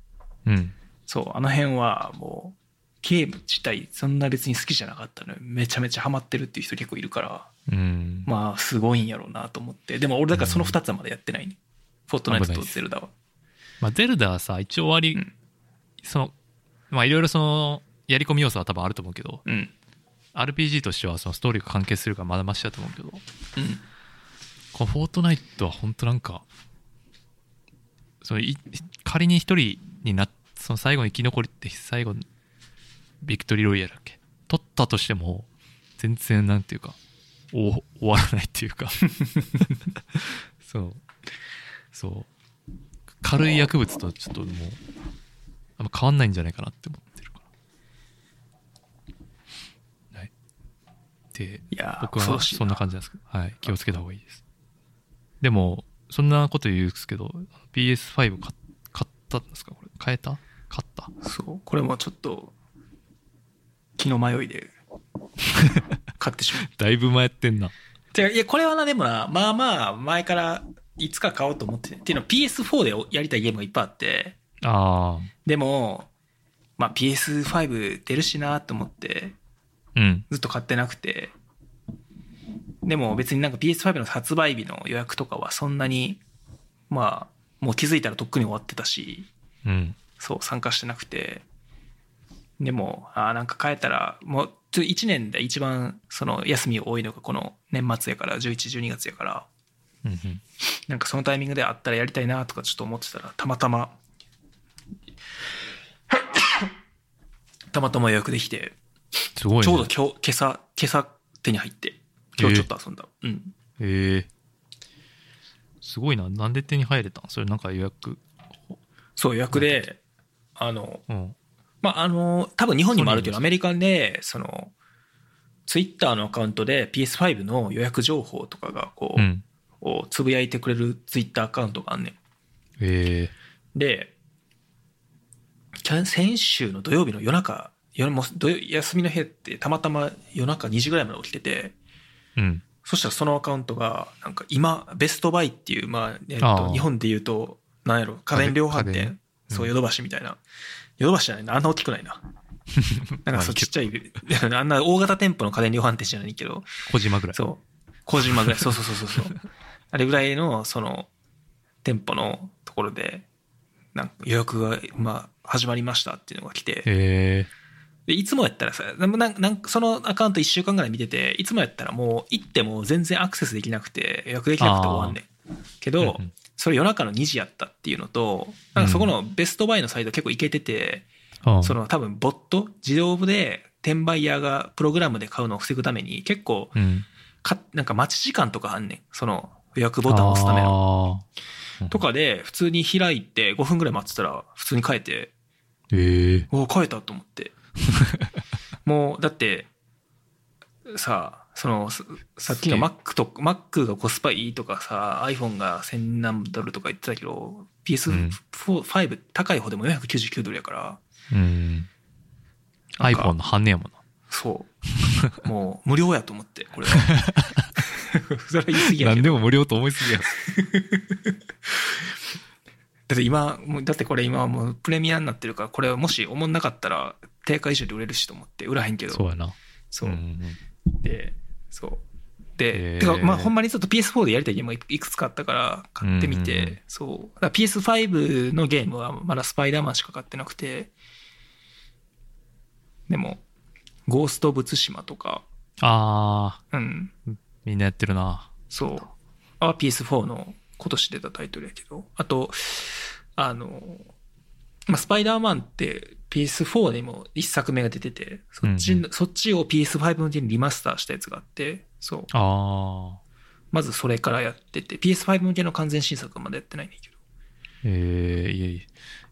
うんそう、あの辺はもう、ゲーム自体そんな別に好きじゃなかったのに、めちゃめちゃハマってるっていう人結構いるから、うんまあ、すごいんやろうなと思って。でも俺だからその2つはまだやってないね。フォートナイトとゼルダは。まあ、ゼルダはさ一応終わり、うんそのまあいろいろそのやり込み要素は多分あると思うけどうん。RPG としてはそのストーリーが関係するからまだマシだと思うけどうん。このフォートナイトは本当なんかそのい仮に一人になっその最後に生き残りって最後ビクトリーロイヤルだっけ？取ったとしても全然なんていうかお終わらないっていうか。そう。そう。軽い薬物とちょっともうあんま変わんないんじゃないかなって思ってるから。はい。でいやー僕はそんな感じなんですけど、はい、気をつけた方がいいです。でも、そんなこと言うんですけど、PS5 買買ったんですか？これ。変えた？買ったそう。これもちょっと、気の迷いで、買ってしまう。だいぶ前やってんな。てかいや、これはな、でもな、まあまあ、前から、いつか買おうと思ってて。っていうのは PS4 でやりたいゲームがいっぱいあって、ああ。でも、まあ PS5 出るしなと思って、うん。ずっと買ってなくて、でも別になんか PS5 の発売日の予約とかはそんなに、まあ、もう気づいたらとっくに終わってたし、うん。そう、参加してなくて、でも、ああ、なんか変えたら、もう、と1年で一番その休み多いのがこの年末やから、11、12月やから、うんうん。なんかそのタイミングであったらやりたいなとかちょっと思ってたら、たまたま、たまたま予約できて、すごいね。ちょうど今日、今朝、今朝手に入って、今日ちょっと遊んだ。うん。へえすごいな。なんで手に入れたん？それなんか予約？そう、予約で、あの、うん。まあ、あの、多分日本にもあるけど、ソアメリカで、その、ツイッターのアカウントで PS5 の予約情報とかが、こう、うん。をつぶやいてくれるツイッターアカウントがあんねん。へえで、キャン先週の土曜日の夜中、夜も土曜休みの日ってたまたま夜中2時ぐらいまで起きてて、うん。そしたらそのアカウントが、なんか今、ベストバイっていう、まあ、えっと、日本で言うと、なんやろ、家電量販店、そう、うんヨドバシみたいな。ヨドバシじゃないな、あんな大きくないな。なんかそうちっちゃい、あんな大型店舗の家電量販店じゃないけど、小島ぐらい。そう、小島ぐらい、そうそうそうそうそう。あれぐらいの、その、店舗のところで、なんか予約が、まあ、始まりましたっていうのが来て、へえ。で、いつもやったらさ、なんなんなんそのアカウント1週間ぐらい見てて、いつもやったらもう行っても全然アクセスできなくて、予約できなくて終わんねん。けど、うんうんそれ夜中の2時やったっていうのと、なんかそこのベストバイのサイト結構いけてて、ああその多分ボット、自動で転売ヤーがプログラムで買うのを防ぐために結構うんか、なんか待ち時間とかあんねん。その予約ボタンを押すための。のとかで、普通に開いて5分ぐらい待ってたら、普通に買えて、へえおお、買えたと思って。もう、だって、さあ、その、ささっきの Mac と、Mac がコスパいいとかさ、iPhone が1000何ドルとか言ってたけど、うん PS5 高い方でも499ドルやから、うん iPhone の半値やもんなそう。もう、無料やと思って、これは。それは言い過ぎや。何でも無料と思いすぎや だって今、だってこれ今はもうプレミアになってるから、これもし思んなかったら、定価以上で売れるしと思って、売らへんけど。そうやなそう。んんで、そう。で、てかまあほんまにちょっと PS4 でやりたいゲームがいくつかあったから買ってみて、うんうんうん。そう。だから PS5 のゲームはまだスパイダーマンしか買ってなくて、でも、ゴースト・オブ・ツシマとか、ああうん、みんなやってるな。そう。あ PS4 の今年出たタイトルやけど、あと、あの、まあ、スパイダーマンって PS4 でも一作目が出てて、そっち、うんそっちを PS5 向けにリマスターしたやつがあって、そう。ああまずそれからやってて、PS5 向けの完全新作はまだやってないねんけど。ええいいい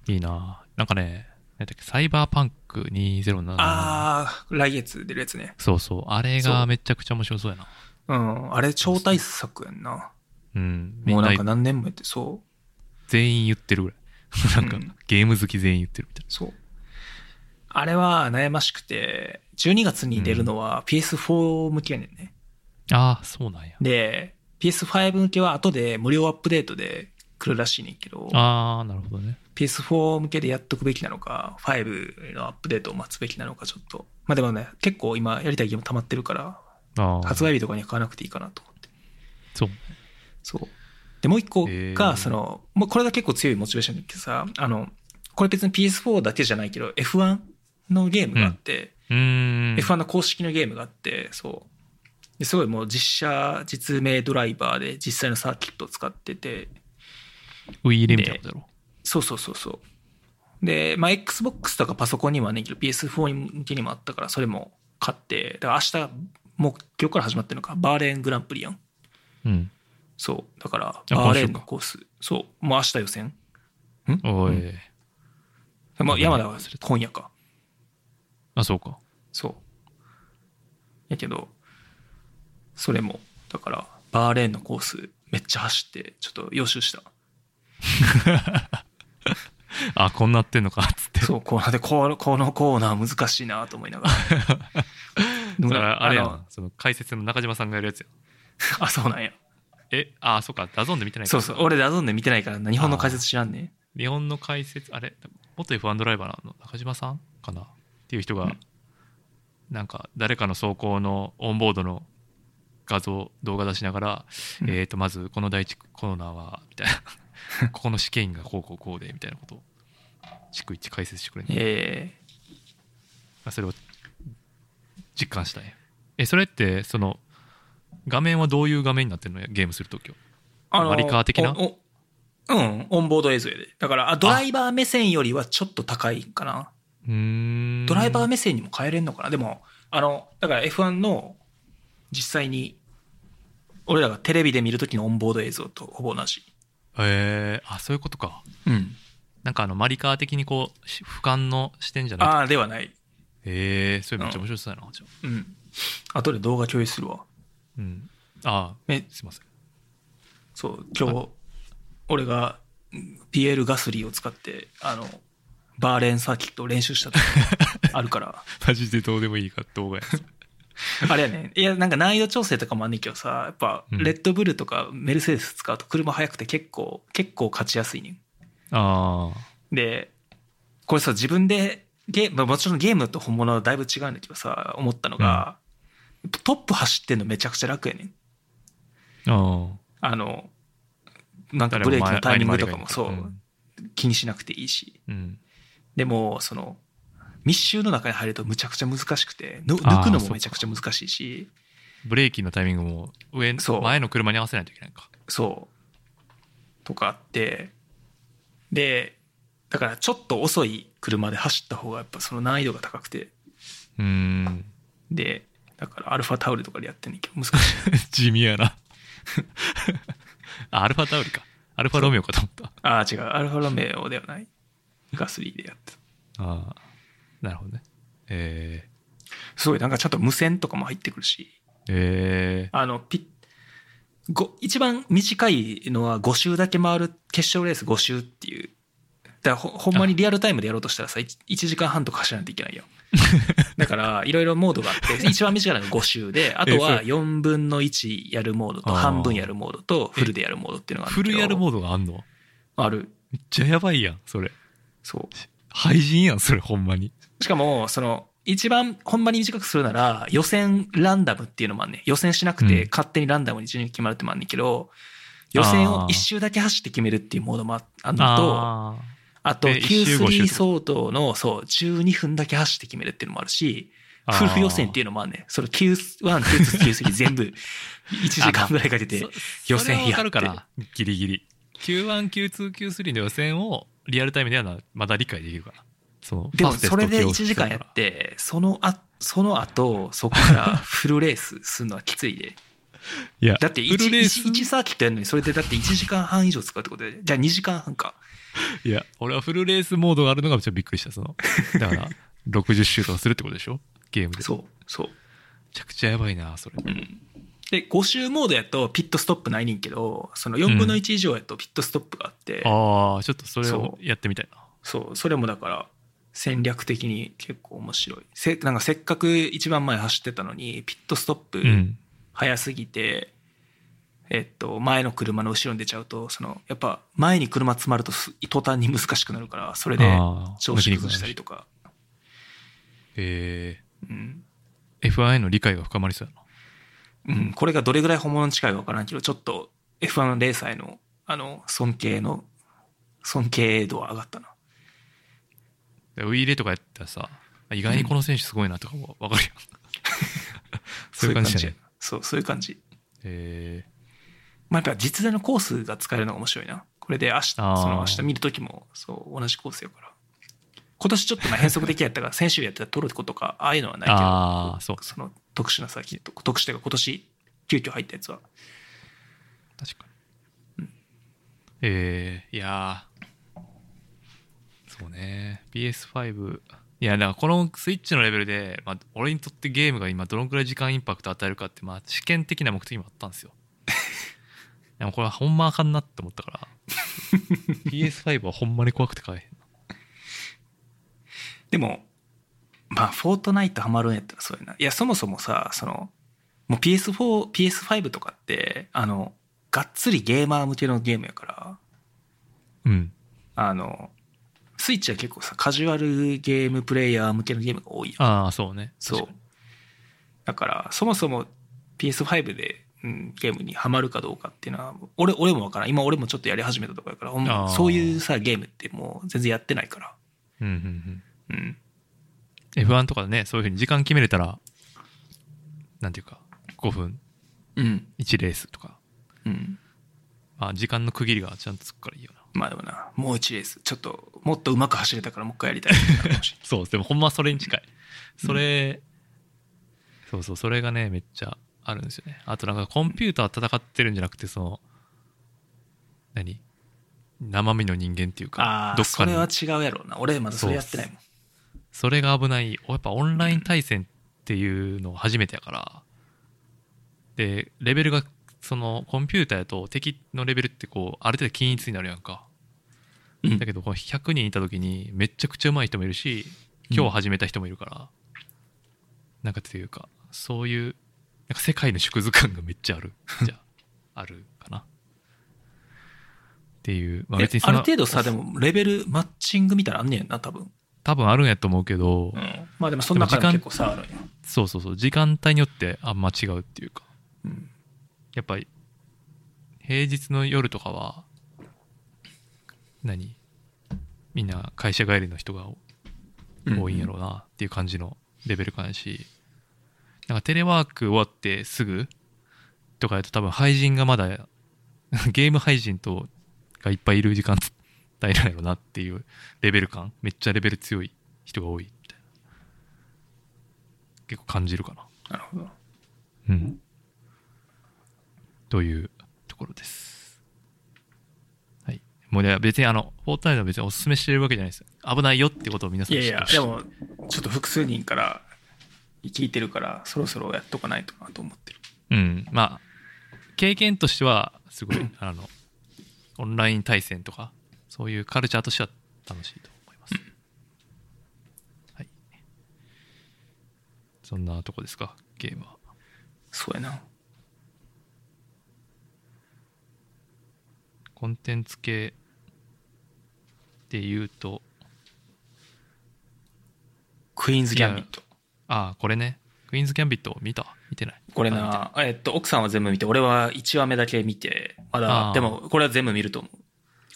いいいななんかね何だっけサイバーパンク2077あー、来月出るやつね。そうそうあれがめちゃくちゃ面白そうやなうん、あれ超大作やんな。うんもうんなんか何年もやって、そう。全員言ってるぐらい なんか、うんゲーム好き全員言ってるみたいそう。あれは悩ましくて、12月に出るのは PS4 向けやねんね。なああそうなんやで、PS5 向けは後で無料アップデートで来るらしいねんけど、ああなるほどね PS4 向けでやっとくべきなのか、5のアップデートを待つべきなのかちょっと。まあでもね、結構今やりたいゲーム溜まってるから、発売日とかには買わなくていいかなと思って。そうそう。で、もう一個へが、ーその、もうこれが結構強いモチベーションだけどさ、あの、これ別に PS4 だけじゃないけど、F1 のゲームがあって、うーん F1 の公式のゲームがあって、そう。ですごいもう実写、実名ドライバーで実際のサーキットを使ってて、ウィーレみたいなことだろそうそうそうそう。で、まあ、Xbox とかパソコンにもあんねんけど、PS4 向けにもあったから、それも買って、だから明日、もう今日から始まってるのか、バーレーングランプリやん。うんそう。だから、あバーレーンのコース。そう。もう明日予選。おい、うんまあ、山田は今夜か。あそうかそう。やけど、それも、だから、バーレーンのコース、めっちゃ走って、ちょっと予習した。あこんなってんのかっつってそう、こうで、このこのコーナー難しいなと思いながら。だからあれやその解説の中島さんがやるやつやんあ、そうなんや。えあそうかダゾーンで見てないかそうそう。俺、ダゾーンで見てないからな、日本の解説知らんね。日本の解説あれ元 F1 ドライバーの中島さんかな？っていう人が、うん。なんか誰かの走行のオンボードの画像動画出しながら、うん。えー、とまずこの第一コーナーはみたいな。ここの試験がこうこうこうでみたいなことを逐一解説してくれる、え。まあそれを実感したんやえそれってその画面はどういう画面になってるの？ゲームするときは。あマリカー的な？うん、オンボード映像やで。だから、あドライバー目線よりはちょっと高いんかな。ドライバー目線にも変えれんのかな？でも、あの、だから F1 の実際に、俺らがテレビで見るときのオンボード映像とほぼ同じ。えー、あそういうことかうん。なんかあのマリカー的にこうし俯瞰の視点じゃなくてああ、ではない。えー、それめっちゃ面白そうやなじゃあうん。後で動画共有するわ。うんあえー、すいませんそう、今日、俺がうんピエール・ガスリーを使って、あの、バーレーンサーキットを練習したと あるから。マジでどうでもいいか動画や あれやね。いや、なんか難易度調整とかもあんねんけどさ、やっぱ、うんレッドブルとかメルセデス使うと車速くて結構、結構勝ちやすいねん。ああで、これさ、自分で、ゲーム、まあもちろんゲームと本物はだいぶ違うんだけどさ、思ったのが、トップ走ってんのめちゃくちゃ楽やねん。あああの、なんかブレーキのタイミングとかもそう、うん気にしなくていいし。うんでも、その、密集の中に入るとむちゃくちゃ難しくて、抜くのもめちゃくちゃ難しいし、ブレーキのタイミングも上前の車に合わせないといけないか。そう。とかあって、で、だからちょっと遅い車で走った方がやっぱその難易度が高くて、うーん。で、だからアルファタオルとかでやってんねんけど難しい。地味やな。あアルファタオルか。アルファロメオかと思った。ああ、違う。アルファロメオではない。ガスリーでやってた。ああなるほどね。えすごい、なんかちゃんと無線とかも入ってくるし、ー、えあの、ピッ、ご一番短いのは5周だけ回る決勝レース5周っていう。だほほんまにリアルタイムでやろうとしたらさ、1, 時間半とか走らないといけないよ。だから、いろいろモードがあって、一番短いのが5周で、あとは4分の1やるモードと、半分やるモードと、フルでやるモードっていうのがあー、るフルやるモードがあんの？ある。めっちゃやばいやんそれそう。廃人やんそれほんまに。しかも、その、一番ほんまに短くするなら、予選ランダムっていうのもあんねん。予選しなくてうん。勝手にランダムに順位が決まるってのもあんねんけど、予選を一周だけ走って決めるっていうモードもああるのと、ああとえ一周五周 Q3 相当の、そう、12分だけ走って決めるっていうのもあるし、あー。フルフ予選っていうのもあんねん。それ Q1、Q2、Q3 全部 1時間ぐらいかけてそ予選やって。るかなギリ。ギリ Q1、Q2、Q3 の予選をリアルタイムではまだ理解できるからそのでもそれでト記憶1時間やって、そのあ、その後、そこからフルレースするのはきついで。いやだってフルレース 1, 1サーキットやるのに、それでだって1時間半以上使うってことで、じゃあ2時間半か。いや俺はフルレースモードがあるのがめっちゃびっくりしたその。だから 60周とかするってことでしょ？ゲームで。めそう、そう。ちゃくちゃやばいなそれ。うん。で、5周モードやとピットストップないねんけど、その4分の1以上やとピットストップがあって、ああちょっとそれをやってみたいなそう、それもだから戦略的に結構面白い。せ、なんかせっかく一番前走ってたのに、ピットストップうん早すぎて、えっと、前の車の後ろに出ちゃうと、その、やっぱ前に車詰まるとす途端に難しくなるから、それで調子崩したりとか。えうん。ー、F1 への理解が深まりそうやなうん、これがどれぐらい本物に近いかわからんけど、ちょっと F1 レーサーへの、あの、尊敬の、尊敬度は上がったな。でウィーレとかやったらさ意外にこの選手すごいなとかも分かるよ、そういう感じそう、そういう感じ。えまあ、やっぱ実在のコースが使えるのが面白いな。これで明日、そあーの明日見るときも、そう、同じコースやから。今年ちょっとまあ変則的やったから、先週やってたトルコとか、ああいうのはないけど、あーそうその特殊なサーキット、特殊というか今年、急遽入ったやつは。ー、確かに、えー、いやー。そうね。PS5 いやだからこのスイッチのレベルで、まあ、俺にとってゲームが今どのくらい時間インパクト与えるかって、まあ、試験的な目的もあったんですよ。でもこれはほんまあかんなって思ったから。PS5 はほんまに怖くて買えへんでも、まあ、フォートナイトハマるんやったらそうやな。いや、そもそもさ、その、もう PS4、PS5 とかって、あの、がっつりゲーマー向けのゲームやから、うんあの、スイッチは結構さ、カジュアルゲームプレイヤー向けのゲームが多いやんああそうねそう。だから、そもそも PS5 で、うん、ゲームにハマるかどうかっていうのは、俺、俺もわからん。今俺もちょっとやり始めたとこやから、そういうさ、ゲームってもう全然やってないから。うんうんうんうん。F1 とかでねそういうふうに時間決めれたらなんていうか5分うん。1レースとか、うん。まあ、時間の区切りがちゃんとつくからいいよなまあでもな、もう1レース。ちょっと、もっとうまく走れたからもう一回やりたいってなるかもしれない。そうでもほんまそれに近いそれ、そうそうそれがねめっちゃあるんですよねあとなんかコンピューター戦ってるんじゃなくてその何？生身の人間っていうかああ、どっそれは違うやろうな。俺まだそれやってないもん。それが危ない。やっぱオンライン対戦っていうの初めてやから。でレベルがそのコンピューターやと敵のレベルってこうある程度均一になるやんか。うん。だけどこう100人いた時にめちゃくちゃ上手い人もいるし今日始めた人もいるから、なんかっていうかそういうなんか世界の縮図感がめっちゃある。じゃああるかな。っていう、まあ、え別にある程度さ、でもレベルマッチングみたいなのあんねんな、多分。多分あるんやと思うけど、うん。まあでもその中でも結構差あるんや。そうそうそう時間帯によってあんま違うっていうかうん。やっぱり平日の夜とかは何？みんな会社帰りの人が多いんやろうなっていう感じのレベル感やしなんかテレワーク終わってすぐとかやと多分廃人がまだ ゲーム廃人とがいっぱいいる時間帯なんやろうなっていうレベル感めっちゃレベル強い人が多いみたいな結構感じるかななるほど。うん。というところです。はい。もうね、別にあの、フォートナイトは別にお勧めしてるわけじゃないですよ。危ないよってことを皆さんいやいや、知ってほしでも、ちょっと複数人から聞いてるから、そろそろやっとかないとなと思ってる。うん。まあ、経験としては、すごい、あの、オンライン対戦とか、そういうカルチャーとしては楽しいと思います。はい。そんなとこですか、ゲームは。そうやな。コンテンツ系で言うと、クイーンズ・ギャンビット。ああ、これね。クイーンズ・ギャンビット見た？見てない？これなえっと、奥さんは全部見て、俺は1話目だけ見て、まあだ、ーでも、これは全部見ると思う。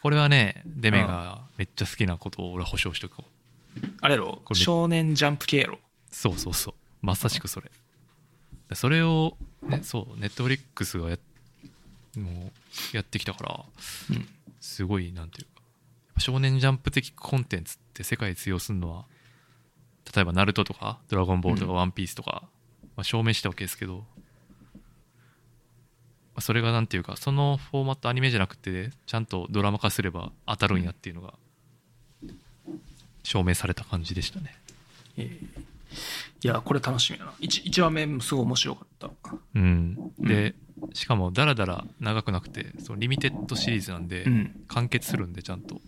これはね、デメがめっちゃ好きなことを俺は保証しとこう。あれやろ？これ少年ジャンプ系やろ？そうそうそう。まさしくそれ。それを、ね、そう、ネットフリックスがやもうやってきたから、うんすごい、なんていうか、少年ジャンプ的コンテンツって世界通用するのは、例えば、ナルトとか、ドラゴンボールとか、うんワンピースとか、まあ、証明したわけですけど、まあそれがなんていうか、そのフォーマットアニメじゃなくて、ちゃんとドラマ化すれば当たるんやっていうのが、証明された感じでしたね。えーいや、これ楽しみだな。1, 一話目もすごい面白かった。うん、で、しかもだらだら長くなくてそのリミテッドシリーズなんで、うん。完結するんでちゃんと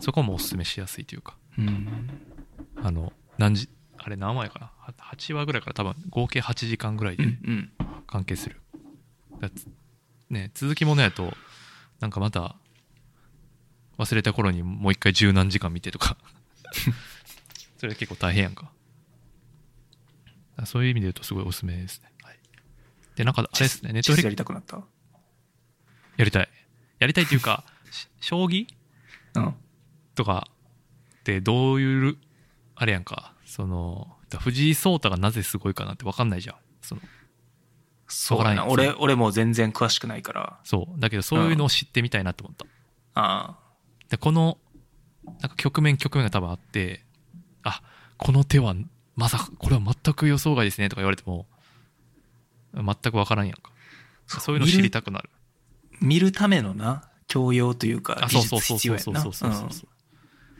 そこもおすすめしやすいというかうん。あの何時あれ何話やかな？は8話ぐらいから多分合計8時間ぐらいでうん。うん。完結する、ね続きものやとなんかまた忘れた頃にもう一回十何時間見てとか。それ結構大変やんか。そういう意味で言うとすごいおすすめですね、はい、でなんかあれですねネットフリやりたくなった？やりたい。やりたいっていうか、し 将棋？うん。とかってどういう、あれやんか、その、藤井聡太がなぜすごいかなって分かんないじゃん。そのそう俺、俺も全然詳しくないから。そう。だけどそういうのを知ってみたいなと思った。あで、この、なんか局面局面が多分あって、あ、この手は、まさか、これは全く予想外ですねとか言われても、全く分からんやんか。そういうの知りたくなる。あ。見るためのな、教養というか、そうそう術そうそうそう。そうそうそう。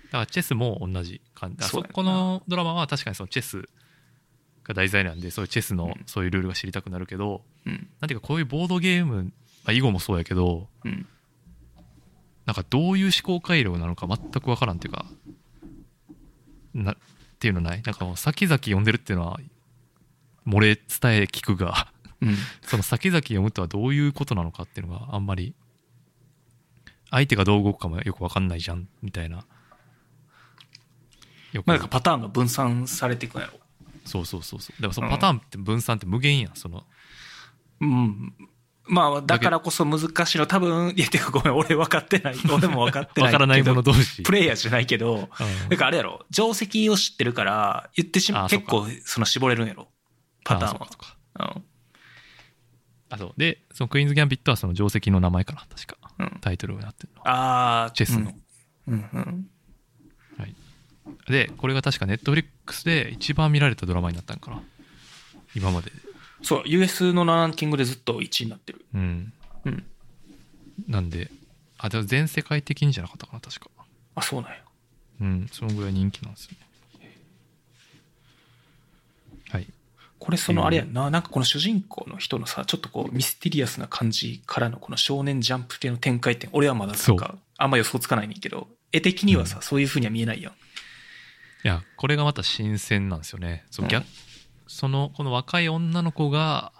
だからチェスも同じ感じ。そこのドラマは確かにそのチェスが題材なんで、そういうチェスのうんそういうルールが知りたくなるけど、うん。なんていうかこういうボードゲーム、まあ、囲碁もそうやけど、うん。なんかどういう思考回路なのか全くわからんっていうか、な、っていうのない？なんかもう先々読んでるっていうのは、漏れ伝え聞くが、うん。その先々読むとはどういうことなのかっていうのがあんまり、相手がどう動くかもよくわかんないじゃん、みたいな。よくまあ、なんかパターンが分散されていくんやろ。そうそうそうそう。でもそのパターンって分散って無限やん、その。うん。まあ、だからこそ難しいの、多分、いや、てかごめん、俺分かってない。俺も分かってない。わからないもの同士。プレイヤーじゃないけど、うんなんかあれやろ、定石を知ってるから、言ってしまあう、結構、その絞れるんやろ。パターンはあそうん。あそうでそのクイーンズ・ギャンビットはその定石の名前かな確かうん。タイトルになってるのはあーチェスの。うんうん。でこれが確かネットフリックスで一番見られたドラマになったんかな。今まで。でそう、US のランキングでずっと1位になってる。うん。うん。なんであでも全世界的にじゃなかったかな確か。あ、そうなんや。うんそのぐらい人気なんですよね。はい。これそのあれやん。な、なんかこの主人公の人のさ、ちょっとこうミステリアスな感じからのこの少年ジャンプ系の展開って、俺はまだなんそかあんま予想つかないねんけど、絵的にはさ、そういう風には見えないやん。いやこれがまた新鮮なんですよね。そうん。そのこの若い女の子が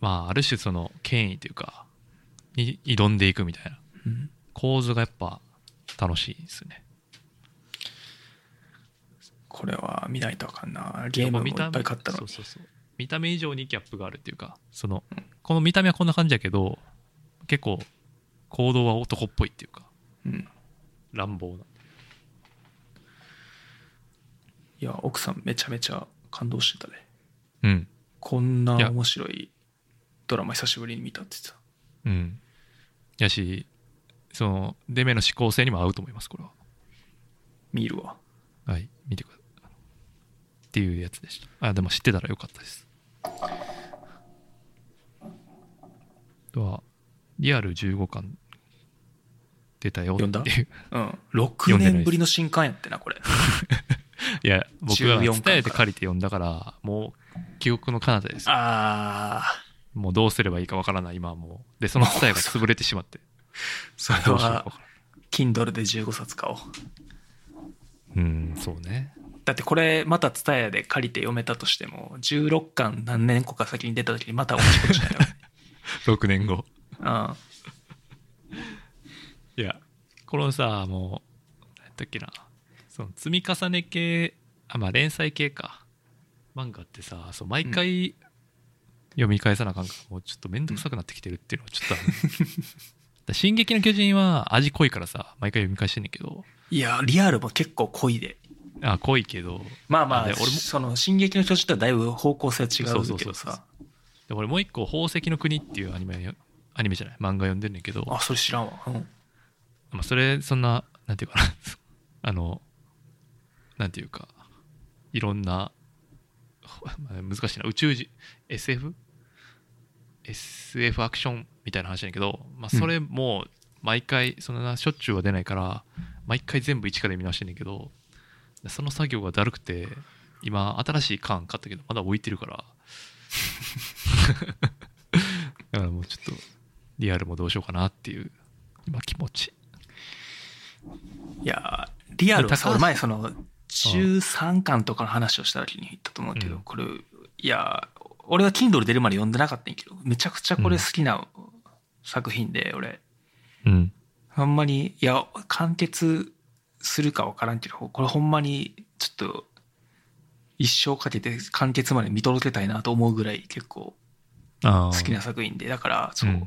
まあある種その権威というかに挑んでいくみたいな。うん。構図がやっぱ楽しいですね。これは見ないとあかんな。ゲームもいっぱい買ったのに。そうそうそう。見た目以上にギャップがあるっていうかそのこの見た目はこんな感じやけど結構行動は男っぽいっていうかうん。乱暴ないや、奥さんめちゃめちゃ感動してたね。うんこんな面白いドラマ久しぶりに見たって言ってた。うんやしそのデメの思考性にも合うと思いますこれは見るわ。はい見てくださいっていうやつでしたあでも知ってたらよかったですあとはリアル15巻出たよっていううん。6読んでないです年ぶりの新刊やってな、これ。いや僕が14巻伝えて借りて読んだからもう記憶の彼方ですあー。もうどうすればいいかわからない今はもう。でその伝えが潰れてしまって。それは Kindle で15冊買おう。うんそうね。だってこれまた TSUTAYA で借りて読めたとしても16巻何年後か先に出た時にまた同じことしないよね。6年後。うん。いやこのさもう何やったっけなその積み重ね系あまあ連載系か。漫画ってさそう毎回読み返さなあかんからもうちょっと面倒くさくなってきてるっていうのはちょっとある、だ進撃の巨人は味濃いからさ毎回読み返してんねんけど。いやリアルも結構濃いで。あ濃いけど。まあまあ俺もその「進撃の巨人」とはだいぶ方向性は違うけどそうそうそうそう。さで俺もう一個「宝石の国」っていうアニメアニメじゃない？漫画読んでんねんけど。あそれ知らんわ、うん、まあ、それそんななんていうかな。あのなんていうかいろんな、まあ難しいな。宇宙人 SF?SF SF アクションみたいな話やけど、まあ、それも毎回そんなしょっちゅうは出ないから毎回全部一から見直してんねんけどその作業がだるくて今新しい缶買ったけどまだ置いてるから。だからもうちょっとリアルもどうしようかなっていう今気持ち。いやリアルはさ俺前その13巻とかの話をした時に言ったと思うけど、うん。これいや俺は Kindle 出るまで読んでなかったんやけどめちゃくちゃこれ好きな作品で俺。うん。あんまりいや完結するか分からんけどこれほんまにちょっと一生かけて完結まで見届けたいなと思うぐらい結構あ好きな作品で。だからそう、うん。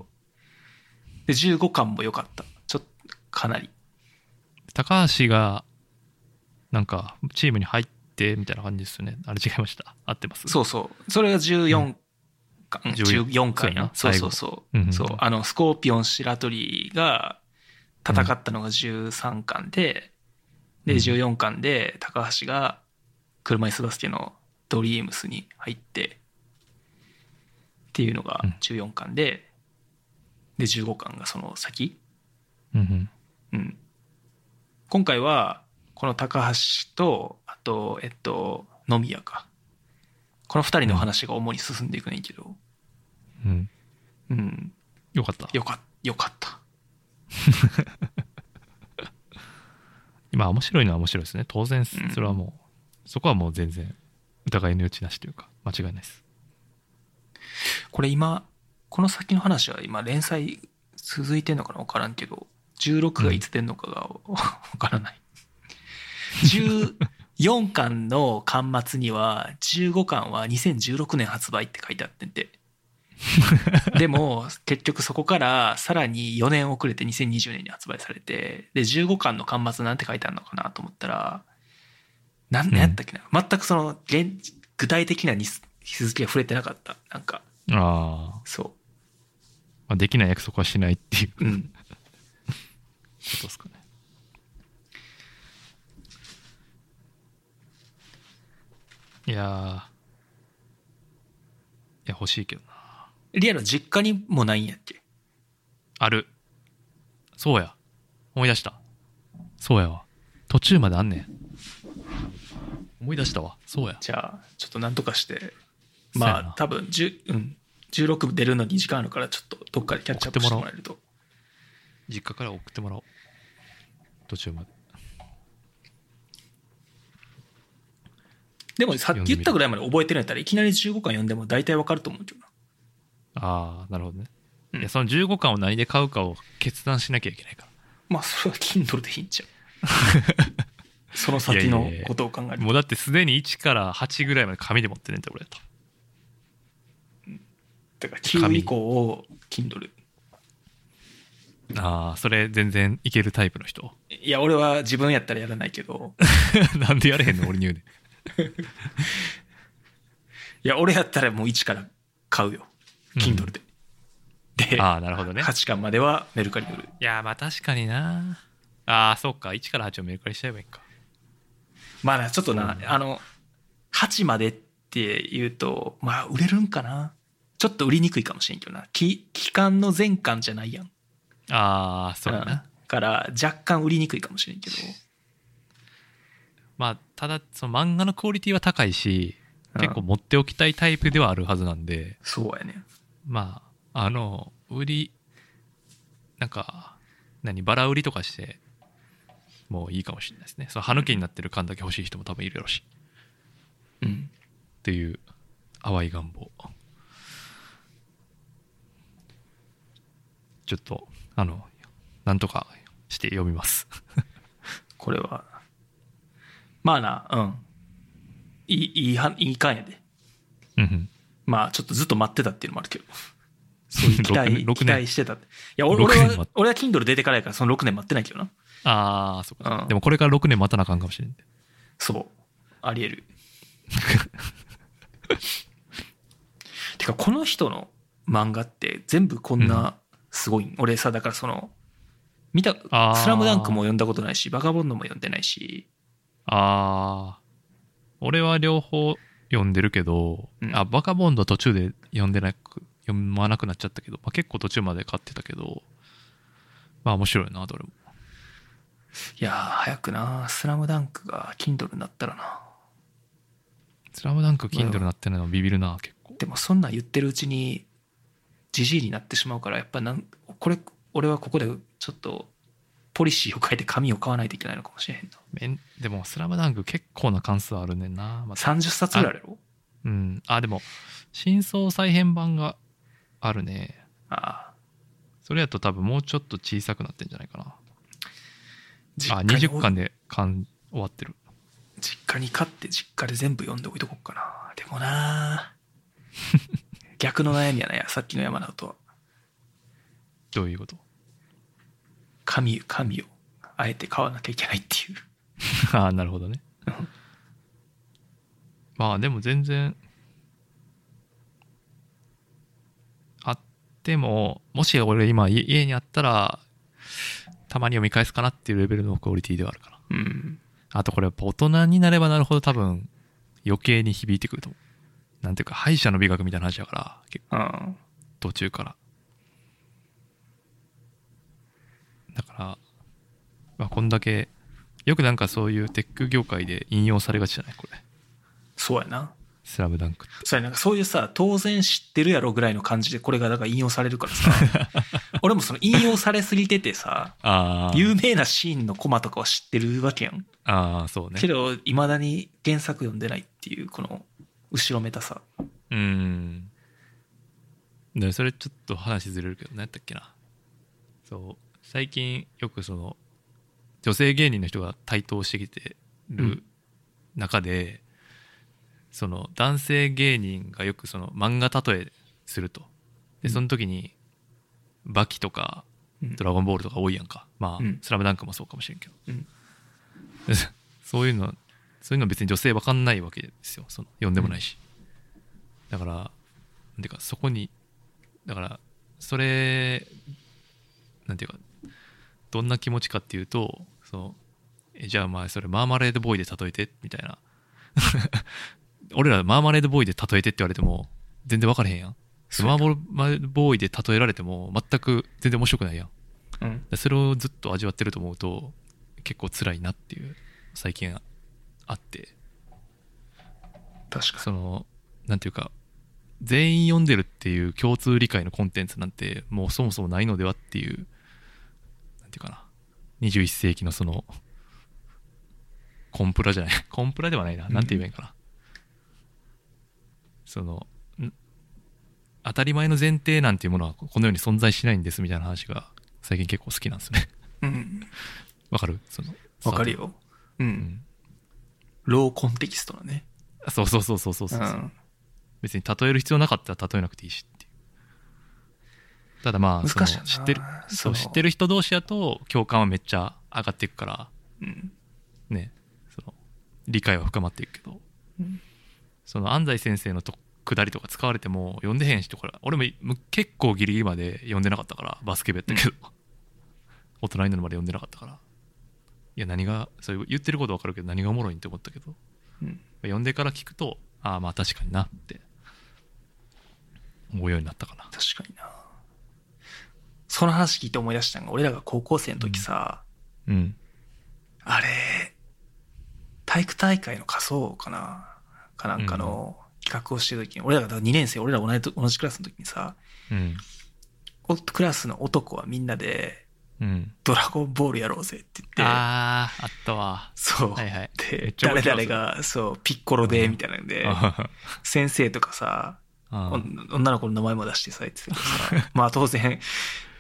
で15巻も良かった。ちょっとかなり。高橋がなんかチームに入ってみたいな感じですよね。あれ違いました？合ってます？そうそう。それが14巻、14 14巻なそううそうそう、うんうんそう。あのスコーピオン白鳥が戦ったのが13巻で、でうん。14巻で高橋が車椅子バスケのドリームスに入ってっていうのがうん。14巻で、で15巻がその先。うんうん。うん、今回はこの高橋とあとえっと飲み屋か。この2人の話が主に進んでいくねんけど。うん。うん。よかった。よかよかった。今面白いのは面白いですね。当然うんそれはもう、そこはもう全然疑いの余地なしというか間違いないです。これ今この先の話は今連載続いてんのかな？分からんけど16がいつ出んのかが分からない14巻の巻末には15巻は2016年発売って書いてあってんて でも結局そこからさらに4年遅れて2020年に発売されてで15巻の巻末なんて書いてあるのかなと思ったら何うん何やったっけな、全くその現具体的なに日付が触れてなかった。なんか、ああ、そまあ、できない約束はしないっていうこう。うん。とですかね。いやー、いや、欲しいけどな。リアルの実家にもないんやっけ？ある。そうや。思い出した。そうやわ。途中まであんねん。思い出したわ。そうや。じゃあ、ちょっとなんとかして、まあ、多分、10うん。16出るのに時間あるから、ちょっとどっかでキャッチアップしてもらえると。実家から送ってもらおう。途中まで。でもさっき言ったぐらいまで覚えてるんやったらいきなり15巻読んでも大体わかると思うけどな。ああ、なるほどね。うんいや、その15巻を何で買うかを決断しなきゃいけないから。まあそれは Kindle でいいんちゃう その先のことを考えるともうだってすでに1から8ぐらいまで紙で持ってんねんて、俺と。だから9以降を Kindle ああ、それ全然いけるタイプの人？いや俺は自分やったらやらないけど なんでやれへんの俺に言うねん。いや俺やったらもう1から買うよ Kindle で、でああ、なるほどね。8巻まではメルカリで売るいや、まあ確かにな。ああ、そうか。1から8をメルカリしちゃえばいいか。まあなちょっとな、あの8までって言うとまあ売れるんかなちょっと売りにくいかもしれんけどな期期間の全巻じゃないやんああ、そうだうんな。から若干売りにくいかもしれんけどまあ、ただ、その漫画のクオリティは高いし、うん結構持っておきたいタイプではあるはずなんで、そうやねまあ、あの、売り、なんか、何、バラ売りとかして、もういいかもしれないですね。その、歯抜けになってる缶だけ欲しい人も多分いるやろうし、うんっていう、淡い願望。ちょっと、あの、なんとかして読みます。これはまあなうん。いいいいはいい感やで。うんうん。まあちょっとずっと待ってたっていうのもあるけど。そういう期待 六年期待してたって。いや俺六俺は年待っ俺は Kindle 出てからやからその6年待ってないけどな。ああ、そっか、うん。でもこれから6年待たなあかんかもしれん。そうありえる。てかこの人の漫画って全部こんなすごいん、俺さだからその見た「あー。スラムダンクも読んだことないし「バカボンド」も読んでないしああ、俺は両方読んでるけど、うんあ、バカボンド途中で読んでなく、読まなくなっちゃったけど、まあ、結構途中まで買ってたけど、まあ面白いな、どれも。いやー早くな「スラムダンクが Kindle になったらなスラムダンク Kindle になってるのビビるな、結構。でもそんなん言ってるうちにじじいになってしまうからやっぱなんこれ俺はここでちょっとポリシーを変えて紙を買わないといけないのかもしれへんなめんでも、スラムダンク結構な関数あるねんな。また30冊ぐらいあるやろ？うん。あ、でも、真相再編版があるね。ああそれやと多分もうちょっと小さくなってんじゃないかな。あ、実家に20巻で巻終わってる。実家に買って実家で全部読んでおいとこっかなでもな 逆の悩みやなさっきの山名とはどういうこと？紙紙をあえて買わなきゃいけないっていう ああ、なるほどね。まあでも全然、あっても、もし俺今家家にあったら、たまに読み返すかなっていうレベルのクオリティではあるかな。うんあとこれ大人になればなるほど多分余計に響いてくると思う。なんていうか、敗者の美学みたいな話だから、結構うん途中から。だから、まあこんだけ、よくなんかそういうテック業界で引用されがちじゃない？これ。そうやなスラムダンクって。そうやなんかそういうさ当然知ってるやろぐらいの感じでこれがだから引用されるからさ 俺もその引用されすぎててさあ有名なシーンのコマとかは知ってるわけやんああ、そうねけ。どいまだに原作読んでないっていうこの後ろめたさうん。で、それちょっと話ずれるけど、何やったっけな。そう。最近よくその、女性芸人の人が台頭してきてる中で、その男性芸人がよくその漫画例えすると。で、その時に、バキとか、うんドラゴンボールとか多いやんか。まあ、うんスラムダンクもそうかもしれんけど。うん そういうの、そういうの別に女性わかんないわけですよ。その読んでもないし。だからなんていうかそこにだからそれなんていうかどんな気持ちかっていうとそのえじゃあまあそれマーマレードボーイで例えてみたいな。俺らマーマレードボーイで例えてって言われても全然分からへんやん。マーマレードボーイで例えられても全く全然面白くないやん。うん。でそれをずっと味わってると思うと結構辛いなっていう最近あって。確かそのなんていうか全員読んでるっていう共通理解のコンテンツなんてもうそもそもないのではっていうていうかな21世紀のそのコンプラじゃない コンプラではないななんて言えばいいんかな、そのん当たり前の前提なんていうものはこの世に存在しないんですみたいな話が最近結構好きなんですよね。わかる？そのわかるよ。う。うんんローコンテキストのね。そうそうそうそうそうそう、うん。別に例える必要なかったら例えなくていいしただまあ難しい知ってるそそう知ってる人同士だと共感はめっちゃ上がっていくからうん。ね。その理解は深まっていくけど、うん。その安西先生のと下りとか使われても読んでへん人から俺もむ結構ギリギリまで読んでなかったからバスケ部やったけど、大人になるまで読んでなかったから。いや何がそういう言ってることわかるけど何がおもろいんって思ったけど。うん。読んでから聞くとああまあ確かになって思うようになったかな。確かにな。その話聞いて思い出したのが、俺らが高校生の時さ、うん。あれ、体育大会の仮装かなかなんかの企画をしてる時に、俺らが2年生、俺ら同じ同じクラスの時にさ、うん。おクラスの男はみんなで、うん。ドラゴンボールやろうぜって言って、あああったわ。そう。はいはい。めで誰々が、そう、ピッコロで、みたいなんで、あ先生とかさ、女の子の名前も出してさ、言ってたけどさ、まあ当然、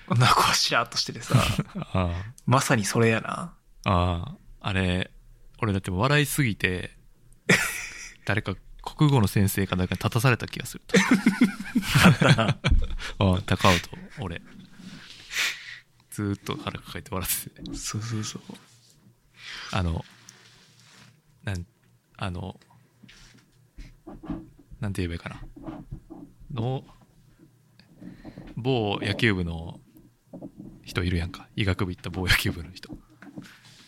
女の子はしらっとしててさ、あまさにそれやな。ああれ俺だって笑いすぎて 誰か国語の先生か誰かに立たされた気がするあったな。ああ高尾と俺ずーっと腹抱えて笑っててそうそうそう。あのなんあのなんて言えばいいかなの某野球部の人いるやんか。医学部行った某野球部の人。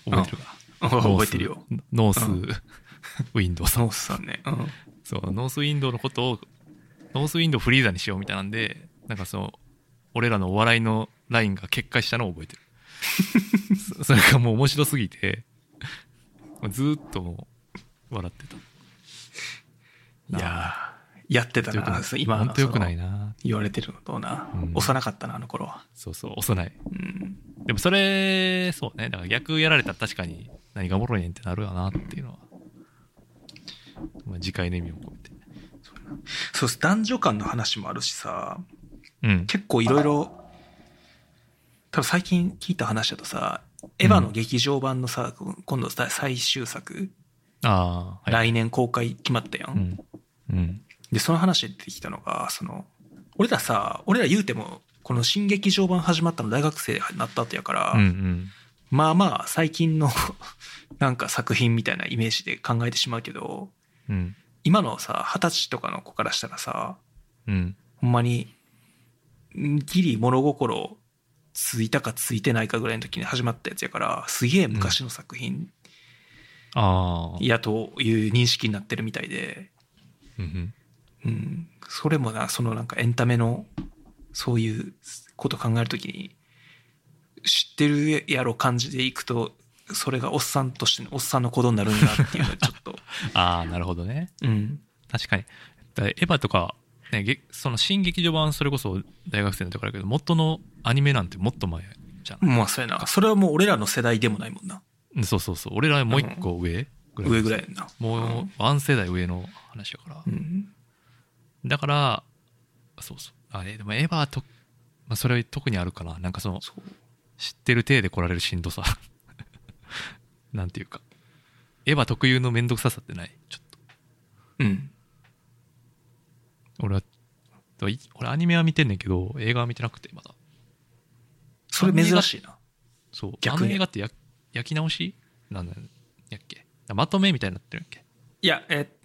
覚えてるかな覚えてるよ。ノース、うん。ウィンドウさんノースさんね。うん。そうノースウィンドウのことをノースウィンドウフリーザにしようみたいなんでなんかその俺らのお笑いのラインが決壊したのを覚えてる。そそれがもう面白すぎてずーっと笑ってた。いやーやってたな。今の本当よくないな。言われてるのとな、うん。幼かったな、あの頃は。そうそう幼い。うん。でもそれそうね。だから逆やられたら確かに何がおもろいねんってなるよなっていうのは、まあ、次回の意味を込めて。そうです。男女間の話もあるしさ、うん。結構いろいろ、多分最近聞いた話だとさ、エヴァの劇場版のさ、今度さ最終作、ああはい。来年公開決まったやん。うん。うんで、その話で出てきたのが、その、俺らさ、俺ら言うても、この新劇場版始まったの大学生になった後やから、うんうん。まあまあ最近の なんか作品みたいなイメージで考えてしまうけど、うん。今のさ、二十歳とかの子からしたらさ、うん。ほんまに、んギリ物心ついたかついてないかぐらいの時に始まったやつやから、すげえ昔の作品ああやという認識になってるみたいで、うんうんうん、それもな、そのなんかエンタメの、そういうこと考えるときに、知ってるやろ感じでいくと、それがおっさんとしての、おっさんの行動になるんだっていうのはちょっと、ああなるほどねうん。確かにだエヴァとか、ね、げその新劇場版それこそ大学生の時からだけど元のアニメなんてもっと前じゃん、まあそうやな。それはもう俺らの世代でもないもんな。うんそうそうそう俺らもう一個上ぐらい上ぐらいやんな。もうワン世代上の話だから、うん。だからそうそう。あれでもエヴァと、まあ、それは特にあるかな。なんかその。知ってる体で来られるしんどさ。なんていうか。エヴァ特有の面倒くささってない？ちょっと。うん。俺はい俺アニメは見てんねんけど映画は見てなくてまだ。それ珍しいな。そう。逆に。あの映画ってや焼き直し？なんだやっけ？まとめみたいになってるんやっけ？いや、え、い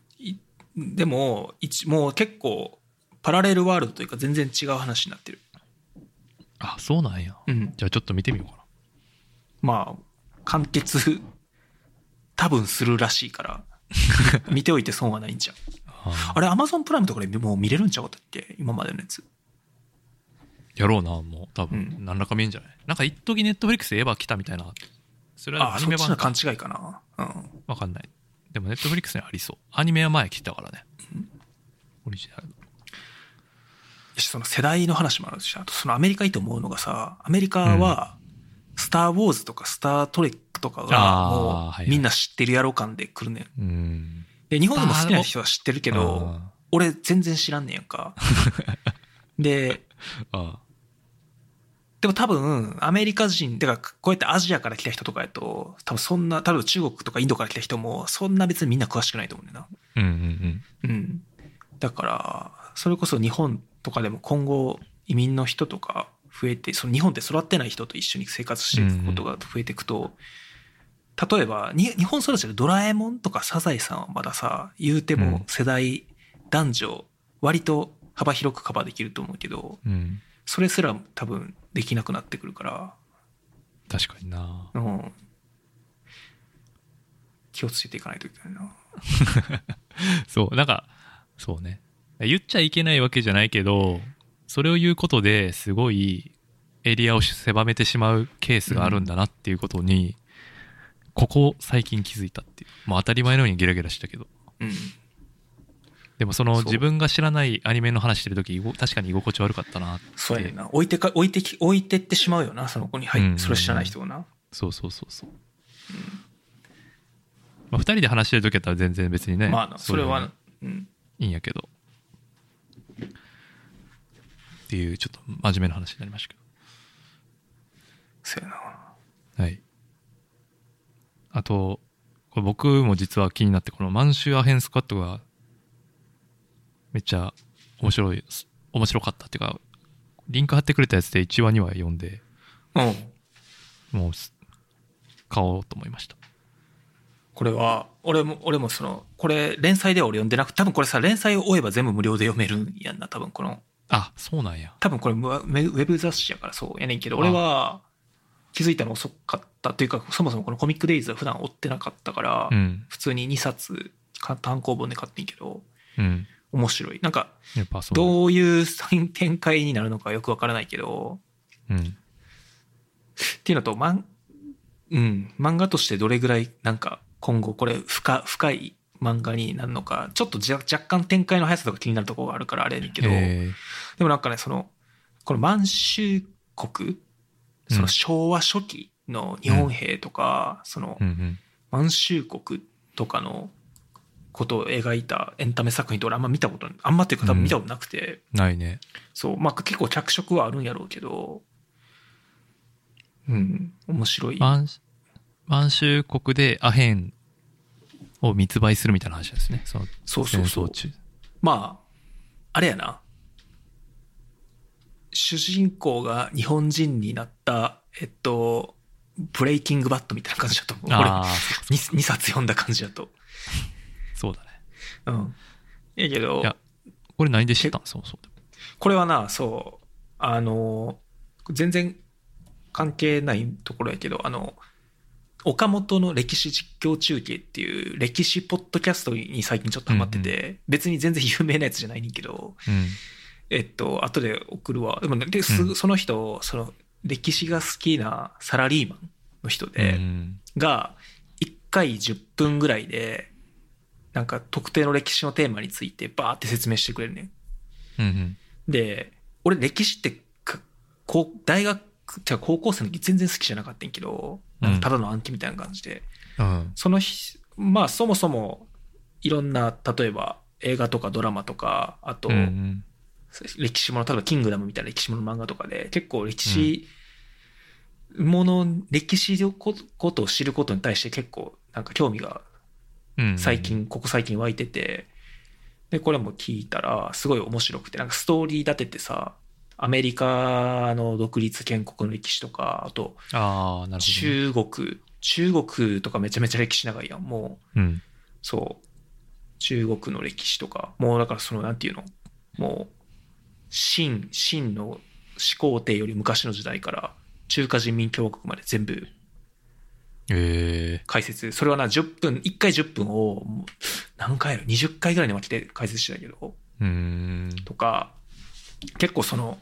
でも、一もう結構、パラレルワールドというか全然違う話になってる。あ、そうなんや。うん。じゃあちょっと見てみようかな。まあ、完結、多分するらしいから、見ておいて損はないんじゃん。ああれ、アマゾンプライムとかでもう見れるんちゃうかったっけ？今までのやつ。やろうな、もう。多分、ん何らか見えんじゃない？なんか一時ネットフリックスでエヴァ来たみたいな。それはあ、アニメ版そっちの勘か。違いかな。うん。わかんない。でもネットフリックスにはありそう。アニメは前来たからね。オリジナルの。その世代の話もあるし、あとそのアメリカいいと思うのがさ、アメリカは、スター・ウォーズとかスター・トレックとかが、みんな知ってるやろ感で来るねん。うん。で、日本でも好きな人は知ってるけど、あ俺全然知らんねんやんか。で、あでも多分、アメリカ人、だからこうやってアジアから来た人とかやと、多分そんな、多分中国とかインドから来た人も、そんな別にみんな詳しくないと思うんだようんうんうん。な。うん。だから、それこそ日本とかでも今後移民の人とか増えて、その日本で育ってない人と一緒に生活していくことが増えていくと、例えば、に日本育ちでドラえもんとかサザエさんはまださ、言うても世代、男女、割と幅広くカバーできると思うけど、うん。それすら多分できなくなってくるから、確かにな。うん。気をつけていかないといけないな。そう、なんか、そうね。言っちゃいけないわけじゃないけど、それを言うことですごいエリアを狭めてしまうケースがあるんだなっていうことに、ここ最近気づいたっていう。まあ当たり前のようにゲラゲラしたけど。うん。でもその自分が知らないアニメの話してる時、確かに居心地悪かったなって。そうやねんな。置いてか、置いてき、置いてってしまうよな、その子に。はい。うんうんうんそれ知らない人をな。そうそうそうそう。まあ二人で話してる時やったら全然別にね。まあな、それは、うん。いいんやけど。っていうちょっと真面目な話になりましたけど。そうやな。はい。あと、これ僕も実は気になって、このマンシュアヘンスカットが、めっちゃ面白い、面白かったっていうか、リンク貼ってくれたやつで1話2話読んで、うん。もうす、買おうと思いました。これは、俺も、俺もその、これ、連載では俺読んでなくて、多分これさ、連載を追えば全部無料で読めるんやんな、多分この。あ、そうなんや。多分これム、ウェブ雑誌やからそうやねんけど、俺は、気づいたの遅かったというか、そもそもこのコミックデイズは普段追ってなかったから、うん。普通に2冊、か単行本で買ってんけど、うん。面白い。なんか。どういう展開になるのかよくわからないけど、うん。っていうのと、まん、うん、漫画としてどれぐらい、なんか、今後これ深、深い漫画になるのか、ちょっとじゃ若干展開の速さとか気になるところがあるからあれやけど、えでもなんかね、その、この満州国、その昭和初期の日本兵とか、そのー、うんうん。満州国とかのことを描いたエンタメ作品って俺あんま見たことあんまっていうか多分見たことなくて、ないね。そう、まあ結構脚色はあるんやろうけど、うん、面白い。満満州国でアヘンを密売するみたいな話ですね。そのそうそうそう。まあ、あれやな。主人公が日本人になった、えっと、ブレイキングバットみたいな感じだと思う。これああ、2, 冊読んだ感じだと。そうだね。うん。やけどい、や、これ何で知ったん？そうそう。これはな、そう、あの、全然関係ないところやけど、あの、岡本の歴史実況中継っていう歴史ポッドキャストに最近ちょっとハマってて、別に全然有名なやつじゃないねんけど、うん。えっと、後で送るわ。でもね、でその人、その、歴史が好きなサラリーマンの人で、うんが、1回10分ぐらいで、なんか特定の歴史のテーマについてバーって説明してくれるねん。うんうん。で、俺歴史ってか、こう、大学、じゃ高校生の時全然好きじゃなかったんやけど、なんかただの暗記みたいな感じで、うん。その日、まあそもそも、いろんな、例えば映画とかドラマとか、あと、うんうん歴史もの、例えばキングダムみたいな歴史もの漫画とかで、結構歴史もの、歴史のこことを知ることに対して結構なんか興味がうん。最近、ここ最近湧いてて、で、これも聞いたらすごい面白くて、なんかストーリー立ててさ、アメリカの独立建国の歴史とか、あとああ、なるほどね。中国、中国とかめちゃめちゃ歴史長いやん、もう。うん。そう。中国の歴史とか、もうだからその、なんていうの、もう、秦、秦の始皇帝より昔の時代から、中華人民共和国まで全部え解説。それはな、10分、1回10分を、何回やろ ?20 回ぐらいに分けて解説してたけど、ー、うーん。とか、結構その、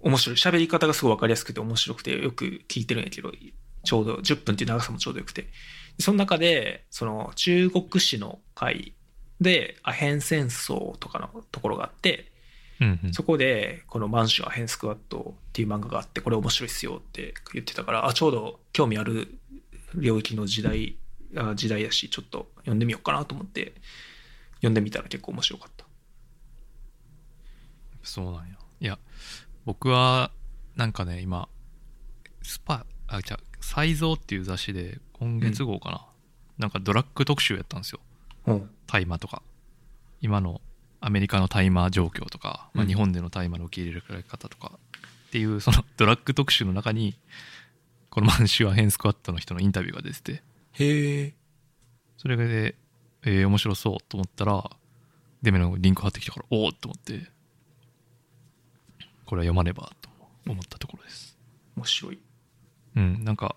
面白い。喋り方がすごい分かりやすくて面白くてよく聞いてるんやけど、ちょうど10分っていう長さもちょうどよくて。その中で、その中国史の回でアヘン戦争とかのところがあって、うんうんそこでこの満州アヘンスクワットっていう漫画があって、これ面白いっすよって言ってたから、あ、ちょうど興味ある領域の時代、あ時代やし、ちょっと読んでみようかなと思って、読んでみたら結構面白かった。そうなんや。いや、僕は、なんかね、今、スパ、あ、じゃサイゾーっていう雑誌で、今月号かな、なんかドラッグ特集やったんですよ。うん。大麻とか。今のアメリカの大麻状況とか、まあ、うん日本での大麻の受け入れられ方とか、っていう、そのドラッグ特集の中に、この満州アヘンスクワットの人のインタビューが出てて、へえ。それで、えー面白そうと思ったら、デメのリンク貼ってきたから、おおと思って、これは読まねばと思ったところです。面白い。うん、なんか、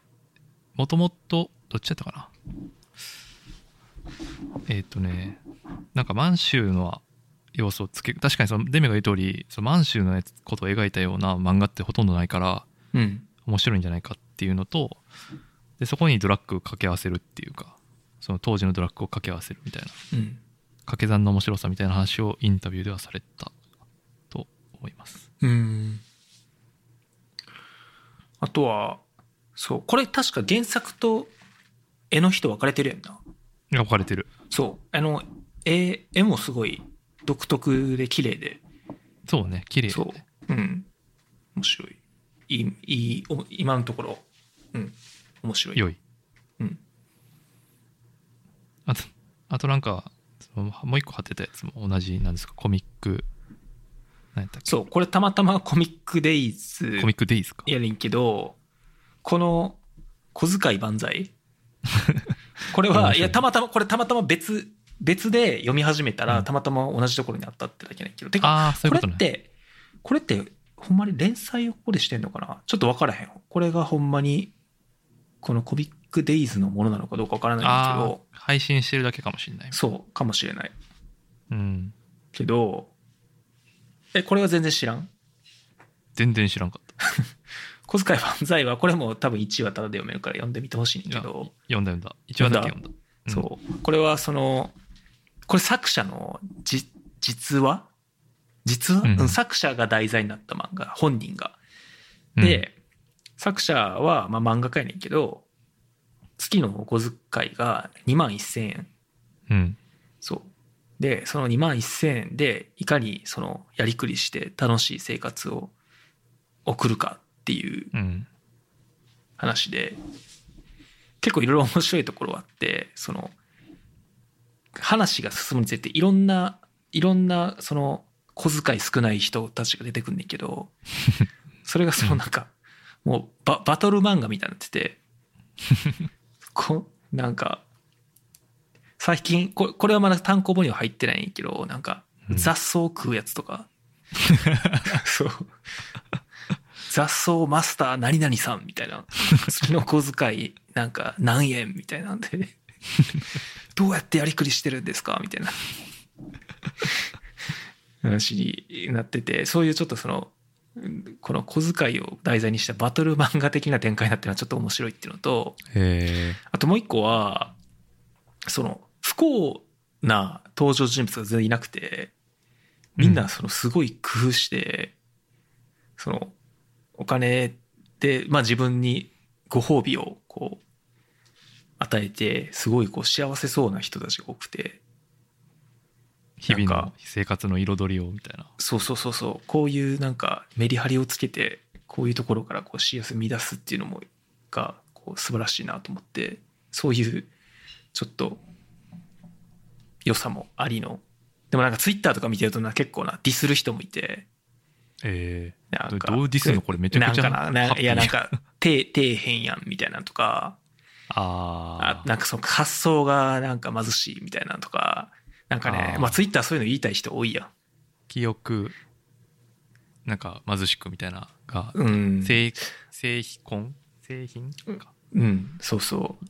もともと、どっちやったかな？えっ、とね、なんか満州の要素をつけ、確かにそのデメが言う通り、その満州のやつことを描いたような漫画ってほとんどないから、うん。面白いんじゃないかっていうのと、で、そこにドラッグを掛け合わせるっていうか、その当時のドラッグを掛け合わせるみたいなうん。掛け算の面白さみたいな話をインタビューではされたと思います。うん。あとは、そう、これ確か原作と絵の人分かれてるやんな。が分かれてる。そう。あの、絵、絵もすごい独特で綺麗で、そうね、綺麗そ。う。うん。面白い。いい、いい、お今のところ、うん。面白い。良い。うん。あと、あとなんか、そのもう一個貼ってたやつも同じなんですか、コミック、何やったっけ？そう、これたまたまコミックデイズコミックデイズか。やねんけど、この小遣い万歳 これは、いいや、たまたま、これたまたま別、別で読み始めたら、うんたまたま同じところにあったってだけなんやけど、てか、ああ、そういうこことね。れって、これって、ほんまに連載をここでしてんのかな？ちょっと分からへん。これがほんまに、このコミックデイズのものなのかどうか分からないんだけああど、、配信してるだけかもしれない。そう、かもしれない。うん。けど、え、これは全然知らん？全然知らんかった。小遣い万歳は、これも多分1話ただで読めるから読んでみてほしいんだけど、読んだ読んだ。一話だけ読んだ。うんそう。これはその、これ作者のじ実話？実話、うんうん作者が題材になった漫画、本人が。で、作者は、まあ、漫画家やねんけど、月のお小遣いが2万1000円。うん、うん。そう。で、その2万1000円で、いかにその、やりくりして楽しい生活を送るかっていううん。話で、結構いろいろ面白いところはあって、その、話が進むにつれていろんな、いろんな、その、小遣い少ない人たちが出てくんねんけど、それがそのなんか、もうババトル漫画みたいになってて、こなんか、最近、これこれはまだ単行本には入ってないんやけど、なんか、うん雑草食うやつとか、そう。雑草マスター何々さんみたいな。月の小遣いなんか何円みたいなんで。どうやってやりくりしてるんですかみたいな話になってて、そういうちょっとその、うんこの小遣いを題材にしたバトル漫画的な展開になってるのはちょっと面白いっていうのと。あともう一個は、その、不幸な登場人物が全然いなくて、みんなそのすごい工夫して、その、お金で、まあ自分にご褒美をこう、与えて、すごいこう幸せそうな人たちが多くて、日々の生活の彩りをみたいな。そうそうそうそう、こういうなんかメリハリをつけて、こういうところからこう幸せ見出すっていうのも、が、こう素晴らしいなと思って、そういう、ちょっと、良さもありの。でもなんかツイッターとか見てるとな、結構な、ディスる人もいて、ええなんかどうディスんのこれめちゃくちゃなんかないやなんか、底、底辺やんみたいなのとか、ああなんかその発想がなんか貧しいみたいなのとか、なんかねあー。まあツイッターそういうの言いたい人多いや記憶なんか貧しくみたいなが、ん。うん？製製品製品か、うんそうそう。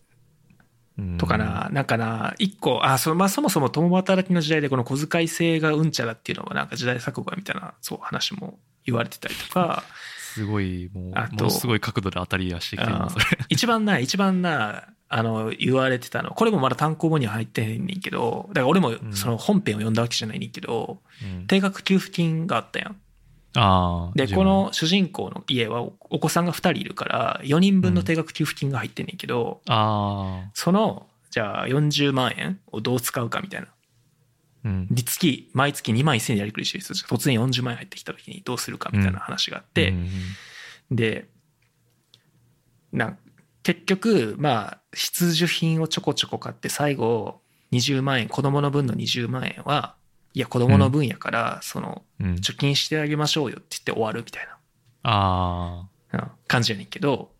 うん。とかな、なんかな、一個、あ、そまあ、そもそも共働きの時代でこの小遣い制がうんちゃらっていうのはなんか時代錯誤やみたいな、そう話も言われてたりとか、すごいもうあとものすごい角度で当たりやしてきてるあなそれ。一番な、一番な、あの、言われてたの、これもまだ単行本には入ってへんねんけど、だから俺もん。その本編を読んだわけじゃないねんけど、うん。定額給付金があったや。ん。ああで、この主人公の家はおお子さんが2人いるから、4人分の定額給付金が入ってんねんけど、あその、じゃあ40万円をどう使うかみたいな。あうん。で月毎月2万1000円でやりくりしてる人突然40万円入ってきた時にどうするかみたいな話があって、うんでなん結局まあ必需品をちょこちょこ買って最後20万円子供の分の20万円はいや子供の分やからそのうん。貯金してあげましょうよって言って終わるみたいああな、うん。感じやねんけど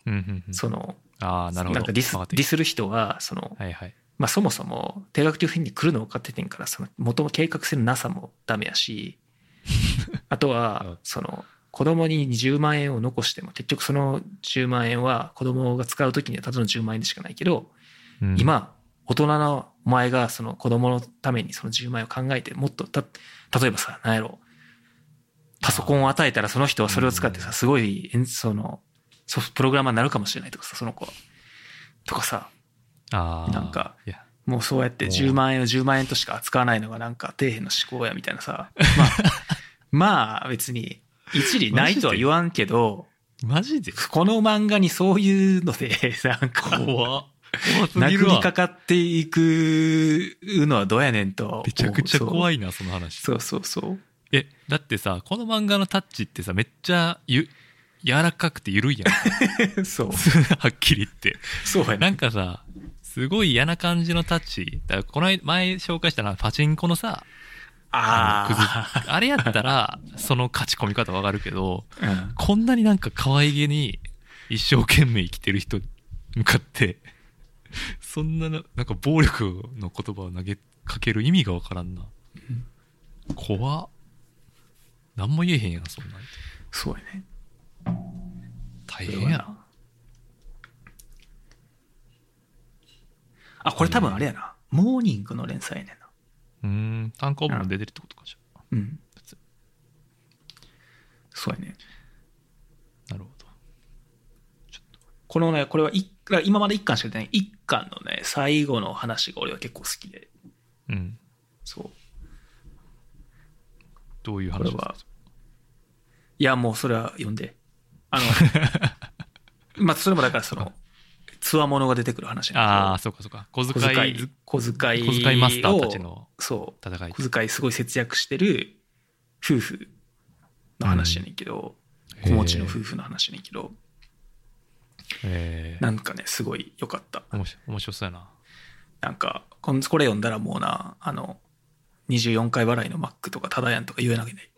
そのああなるほど。なんかディスる人はそのたはいはい。まあそもそも定額給付金に来るの分かっててんからその元の計画性のなさもダメやし あとうんはその子供に10万円を残しても結局その10万円は子供が使う時にはただの10万円でしかないけどうん。今大人のお前がその子供のためにその10万円を考えてもっとた例えばさ何やろパソコンを与えたらその人はそれを使ってさすごいそのソフトプログラマーになるかもしれないとかさその子は。とかさ。なんかもうそうやっておう。10万円を10万円としか扱わないのがなんか底辺の思考やみたいなさ。まあ、まあ別に一理ないとは言わんけど、マジで？この漫画にそういうので、なんか、怖っ怖すぎ殴るわりかかっていくのはどうやねんと。めちゃくちゃ怖い。いなその話そうそうそう。えだってさこの漫画のタッチってさめっちゃゆ柔らかくて緩いやん そう。はっきり言ってそうやなね。んかさすごい嫌な感じのタッチだからこの間前紹介したのはパチンコのさあのああれやったらその勝ち込み方わかるけどあ。うんこんなになんか可愛げに一生懸命生きてる人に向かってそんなななんか暴力の言葉を投げかける意味がわからんな怖っ何も言えへんやんそんなんそうやね。大変やなあ、これ多分あれやな。モーニングの連載やねんな。うーん単行本も出てるってことかじゃうん。そうやね。あなるほどこのね、これは一今まで一巻しか出てない一巻のね、最後の話が俺は結構好きで。うんそう。どういう話これは。いや、もうそれは読んで。あの、まあ、それもだからその、つわものが出てくる話ああそうかそうか。小遣い小遣い、小遣いマスターたちをのそう。戦い。小遣いすごい節約してる夫婦の話やねんけど、子持ちの夫婦の話やねんけど、えー。なんかね、すごい良かった。面白そうやな。なんか、こんこれ読んだらもうな、あの、24回払いのマックとかただやんとか言えなきゃね。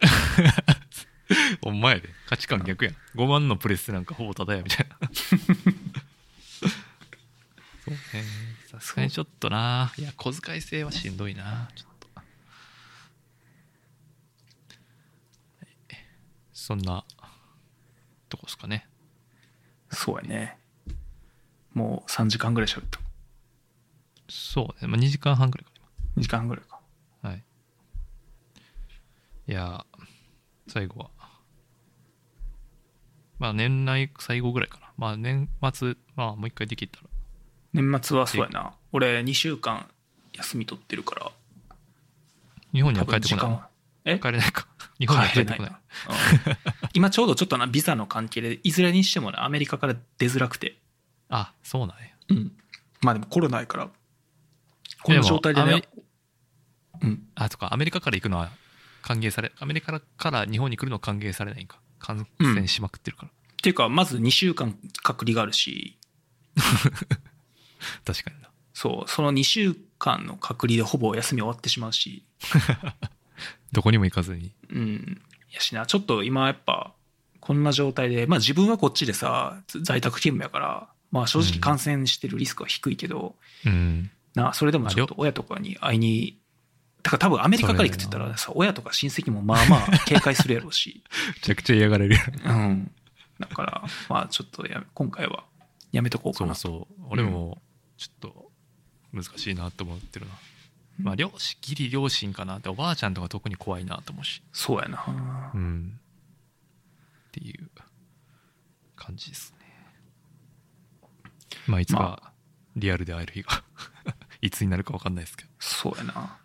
お前やで。価値観逆やん。5万のプレスなんかほぼただやみたいなそうねさすがに。ちょっとな。いや小遣い制はしんどいな。ちょっと。はい。そんなとこですかね。そうやね。もう3時間ぐらい喋った。そうね、まあ、2時間半ぐらいか。2時間半ぐらいか。なはい。いや最後は。まあ年内最後ぐらいかな。まあ年末まあもう一回できたら年末はそうやな。俺2週間休み取ってるから。日本には帰ってこないえ？帰れないか。日本には帰ってこない。うん。今ちょうどちょっとな、ビザの関係で、いずれにしてもね、アメリカから出づらくて。あそうなんや。うん。まあでもコロナやから、この状態でね、うん。あとか。アメリカから行くのは歓迎されアメリカから日本に来るのは歓迎されないんか。感染しまくってるから、っていうか、まず2週間隔離があるし、確かにな。そう、その2週間の隔離でほぼ休み終わってしまうし、どこにも行かずに。うん。やしな、ちょっと今やっぱ、こんな状態で、まあ自分はこっちでさ、在宅勤務やから、まあ正直感染してるリスクは低いけど、うん。な、それでもちょっと親とかに会いにだから多分アメリカから行くって言ったらさ、親とか親戚もまあまあ警戒するやろうし。めちゃくちゃ嫌がられるうん。だから、まあちょっとやめ、今回はやめとこうかなと。そうそう。俺もちょっと難しいなと思ってるな、まあ両親ギリ両親かなっておばあちゃんとか特に怖いなと思うし。そうやな。うん。っていう感じですね。まあいつまかリアルで会える日が いつになるか分かんないですけど。そうやな。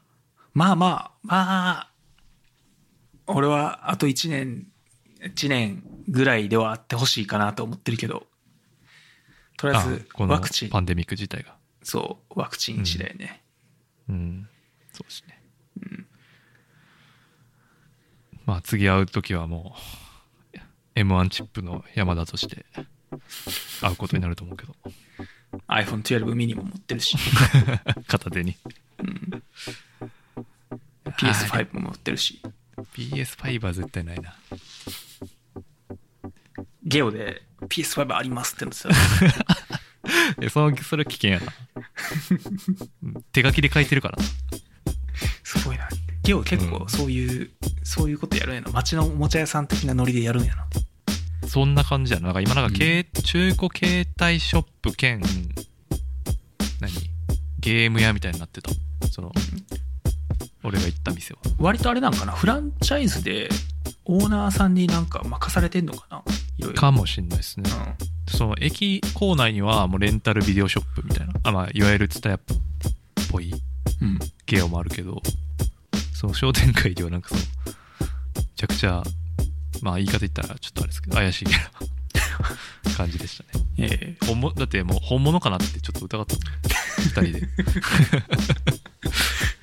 まあまあ、まあ、俺はあと1年、1年ぐらいではあってほしいかなと思ってるけど、とりあえずあこのワクチン。パ、ンデミック自体が。そう、ワクチン次第ね。うん。そうですね、まあ次会う時はもう m 1チップの山田として会うことになると思うけど。iPhone12 ミニも持ってるし、片手に。PS5 も持ってるし、PS5 は絶対ないなゲオで PS5 ありますってのさ、えそのそれ危険やな。うん。手書きで書いてるからすごいな。ゲオ結構そういう、そういうことやるんやな。街のおもちゃ屋さん的なノリでやるんやな。そんな感じやな。なんか今なんか、携中古携帯ショップ兼何？ゲーム屋みたいになってた。その俺が行った店は。割とあれなんかな、フランチャイズでオーナーさんになんか任されてんのかな？いろいろ。かもしんないですね。うん。その駅構内にはもうレンタルビデオショップみたいな。あまあいわゆるツタヤっぽいうん。ゲオもあるけどその商店街ではなんかそのめちゃくちゃまあ言い方言ったらちょっとあれですけど怪しいな感じでしたね。ええ。本物だってもう本物かなってちょっと疑った。二人で。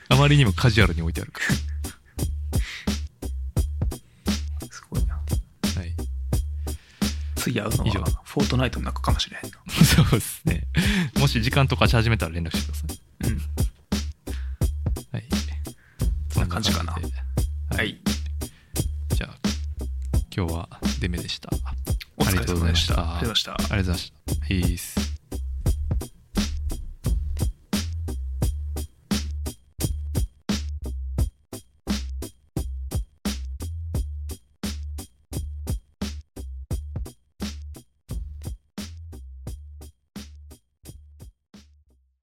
あまりにもカジュアルに置いてあるかす次会うの以上は、フォートナイトの中かもしれへんな。そうですねもし時間とかし始めたら連絡してくださいうん。はいそんな感じかなはい。じゃあ今日はデメでしたお疲れ様でした。ありがとうございました。ありがとうございました。ピース。